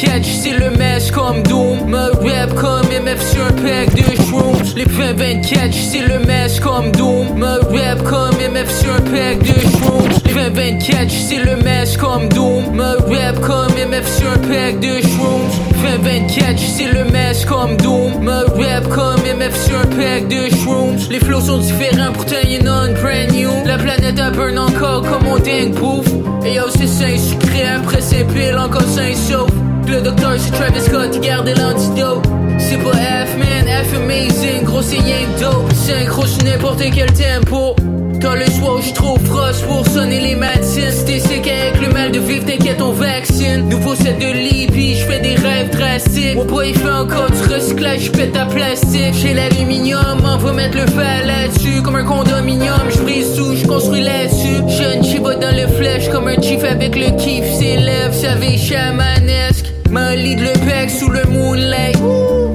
2024, c'est le mesh comme Doom. Me rap comme MF sur un pack de shrooms. Les 2024, c'est le mesh comme Doom. Me rap comme MF sur un pack de shrooms. Les 2024, c'est le mesh comme Doom. Me rap comme MF sur pack de shrooms. 2024, c'est le mesh comme Doom. Me rap comme MF sur un pack de shrooms. Les flows sont différents, pourtant y'en a un brand new. La planète a burn encore comme on dingue pouf. Et yo c'est sain sucré, après c'est pile encore sain sauf Le docteur c'est Travis Scott, il garde l'antidote. C'est pas F man, F amazing, gros c'est que dope. Synchro sur n'importe quel tempo. Quand le soir j'suis trop frost pour sonner les matines Si t'es sick avec le mal de vivre t'inquiète on vaccine. Nouveau set de lit pis j'fais des rêves drastiques. Mon boy il fait encore du recyclage j'pète ta plastique. J'ai l'aluminium on va mettre le fer là-dessus. Comme un condominium j'brise tout j'construis là-dessus. Jeune chiva dans le flèche comme un chief avec le kiff. Ses lèvres savez chamanesque Ma lead le bec sous le moonlight.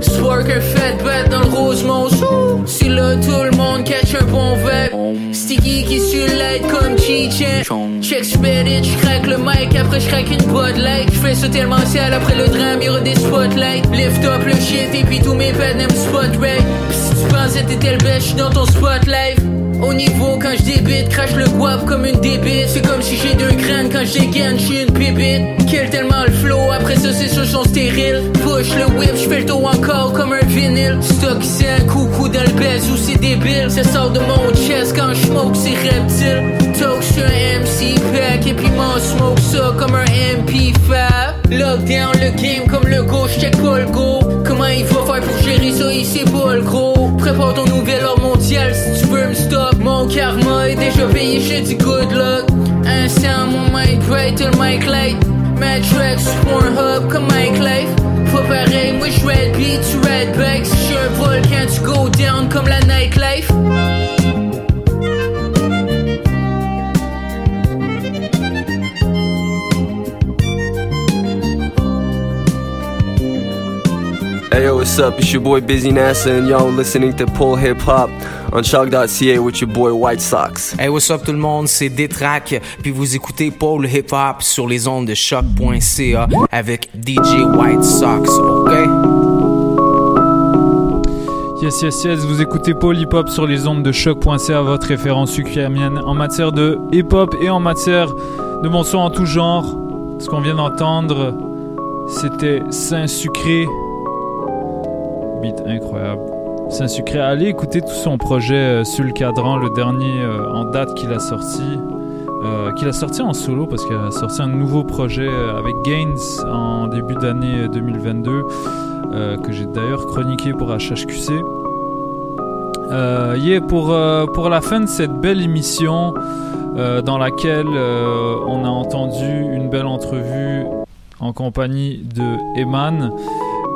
Spark un fat bat dans le Rosemont. Si là tout le monde catch un bon vibe. Sticky qui sur light comme Cheech Check spit it, j'craque le mic. Après j'craque une Bud Light. J'fais sauter le ciel. Après le drame Y'aura des spotlights. Lift up le shit et puis tous mes pads n'aiment spot Pis si tu pensais t'étais le best dans ton spotlight au niveau quand je débite, crache le guap comme une débite. C'est comme si j'ai deux crânes quand je dégaine, j'suis une pépite. Kill tellement le flow, après ça c'est sûr sont stériles. Push le whip, j'fais le tour encore comme un vinyle. Stock c'est coucou dans le ou c'est débile. Ça sort de mon chest quand je smoke c'est reptile. Talk sur MC pack et puis m'en smoke ça comme un MP5 Lockdown le game comme le gauche, check pas le go il faut faire pour gérer ça ici pas le gros. Prépare ton nouvel ordre mondial si tu veux me stop. Mon karma est déjà payé, j'ai du good luck. Instant mon mic bright, le mic light. Matrix, Pornhub comme Mike Life. Pas pareil, moi red beat, tu red bike Si j'suis un volcan, tu go down comme la nightlife what's up? It's your boy Busy NASA, and y'all listening to Pull Hip Hop on Shock.ca with your boy White Sox. Hey, what's up tout le monde? C'est Détrac, puis vous écoutez Paul Hip Hop sur les ondes de choc.ca avec DJ White Sox, ok? Yes, yes, yes, vous écoutez Paul Hip Hop sur les ondes de choc.ca, votre référence ukrainienne en matière de hip hop et en matière de bon son en tout genre. Ce qu'on vient d'entendre, c'était Saint Sucré. Incroyable. Saint Sucré, allez écouter tout son projet euh, sur le cadran, le dernier euh, en date qu'il a sorti. euh, qu'il a sorti en solo parce qu'il a sorti un nouveau projet euh, avec Gaines en début d'année 2022. euh, que j'ai d'ailleurs chroniqué pour HHQC. Yeah, pour, pour la fin de cette belle émission dans laquelle on a entendu une belle entrevue en compagnie de Eman,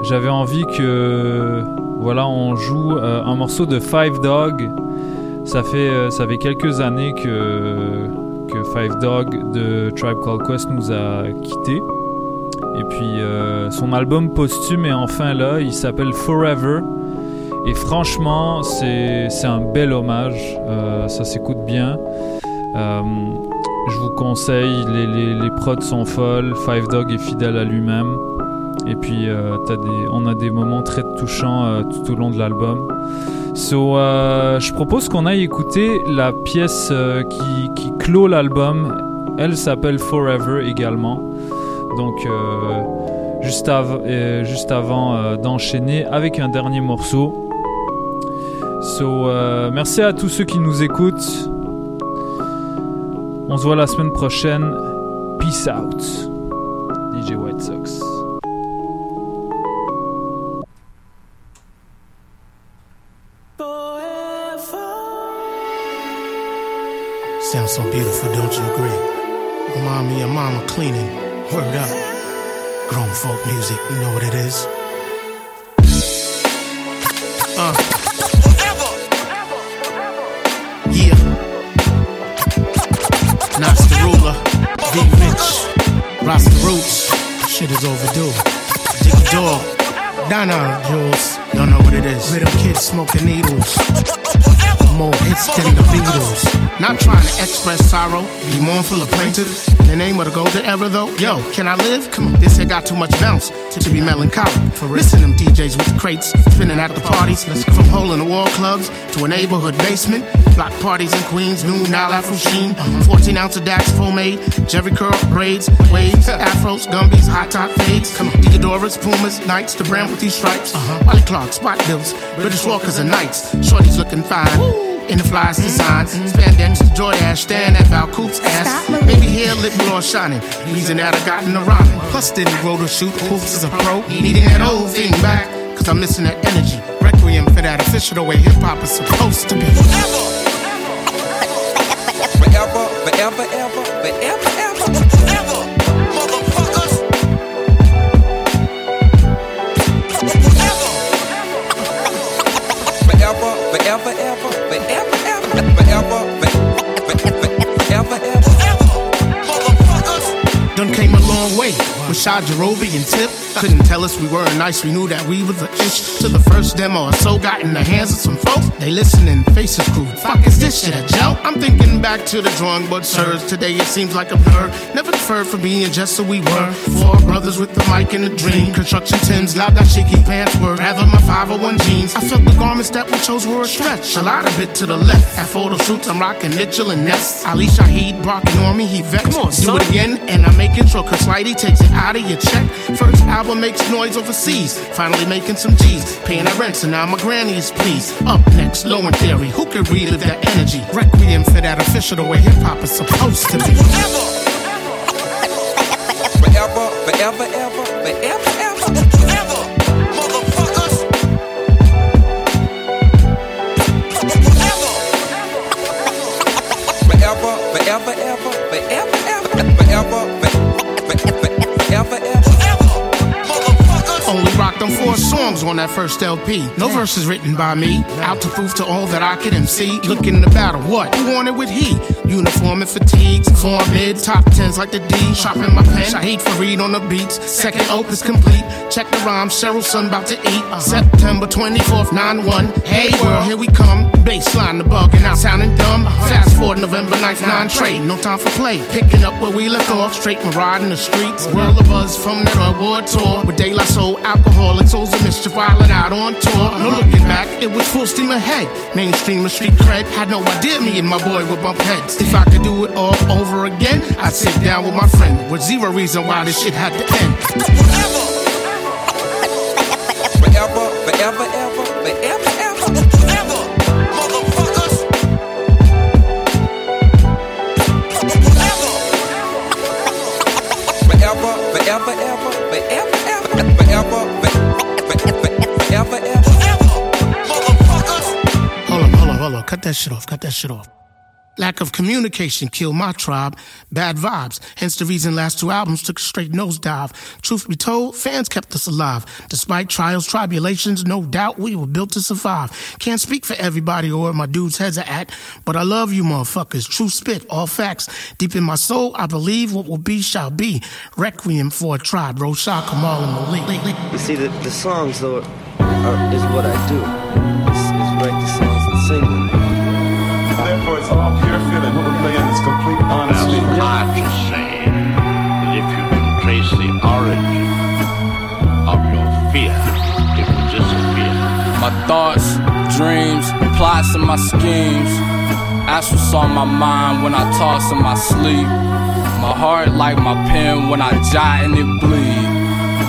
j'avais envie que voilà on joue euh, un morceau de Five Dog. Ça fait, euh, ça fait quelques années que, Five Dog de Tribe Called Quest nous a quittés. Et puis euh, son album posthume est enfin là, il s'appelle Forever. Et franchement, c'est un bel hommage, ça s'écoute bien. Je vous conseille, les, les, les prods sont folles, Five Dog est fidèle à lui-même. Et puis euh, on a des moments très touchants euh, tout au long de l'album. So, euh, je propose qu'on aille écouter la pièce qui, clôt l'album. Elle s'appelle Forever également. Donc, juste, av- juste avant d'enchaîner avec un dernier morceau. So, merci à tous ceux qui nous écoutent. On se voit la semaine prochaine. Peace out. DJ White Sox. Sounds so beautiful, don't you agree? Remind me of mama cleaning. Word up. Grown folk music, you know what it is. Uh. Yeah. Knots the ruler. V Rich. Rasta Roots. Shit is overdue. Dig dog. Donna Jules. Don't know what it is. Rhythm kids smoking needles. More hits than the Beatles. Not trying to express sorrow, be mournful or plaintive. In the name of the golden era, though, yo, can I live? Come on, this here got too much bounce to be melancholic. For listen, them DJs with the crates, spinning at the parties. Let's go from hole in the wall clubs to a neighborhood basement. Block parties in Queens, new Nile Afro Sheen. 14 ounce of Dax pomade, Jerry curl braids, waves, afros, gumbies, hot top fades. Come on, Diadoras, Pumas, Knights, the brand with these stripes. Uh-huh. Wally Clark, Spot Bills, British Walkers and Knights. Shorty's looking fine. In the flies design, spandex, Jordache, stand at Val Coop's ass. Maybe hair, lip gloss shining. Reason that I got in the rhyming. Plus, didn't grow to shoot hoops as a pro. Needing that old thing back, cause I'm missing that energy. Requiem for that official the way hip hop is supposed to be. Forever, forever, ever, forever, forever, ever, forever. Done came a long way with Shah Jarobi and Tip. Couldn't tell us we weren't nice, we knew that we was a ish. To the first demo or so got in the hands of some folks. They listening, faces crude. Fuck is this shit a joke? I'm thinking back to the drawing board sirs. Today it seems like a blur. Never deferred from being just who we were. Four brothers with the mic and a dream. Construction Tims, loud that shaky pants were. Rather my 501 jeans. I felt the garments that we chose were a stretch. A lot of it to the left. At photo shoots, I'm rocking Mitchell and Ness. Ali Shaheed, Brock and Normie, he vexed. Come on, son. Do it again, and I'm making sure Cause Whitey takes it out of your check. First album makes noise overseas. Finally making some G's. Paying that rent, so now my granny is pleased. Up next, low in theory. Who can relive that energy? Requiem for that official the way hip hop is supposed to be. forever, forever, ever, forever, ever, forever. Motherfuckers. Forever, forever, ever, forever, ever, forever, forever, ever, Only rocked on four songs on that first LP. No verses written by me. Out to prove to all that I could MC. Looking to battle what? Who wanted with he? Uniform and fatigues. Form mid, top tens like the D. Sharpen my pen. Shahid Fareed on the beats. Second opus complete. Check the rhyme. Cheryl Sun about to eat. Uh-huh. September 24th, 9 1. Hey world, here we come. Baseline the bugging out, sounding dumb. Uh-huh. Fast forward November 9th, 9 trade. No time for play. Picking up where we left off. Straight ride in the streets. Uh-huh. World of buzz from that award tour. With De La Soul, alcoholics, souls of mischief, wildin' out on tour. No looking back, it was full steam ahead. Mainstream and street cred. Had no idea me and my boy would bump heads. If I could do it all over again, I'd sit down with my friend. With zero reason why this shit had to end. forever, forever, ever, forever, ever, forever. Motherfuckers. Forever, forever, ever, forever, ever, forever, forever, Hold on, hold on, hold on. Cut that shit off. Cut that shit off. Lack of communication killed my tribe. Bad vibes. Hence the reason last two albums took a straight nosedive. Truth be told, fans kept us alive. Despite trials, tribulations, no doubt we were built to survive. Can't speak for everybody or where my dudes' heads are at, but I love you motherfuckers. True spit, all facts. Deep in my soul, I believe what will be shall be. Requiem for a tribe. Rosha, Kamal, and Malik. You see, the, the songs, though, are, is what I do. Is, is write the songs and sing them. Therefore, it's all fear, it disappear. My thoughts, dreams, plots, and my schemes. What's on my mind when I toss in my sleep. My heart like my pen when I jot and it bleed.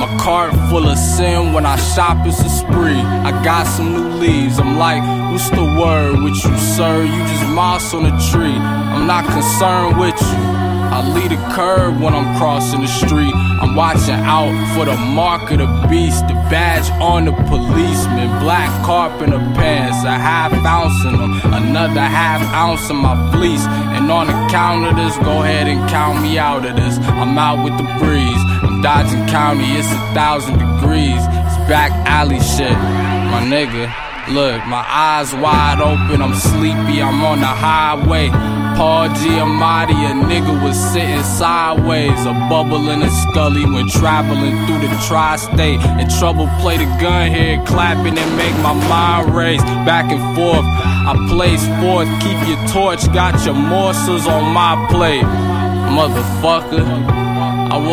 My cart full of sin when I shop it's a spree. I got some new leaves. I'm like, what's the word with you, sir? You just moss on a tree. I'm not concerned with you. I lead a curve when I'm crossing the street. I'm watching out for the mark of the beast, the badge on the policeman, black carpenter pants, a half ounce in them, another half ounce in my fleece. And on account of this, go ahead and count me out of this. I'm out with the breeze. I'm dodging county, it's a thousand degrees. It's back alley shit, my nigga. Look, my eyes wide open, I'm sleepy, I'm on the highway. Paul Giamatti, a nigga was sitting sideways, a bubble in a scully when traveling through the tri-state. And trouble play the gun here, clapping and make my mind race back and forth. I place forth, keep your torch, got your morsels on my plate, motherfucker. I was